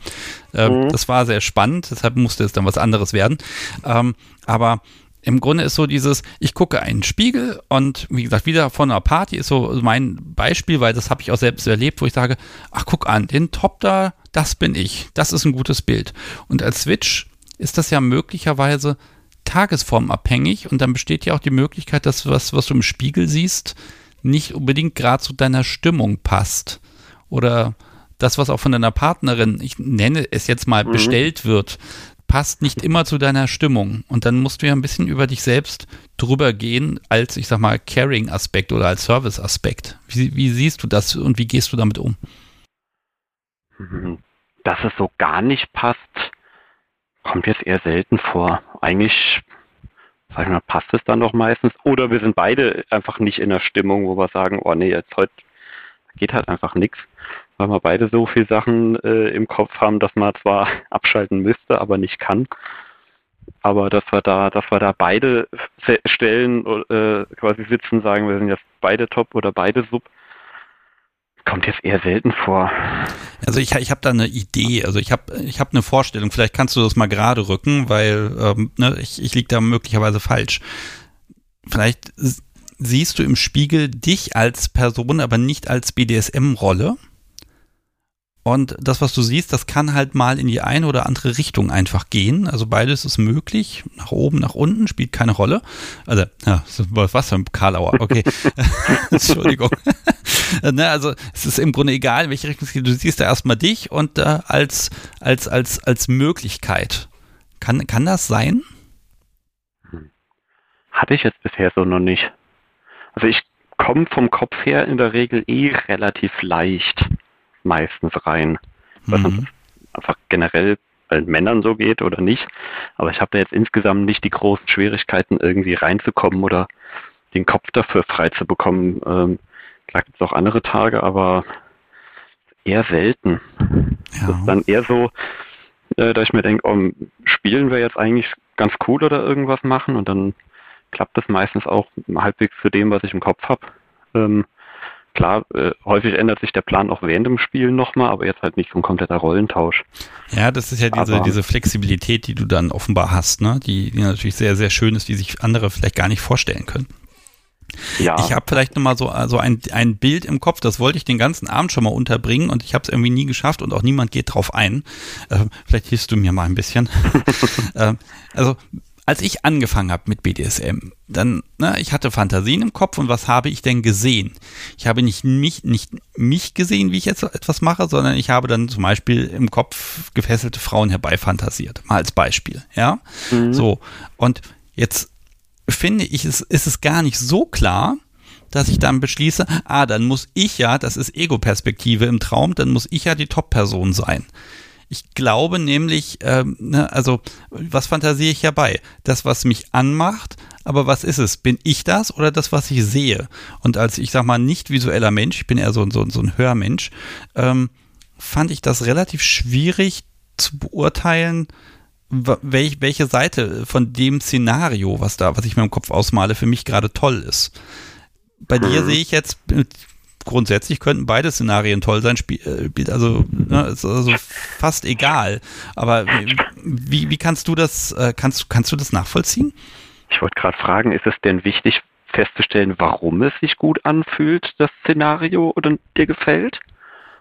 Ähm, mhm. Das war sehr spannend, deshalb musste es dann was anderes werden. Ähm, aber im Grunde ist so dieses, ich gucke einen Spiegel und wie gesagt, wieder von einer Party ist so mein Beispiel, weil das habe ich auch selbst erlebt, wo ich sage, ach guck an, den Top da, das bin ich, das ist ein gutes Bild. Und als Switch ist das ja möglicherweise tagesformabhängig und dann besteht ja auch die Möglichkeit, dass was, was du im Spiegel siehst, nicht unbedingt gerade zu deiner Stimmung passt. Oder das, was auch von deiner Partnerin, ich nenne es jetzt mal, mhm. bestellt wird, passt nicht immer zu deiner Stimmung. Und dann musst du ja ein bisschen über dich selbst drüber gehen, als, ich sag mal, Caring-Aspekt oder als Service-Aspekt. Wie, wie siehst du das und wie gehst du damit um? Dass es so gar nicht passt, kommt jetzt eher selten vor. Eigentlich, sag ich mal, passt es dann doch meistens. Oder wir sind beide einfach nicht in der Stimmung, wo wir sagen, oh nee, jetzt heute geht halt einfach nichts weil wir beide so viele Sachen äh, im Kopf haben, dass man zwar <laughs> abschalten müsste, aber nicht kann. Aber dass wir da, dass wir da beide Stellen äh, quasi sitzen, sagen, wir sind jetzt beide top oder beide sub, kommt jetzt eher selten vor. Also ich, ich habe da eine Idee, also ich habe ich hab eine Vorstellung, vielleicht kannst du das mal gerade rücken, weil ähm, ne, ich, ich liege da möglicherweise falsch. Vielleicht siehst du im Spiegel dich als Person, aber nicht als BDSM-Rolle. Und das, was du siehst, das kann halt mal in die eine oder andere Richtung einfach gehen. Also beides ist möglich. Nach oben, nach unten spielt keine Rolle. Also, ja, was für ein Karlauer. Okay. <laughs> Entschuldigung. <laughs> ne, also, es ist im Grunde egal, in welche Richtung es geht. Du siehst da erstmal dich und äh, als, als, als, als Möglichkeit. Kann, kann das sein? Hatte ich jetzt bisher so noch nicht. Also, ich komme vom Kopf her in der Regel eh relativ leicht meistens rein. Was mhm. einfach generell bei Männern so geht oder nicht. Aber ich habe da jetzt insgesamt nicht die großen Schwierigkeiten, irgendwie reinzukommen oder den Kopf dafür frei zu bekommen. Ähm, klar gibt es auch andere Tage, aber eher selten. Ja. Das ist dann eher so, äh, dass ich mir denke, oh, spielen wir jetzt eigentlich ganz cool oder irgendwas machen und dann klappt das meistens auch halbwegs zu dem, was ich im Kopf habe. Ähm, Klar, äh, häufig ändert sich der Plan auch während dem Spiel nochmal, aber jetzt halt nicht so ein kompletter Rollentausch. Ja, das ist ja diese, diese Flexibilität, die du dann offenbar hast, ne? Die, die natürlich sehr, sehr schön ist, die sich andere vielleicht gar nicht vorstellen können. Ja. Ich habe vielleicht nochmal so also ein, ein Bild im Kopf, das wollte ich den ganzen Abend schon mal unterbringen und ich habe es irgendwie nie geschafft und auch niemand geht drauf ein. Äh, vielleicht hilfst du mir mal ein bisschen. <laughs> äh, also als ich angefangen habe mit BDSM, dann, ne, ich hatte Fantasien im Kopf und was habe ich denn gesehen? Ich habe nicht mich, nicht mich gesehen, wie ich jetzt etwas mache, sondern ich habe dann zum Beispiel im Kopf gefesselte Frauen herbeifantasiert. Mal als Beispiel, ja. Mhm. So. Und jetzt finde ich, es ist es gar nicht so klar, dass ich dann beschließe, ah, dann muss ich ja, das ist Ego-Perspektive im Traum, dann muss ich ja die Top-Person sein. Ich glaube nämlich, ähm, ne, also was fantasiere ich herbei? Das, was mich anmacht, aber was ist es? Bin ich das oder das, was ich sehe? Und als, ich sag mal, nicht visueller Mensch, ich bin eher so, so, so ein Hörmensch, ähm, fand ich das relativ schwierig zu beurteilen, welch, welche Seite von dem Szenario, was da, was ich mir im Kopf ausmale, für mich gerade toll ist. Bei dir mhm. sehe ich jetzt grundsätzlich könnten beide Szenarien toll sein, spielt äh, also, ne, ist also fast egal. Aber wie, wie kannst du das, äh, kannst, kannst du das nachvollziehen? Ich wollte gerade fragen, ist es denn wichtig festzustellen, warum es sich gut anfühlt, das Szenario oder dir gefällt?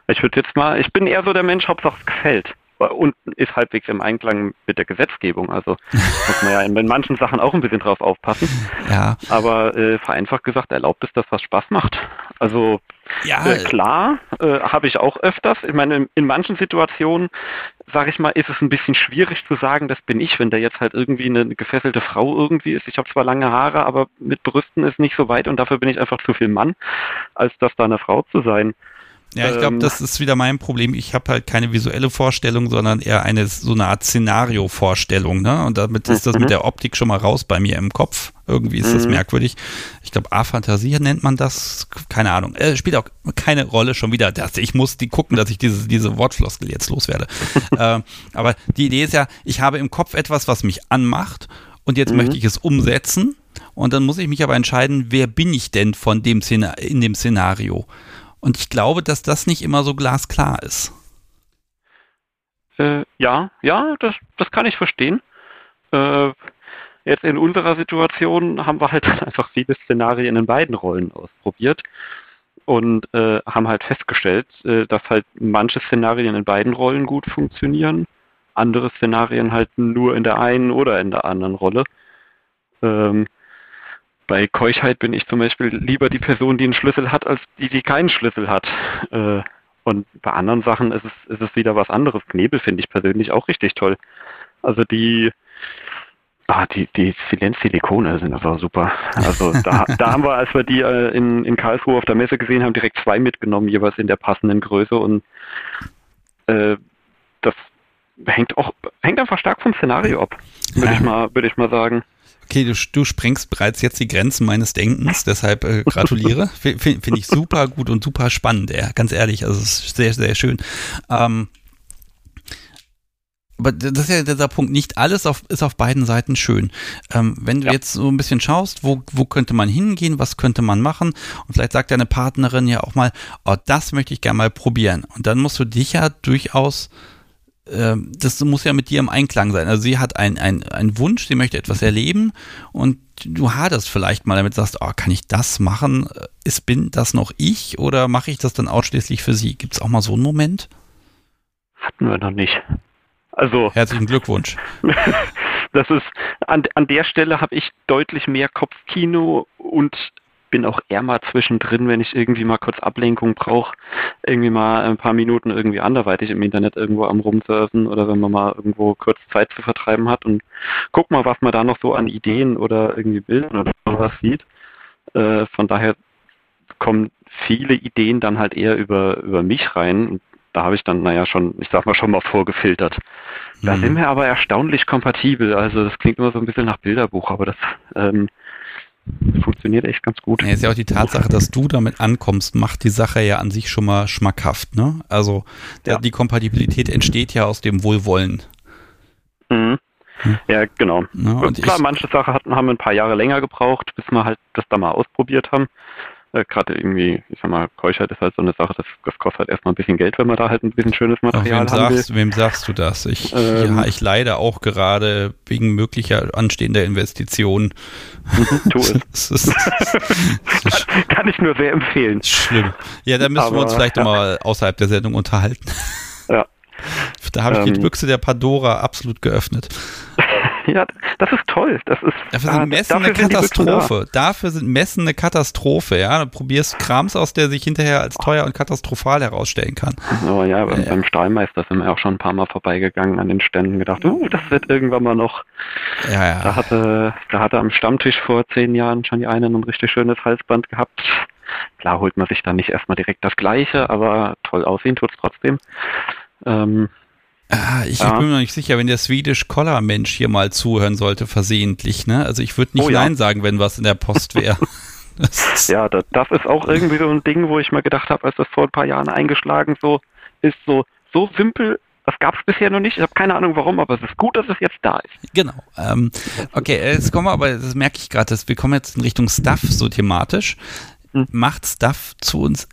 Ich würde jetzt mal, ich bin eher so der Mensch, Hauptsache es gefällt und ist halbwegs im Einklang mit der Gesetzgebung. Also <laughs> muss man ja in, in manchen Sachen auch ein bisschen drauf aufpassen. Ja. Aber äh, vereinfacht gesagt, erlaubt es, dass was Spaß macht. Also ja. Äh, klar, äh, habe ich auch öfters. Ich meine, in, in manchen Situationen, sage ich mal, ist es ein bisschen schwierig zu sagen, das bin ich, wenn da jetzt halt irgendwie eine, eine gefesselte Frau irgendwie ist. Ich habe zwar lange Haare, aber mit Brüsten ist nicht so weit und dafür bin ich einfach zu viel Mann, als dass da eine Frau zu sein. Ja, ich glaube, ähm, das ist wieder mein Problem. Ich habe halt keine visuelle Vorstellung, sondern eher eine so eine Art Szenario-Vorstellung. Ne? Und damit ist das mit mhm. der Optik schon mal raus bei mir im Kopf. Irgendwie ist das mhm. merkwürdig. Ich glaube, A-Fantasie nennt man das. Keine Ahnung. Äh, spielt auch keine Rolle schon wieder. Das, ich muss die gucken, dass ich diese, diese Wortfloskel jetzt loswerde. <laughs> äh, aber die Idee ist ja, ich habe im Kopf etwas, was mich anmacht und jetzt mhm. möchte ich es umsetzen. Und dann muss ich mich aber entscheiden, wer bin ich denn von dem Szena in dem Szenario? Und ich glaube, dass das nicht immer so glasklar ist. Äh, ja, ja, das, das kann ich verstehen. Äh, jetzt in unserer Situation haben wir halt <laughs> einfach viele Szenarien in beiden Rollen ausprobiert und äh, haben halt festgestellt, äh, dass halt manche Szenarien in beiden Rollen gut funktionieren, andere Szenarien halt nur in der einen oder in der anderen Rolle. Ähm, bei Keuchheit bin ich zum Beispiel lieber die Person, die einen Schlüssel hat, als die, die keinen Schlüssel hat. Äh, und bei anderen Sachen ist es, ist es wieder was anderes. Knebel finde ich persönlich auch richtig toll. Also die, ah, die, die Silenz-Silikone sind einfach super. Also da, <laughs> da haben wir, als wir die äh, in, in Karlsruhe auf der Messe gesehen haben, direkt zwei mitgenommen, jeweils in der passenden Größe und äh, das hängt auch, hängt einfach stark vom Szenario ab, würde ja. ich mal, würde ich mal sagen. Okay, du, du sprengst bereits jetzt die Grenzen meines Denkens, deshalb äh, gratuliere. <laughs> Finde find ich super gut und super spannend, ja, ganz ehrlich. Also es ist sehr, sehr schön. Ähm, aber das ist ja dieser Punkt, nicht alles auf, ist auf beiden Seiten schön. Ähm, wenn du ja. jetzt so ein bisschen schaust, wo, wo könnte man hingehen, was könnte man machen und vielleicht sagt deine Partnerin ja auch mal, oh, das möchte ich gerne mal probieren. Und dann musst du dich ja durchaus das muss ja mit dir im Einklang sein. Also sie hat einen ein Wunsch, sie möchte etwas erleben und du haderst vielleicht mal damit, sagst, oh, kann ich das machen? Ist, bin das noch ich oder mache ich das dann ausschließlich für sie? Gibt es auch mal so einen Moment? Hatten wir noch nicht. Also. <laughs> Herzlichen Glückwunsch. das ist, an, an der Stelle habe ich deutlich mehr Kopfkino und bin auch eher mal zwischendrin, wenn ich irgendwie mal kurz Ablenkung brauche, irgendwie mal ein paar Minuten irgendwie anderweitig im Internet irgendwo am rumsurfen oder wenn man mal irgendwo kurz Zeit zu vertreiben hat und guck mal, was man da noch so an Ideen oder irgendwie Bildern oder was sieht. Äh, von daher kommen viele Ideen dann halt eher über, über mich rein. da habe ich dann, naja, schon, ich sag mal, schon mal vorgefiltert. Da mhm. sind wir aber erstaunlich kompatibel. Also das klingt immer so ein bisschen nach Bilderbuch, aber das ähm, funktioniert echt ganz gut. Ja, ist ja auch die Tatsache, dass du damit ankommst, macht die Sache ja an sich schon mal schmackhaft. Ne? Also ja. die Kompatibilität entsteht ja aus dem Wohlwollen. Mhm. Hm. Ja, genau. Ja, Klar, manche Sachen hatten, haben ein paar Jahre länger gebraucht, bis wir halt das da mal ausprobiert haben äh, gerade irgendwie, ich sag mal, Keuschheit ist halt so eine Sache, das, das kostet halt erstmal ein bisschen Geld, wenn man da halt ein bisschen schönes Material Ach, wem sagst, Wem sagst du das? Ich, ähm, ja, ich leide auch gerade wegen möglicher anstehender Investitionen. Mhm, tu es. <laughs> ist, kann, kann, ich nur sehr empfehlen. Schlimm. Ja, da müssen Aber, wir uns vielleicht ja. mal außerhalb der Sendung unterhalten. Ja. <laughs> Da habe ich ähm, die Büchse der Pandora absolut geöffnet. <laughs> Ja, das ist toll. Das ist, dafür sind Messen eine Katastrophe. Da. Dafür sind Messen eine Katastrophe, ja. Du probierst Krams aus, der sich hinterher als teuer und katastrophal herausstellen kann. Oh ja, beim, ja. beim Stahlmeister sind wir auch schon ein paar Mal vorbeigegangen an den Ständen gedacht, oh, das wird irgendwann mal noch. Ja, ja. Da hatte, da hatte am Stammtisch vor zehn Jahren schon die eine ein richtig schönes Halsband gehabt. Klar holt man sich dann nicht erstmal direkt das gleiche, aber toll aussehen tut es trotzdem. Ähm, Ah, ich ja. bin mir noch nicht sicher, wenn der Swedish Collar Mensch hier mal zuhören sollte, versehentlich, ne? Also ich würde nicht oh, ja. Nein sagen, wenn was in der Post wäre. <laughs> ja, das, das, ist auch irgendwie so ein Ding, wo ich mir gedacht habe, als das vor ein paar Jahren eingeschlagen so ist, so, so simpel, das gab es bisher noch nicht. Ich habe keine Ahnung warum, aber es ist gut, dass es jetzt da ist. Genau. Ähm, okay, jetzt kommen wir aber, das merke ich gerade, wir kommen jetzt in Richtung Stuff so thematisch. Hm. Macht Stuff zu uns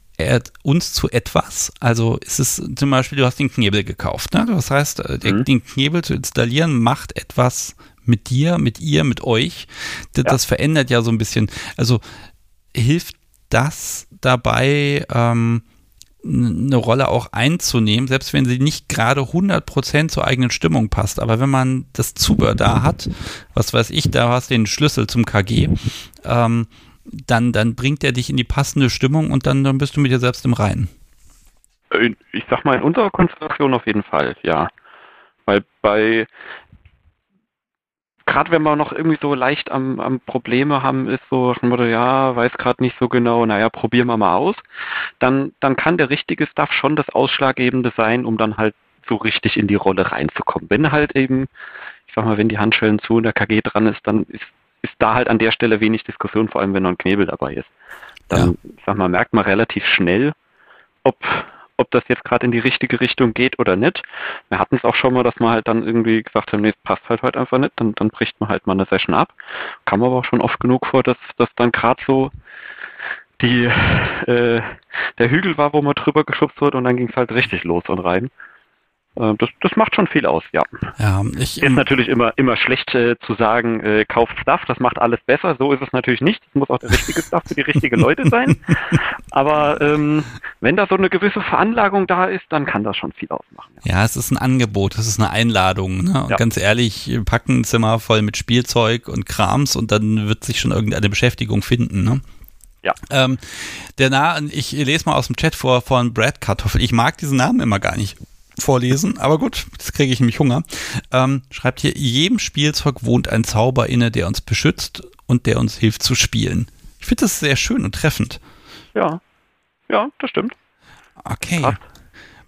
uns zu etwas. Also ist es zum Beispiel, du hast den Knebel gekauft. Ne? Das heißt, äh, mhm. den Knebel zu installieren macht etwas mit dir, mit ihr, mit euch. Das, ja. das verändert ja so ein bisschen. Also hilft das dabei, ähm, eine Rolle auch einzunehmen, selbst wenn sie nicht gerade 100% zur eigenen Stimmung passt. Aber wenn man das Zubehör da hat, was weiß ich, da hast du den Schlüssel zum KG, ähm, dann, dann bringt er dich in die passende Stimmung und dann, dann bist du mit dir selbst im Reinen. Ich sag mal, in unserer Konstellation auf jeden Fall, ja. Weil bei, gerade wenn wir noch irgendwie so leicht am, am Probleme haben, ist so, ja, weiß gerade nicht so genau, naja, probieren wir mal aus, dann, dann kann der richtige Stuff schon das Ausschlaggebende sein, um dann halt so richtig in die Rolle reinzukommen. Wenn halt eben, ich sag mal, wenn die Handschellen zu und der KG dran ist, dann ist ist da halt an der Stelle wenig Diskussion, vor allem wenn noch ein Knebel dabei ist. Dann, ja. sag mal, merkt man relativ schnell, ob, ob das jetzt gerade in die richtige Richtung geht oder nicht. Wir hatten es auch schon mal, dass man halt dann irgendwie gesagt haben, nee, es passt halt heute einfach nicht, dann, dann bricht man halt mal eine Session ab. Kam aber auch schon oft genug vor, dass das dann gerade so die äh, der Hügel war, wo man drüber geschubst wird und dann ging es halt richtig los und rein. Äh, das, das macht schon viel aus, ja. Ja, ich, Ist natürlich immer, immer schlecht äh, zu sagen, äh, kauft Stuff, das macht alles besser. So ist es natürlich nicht. Es muss auch der richtige Stuff für die richtigen <laughs> Leute sein. Aber ähm, wenn da so eine gewisse Veranlagung da ist, dann kann das schon viel ausmachen. Ja, ja es ist ein Angebot, es ist eine Einladung. Ne? Und Ja. ganz ehrlich, packen ein Zimmer voll mit Spielzeug und Krams und dann wird sich schon irgendeine Beschäftigung finden. Ne? Ja. Ähm, der Na ich lese mal aus dem Chat vor von Brad Kartoffel. Ich mag diesen Namen immer gar nicht vorlesen, aber gut, jetzt kriege ich nämlich Hunger. Ähm, schreibt hier, jedem Spielzeug wohnt ein Zauber inne, der uns beschützt und der uns hilft zu spielen. Ich finde das sehr schön und treffend. Ja. Ja, das stimmt. Okay. Passt.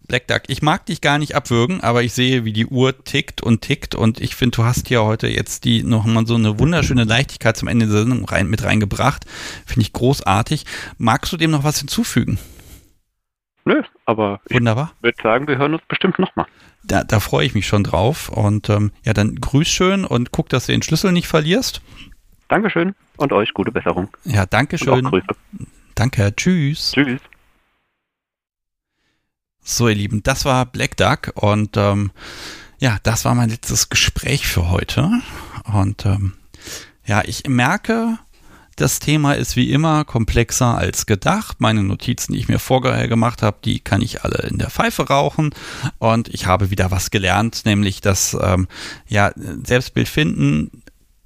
Black Duck, ich mag dich gar nicht abwürgen, aber ich sehe, wie die Uhr tickt und tickt und ich finde, du hast hier heute jetzt die nochmal so eine wunderschöne Leichtigkeit zum Ende der Sendung rein, mit reingebracht. Finde ich großartig. Magst du dem noch was hinzufügen? Nö, aber ich Wunderbar. würde sagen, wir hören uns bestimmt nochmal. Da, da freue ich mich schon drauf und ähm, ja, dann grüß schön und guck, dass du den Schlüssel nicht verlierst. Dankeschön und euch gute Besserung. Ja, danke Und auch schön. Grüße. Danke, tschüss. Tschüss. So, ihr Lieben, das war Black Duck und ähm, ja, das war mein letztes Gespräch für heute. Und ähm, ja, ich merke, das Thema ist wie immer komplexer als gedacht. Meine Notizen, die ich mir vorher gemacht habe, die kann ich alle in der Pfeife rauchen. Und ich habe wieder was gelernt, nämlich dass ähm, ja, Selbstbild finden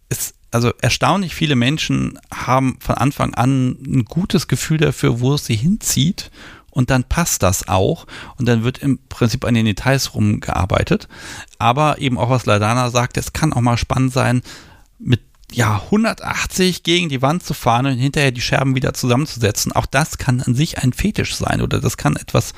ist also erstaunlich viele Menschen haben von Anfang an ein gutes Gefühl dafür, wo es sie hinzieht. Und dann passt das auch. Und dann wird im Prinzip an den Details rumgearbeitet. Aber eben auch, was Ladana sagt, es kann auch mal spannend sein, mit ja, 180 gegen die Wand zu fahren und hinterher die Scherben wieder zusammenzusetzen. Auch das kann an sich ein Fetisch sein oder das kann etwas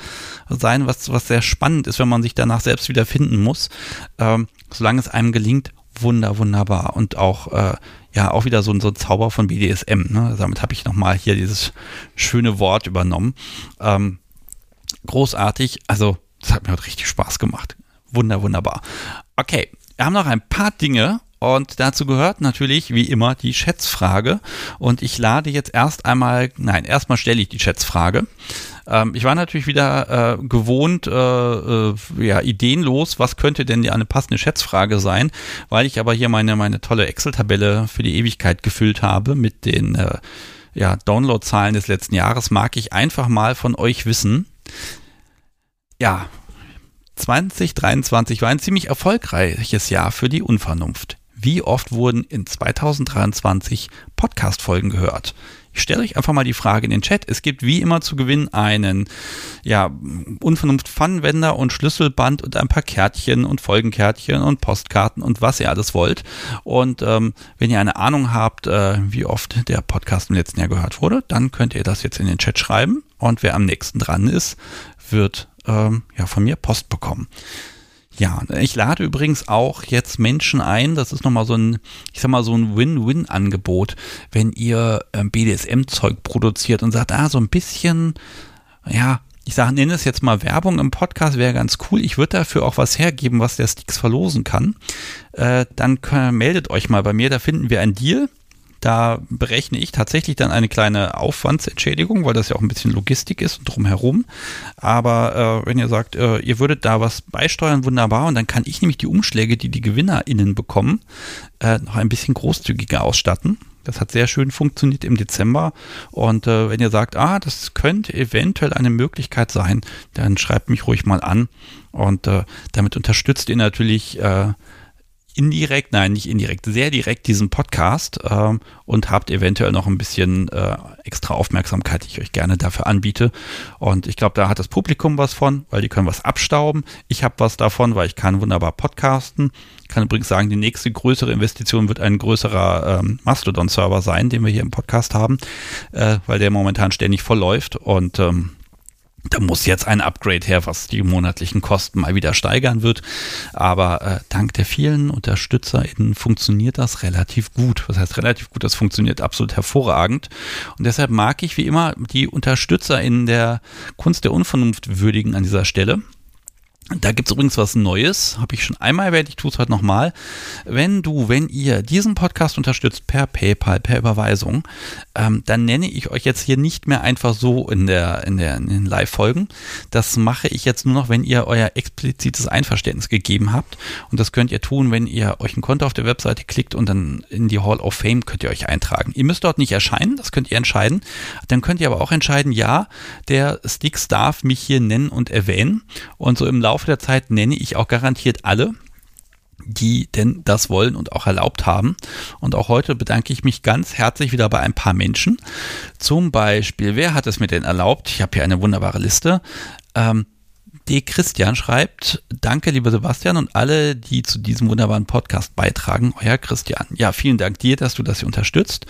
sein, was, was sehr spannend ist, wenn man sich danach selbst wieder finden muss. Ähm, solange es einem gelingt, wunder, wunderbar. Und auch, äh, ja, auch wieder so, ein- so ein Zauber von BDSM. Ne? Damit habe ich nochmal hier dieses schöne Wort übernommen. Ähm, großartig. Also, das hat mir heute richtig Spaß gemacht. Wunder, wunderbar. Okay, wir haben noch ein paar Dinge und dazu gehört natürlich wie immer die Schätzfrage. Und ich lade jetzt erst einmal, nein, erstmal stelle ich die Schätzfrage. Ähm, ich war natürlich wieder äh, gewohnt, äh, äh, ja, ideenlos, was könnte denn eine passende Schätzfrage sein, weil ich aber hier meine, meine tolle Excel-Tabelle für die Ewigkeit gefüllt habe mit den äh, ja, Downloadzahlen des letzten Jahres, mag ich einfach mal von euch wissen. Ja, 2023 war ein ziemlich erfolgreiches Jahr für die Unvernunft. Wie oft wurden in 2023 Podcast-Folgen gehört? Ich stelle euch einfach mal die Frage in den Chat. Es gibt wie immer zu gewinnen einen ja, Unvernunft-Pfannenwender und Schlüsselband und ein paar Kärtchen und Folgenkärtchen und Postkarten und was ihr alles wollt. Und ähm, wenn ihr eine Ahnung habt, äh, wie oft der Podcast im letzten Jahr gehört wurde, dann könnt ihr das jetzt in den Chat schreiben. Und wer am nächsten dran ist, wird ähm, ja von mir Post bekommen. Ja, ich lade übrigens auch jetzt Menschen ein. Das ist nochmal so ein, ich sag mal, so ein Win-Win-Angebot, wenn ihr ähm, BDSM-Zeug produziert und sagt, ah, so ein bisschen, ja, ich sage, nenne es jetzt mal Werbung im Podcast, wäre ganz cool. Ich würde dafür auch was hergeben, was der Sticks verlosen kann. Äh, dann meldet euch mal bei mir, da finden wir einen Deal. Da berechne ich tatsächlich dann eine kleine Aufwandsentschädigung, weil das ja auch ein bisschen Logistik ist und drumherum. Aber äh, wenn ihr sagt, äh, ihr würdet da was beisteuern, wunderbar. Und dann kann ich nämlich die Umschläge, die die GewinnerInnen bekommen, äh, noch ein bisschen großzügiger ausstatten. Das hat sehr schön funktioniert im Dezember. Und äh, wenn ihr sagt, ah, das könnte eventuell eine Möglichkeit sein, dann schreibt mich ruhig mal an. Und äh, damit unterstützt ihr natürlich äh, indirekt, nein, nicht indirekt, sehr direkt diesen Podcast ähm, und habt eventuell noch ein bisschen äh, extra Aufmerksamkeit, die ich euch gerne dafür anbiete. Und ich glaube, da hat das Publikum was von, weil die können was abstauben. Ich habe was davon, weil ich kann wunderbar podcasten. Ich kann übrigens sagen, die nächste größere Investition wird ein größerer ähm, Mastodon-Server sein, den wir hier im Podcast haben, äh, weil der momentan ständig voll läuft und ähm, da muss jetzt ein Upgrade her, was die monatlichen Kosten mal wieder steigern wird. Aber äh, dank der vielen UnterstützerInnen funktioniert das relativ gut. Was heißt relativ gut? Das funktioniert absolut hervorragend. Und deshalb mag ich wie immer die UnterstützerInnen der Kunst der Unvernunft würdigen an dieser Stelle. Da gibt es übrigens was Neues, habe ich schon einmal erwähnt, ich tue es heute nochmal. Wenn du, wenn ihr diesen Podcast unterstützt per PayPal, per Überweisung, ähm, dann nenne ich euch jetzt hier nicht mehr einfach so in, der, in, der, in den Live-Folgen. Das mache ich jetzt nur noch, wenn ihr euer explizites Einverständnis gegeben habt. Und das könnt ihr tun, wenn ihr euch ein Konto auf der Webseite klickt und dann in die Hall of Fame könnt ihr euch eintragen. Ihr müsst dort nicht erscheinen, das könnt ihr entscheiden. Dann könnt ihr aber auch entscheiden, ja, der Sticks darf mich hier nennen und erwähnen. Und so im Laufe Laufe der Zeit nenne ich auch garantiert alle, die denn das wollen und auch erlaubt haben. Und auch heute bedanke ich mich ganz herzlich wieder bei ein paar Menschen. Zum Beispiel, wer hat es mir denn erlaubt? Ich habe hier eine wunderbare Liste. Ähm, D. Christian schreibt, danke lieber Sebastian und alle, die zu diesem wunderbaren Podcast beitragen. Euer Christian. Ja, vielen Dank dir, dass du das hier unterstützt.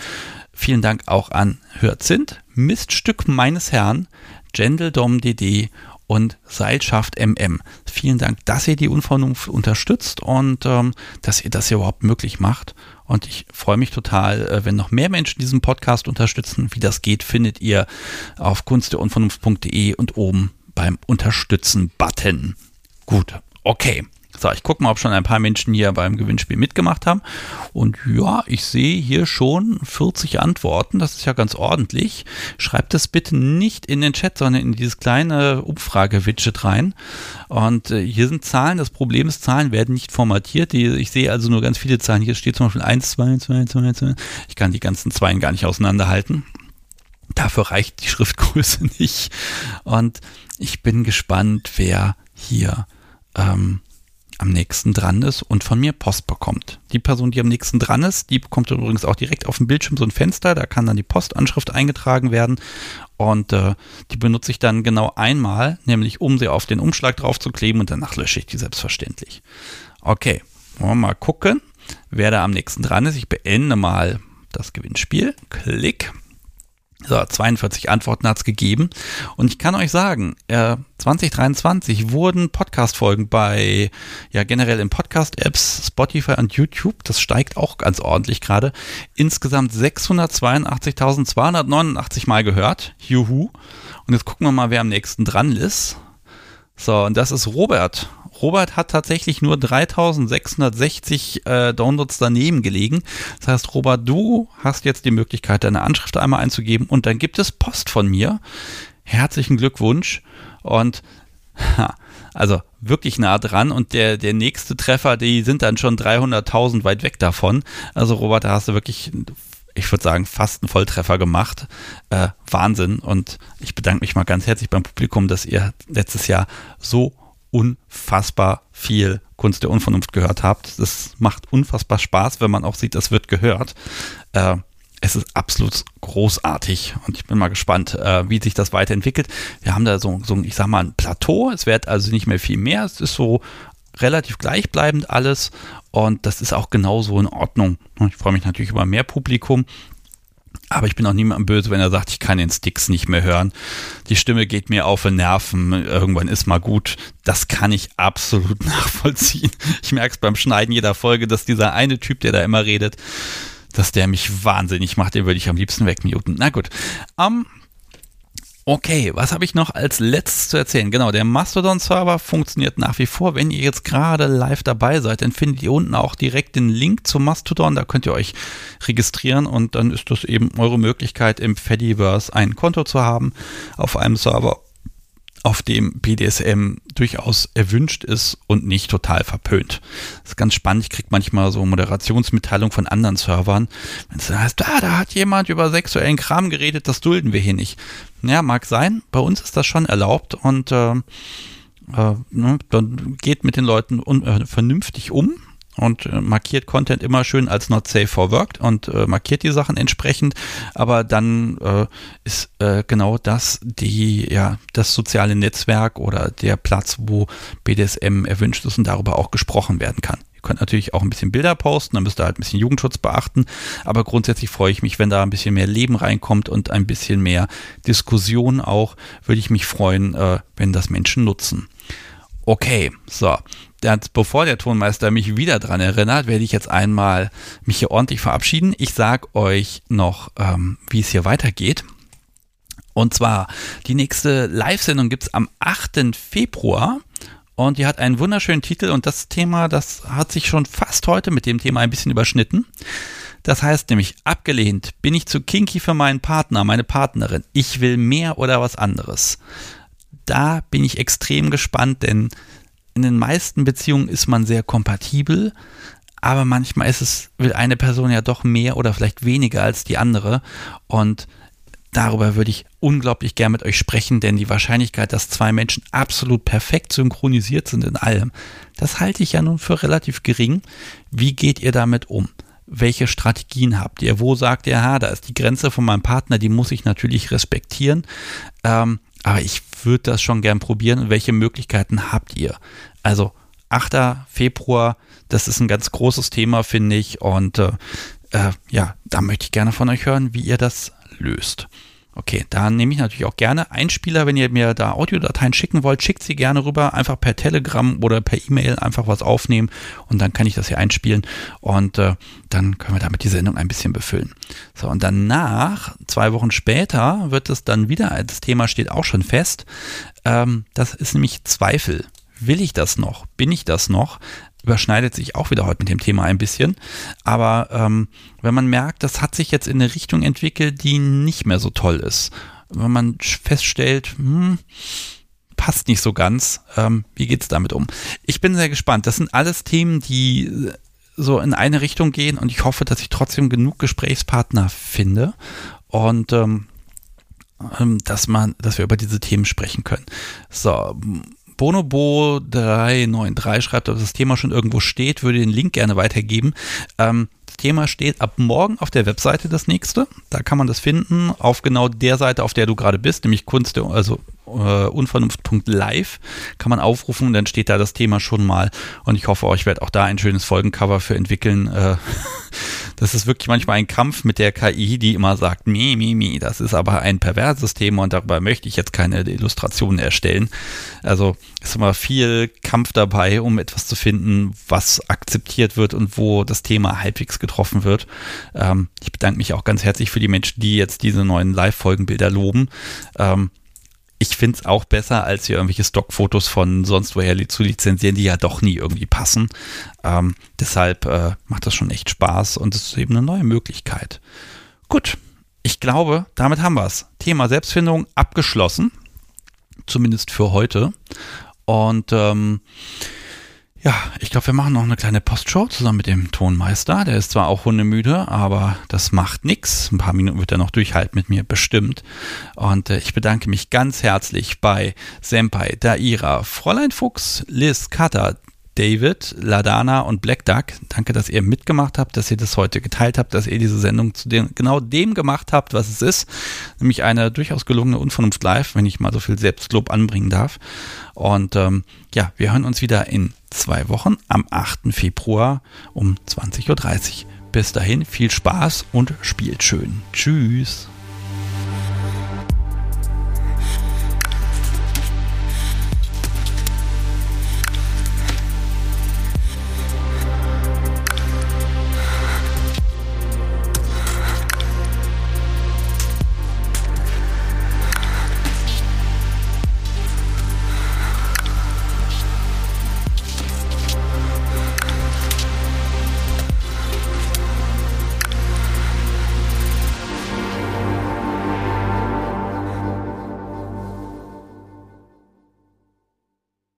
Vielen Dank auch an Hörzind, Miststück meines Herrn, Gendeldom DD und Seilschaft MM. Vielen Dank, dass ihr die Unvernunft unterstützt und ähm, dass ihr das hier überhaupt möglich macht. Und ich freue mich total, äh, wenn noch mehr Menschen diesen Podcast unterstützen. Wie das geht, findet ihr auf kunstderunvernunft.de und oben beim Unterstützen-Button. Gut, okay. So, ich gucke mal, ob schon ein paar Menschen hier beim Gewinnspiel mitgemacht haben. Und ja, ich sehe hier schon 40 Antworten. Das ist ja ganz ordentlich. Schreibt es bitte nicht in den Chat, sondern in dieses kleine Umfrage-Widget rein. Und äh, hier sind Zahlen. Das Problem ist, Zahlen werden nicht formatiert. Die, ich sehe also nur ganz viele Zahlen. Hier steht zum Beispiel 1, 2, 2, 2, 2. Ich kann die ganzen Zweien gar nicht auseinanderhalten. Dafür reicht die Schriftgröße <laughs> nicht. Und ich bin gespannt, wer hier ähm, am nächsten dran ist und von mir Post bekommt. Die Person, die am nächsten dran ist, die bekommt übrigens auch direkt auf dem Bildschirm so ein Fenster, da kann dann die Postanschrift eingetragen werden und äh, die benutze ich dann genau einmal, nämlich um sie auf den Umschlag drauf zu kleben und danach lösche ich die selbstverständlich. Okay, wollen wir mal gucken, wer da am nächsten dran ist. Ich beende mal das Gewinnspiel. Klick. So, 42 Antworten hat es gegeben. Und ich kann euch sagen, äh, 2023 wurden Podcast-Folgen bei, ja generell in Podcast-Apps, Spotify und YouTube, das steigt auch ganz ordentlich gerade, insgesamt 682.289 Mal gehört. Juhu. Und jetzt gucken wir mal, wer am nächsten dran ist. So, und das ist Robert. Robert hat tatsächlich nur 3660 äh, Downloads daneben gelegen. Das heißt, Robert, du hast jetzt die Möglichkeit, deine Anschrift einmal einzugeben und dann gibt es Post von mir. Herzlichen Glückwunsch und ha, also wirklich nah dran und der, der nächste Treffer, die sind dann schon 300.000 weit weg davon. Also Robert, da hast du wirklich ich würde sagen, fast einen Volltreffer gemacht. Äh, Wahnsinn. Und ich bedanke mich mal ganz herzlich beim Publikum, dass ihr letztes Jahr so unfassbar viel Kunst der Unvernunft gehört habt. Das macht unfassbar Spaß, wenn man auch sieht, das wird gehört. Äh, es ist absolut großartig und ich bin mal gespannt, äh, wie sich das weiterentwickelt. Wir haben da so, so, ich sag mal, ein Plateau. Es wird also nicht mehr viel mehr. Es ist so relativ gleichbleibend alles und das ist auch genauso in Ordnung. Ich freue mich natürlich über mehr Publikum. Aber ich bin auch niemandem böse, wenn er sagt, ich kann den Sticks nicht mehr hören. Die Stimme geht mir auf den Nerven. Irgendwann ist mal gut. Das kann ich absolut <laughs> nachvollziehen. Ich merke es beim Schneiden jeder Folge, dass dieser eine Typ, der da immer redet, dass der mich wahnsinnig macht. Den würde ich am liebsten wegmuten. Na gut. Um, Okay, was habe ich noch als letztes zu erzählen? Genau, der Mastodon-Server funktioniert nach wie vor. Wenn ihr jetzt gerade live dabei seid, dann findet ihr unten auch direkt den Link zum Mastodon. Da könnt ihr euch registrieren und dann ist das eben eure Möglichkeit, im Fediverse ein Konto zu haben auf einem Server auf dem BDSM durchaus erwünscht ist und nicht total verpönt. Das ist ganz spannend. Ich kriege manchmal so Moderationsmitteilungen von anderen Servern. Wenn es heißt, ah, da hat jemand über sexuellen Kram geredet, das dulden wir hier nicht. Ja, mag sein. Bei uns ist das schon erlaubt und äh, äh, ne, dann geht mit den Leuten un, äh, vernünftig um und äh, markiert Content immer schön als not safe for work und äh, markiert die Sachen entsprechend. Aber dann äh, ist äh, genau das die, ja, das soziale Netzwerk oder der Platz, wo BDSM erwünscht ist und darüber auch gesprochen werden kann. Ihr könnt natürlich auch ein bisschen Bilder posten, dann müsst ihr halt ein bisschen Jugendschutz beachten. Aber grundsätzlich freue ich mich, wenn da ein bisschen mehr Leben reinkommt und ein bisschen mehr Diskussion auch, würde ich mich freuen, äh, wenn das Menschen nutzen. Okay, so. Das, bevor der Tonmeister mich wieder dran erinnert, werde ich jetzt einmal mich hier ordentlich verabschieden. Ich sage euch noch, ähm, wie es hier weitergeht. Und zwar, die nächste Live-Sendung gibt es am 8. Februar und die hat einen wunderschönen Titel und das Thema, das hat sich schon fast heute mit dem Thema ein bisschen überschnitten. Das heißt nämlich, abgelehnt, bin ich zu kinky für meinen Partner, meine Partnerin. Ich will mehr oder was anderes. Da bin ich extrem gespannt, denn in den meisten Beziehungen ist man sehr kompatibel, aber manchmal ist es, will eine Person ja doch mehr oder vielleicht weniger als die andere und Darüber würde ich unglaublich gern mit euch sprechen, denn die Wahrscheinlichkeit, dass zwei Menschen absolut perfekt synchronisiert sind in allem, das halte ich ja nun für relativ gering. Wie geht ihr damit um? Welche Strategien habt ihr? Wo sagt ihr, ha, da ist die Grenze von meinem Partner, die muss ich natürlich respektieren. Ähm, aber ich würde das schon gern probieren. Welche Möglichkeiten habt ihr? Also 8. Februar, das ist ein ganz großes Thema, finde ich. Und äh, äh, ja, da möchte ich gerne von euch hören, wie ihr das löst. Okay, da nehme ich natürlich auch gerne Einspieler, wenn ihr mir da Audiodateien schicken wollt, schickt sie gerne rüber, einfach per Telegram oder per E-Mail einfach was aufnehmen und dann kann ich das hier einspielen und äh, dann können wir damit die Sendung ein bisschen befüllen. So, und danach, zwei Wochen später, wird es dann wieder, das Thema steht auch schon fest, ähm, das ist nämlich Zweifel. Will ich das noch? Bin ich das noch? überschneidet sich auch wieder heute mit dem Thema ein bisschen. Aber ähm, wenn man merkt, das hat sich jetzt in eine Richtung entwickelt, die nicht mehr so toll ist. Wenn man feststellt, hm, passt nicht so ganz, ähm, wie es damit um? Ich bin sehr gespannt. Das sind alles Themen, die so in eine Richtung gehen und ich hoffe, dass ich trotzdem genug Gesprächspartner finde und ähm, ähm dass man, dass wir über diese Themen sprechen können. So, Bonobo393 schreibt, ob das Thema schon irgendwo steht, würde den Link gerne weitergeben. Ähm, das Thema steht ab morgen auf der Webseite das nächste. Da kann man das finden, auf genau der Seite, auf der du gerade bist, nämlich Kunst, also äh, unvernunft.live kann man aufrufen und dann steht da das Thema schon mal. Und ich hoffe, ich werde auch da ein schönes Folgencover für entwickeln. Äh, <laughs> das ist wirklich manchmal ein Kampf mit der KI, die immer sagt, mi, mi, mi, das ist aber ein perverses Thema und darüber möchte ich jetzt keine Illustrationen erstellen. Also ist immer viel Kampf dabei, um etwas zu finden, was akzeptiert wird und wo das Thema halbwegs getroffen wird. Ähm, ich bedanke mich auch ganz herzlich für die Menschen, die jetzt diese neuen Live-Folgenbilder loben. Ähm, ich finde es auch besser, als hier irgendwelche Stockfotos von sonst woher zu lizenzieren, die ja doch nie irgendwie passen. Ähm, deshalb äh, macht das schon echt Spaß und es ist eben eine neue Möglichkeit. Gut, ich glaube, damit haben wir es. Thema Selbstfindung abgeschlossen. Zumindest für heute. Und ähm, ja, ich glaube, wir machen noch eine kleine Postshow zusammen mit dem Tonmeister. Der ist zwar auch hundemüde, aber das macht nichts. Ein paar Minuten wird er noch durchhalten mit mir, bestimmt. Und äh, ich bedanke mich ganz herzlich bei Senpai, Daira, Fräulein Fuchs, Liz, Kata, David, Ladana und Black Duck. Danke, dass ihr mitgemacht habt, dass ihr das heute geteilt habt, dass ihr diese Sendung zu dem, genau dem gemacht habt, was es ist. Nämlich eine durchaus gelungene Unvernunft live, wenn ich mal so viel Selbstlob anbringen darf. Und ähm, ja, wir hören uns wieder in zwei Wochen am 8. Februar um 20.30 Uhr. Bis dahin viel Spaß und spielt schön. Tschüss.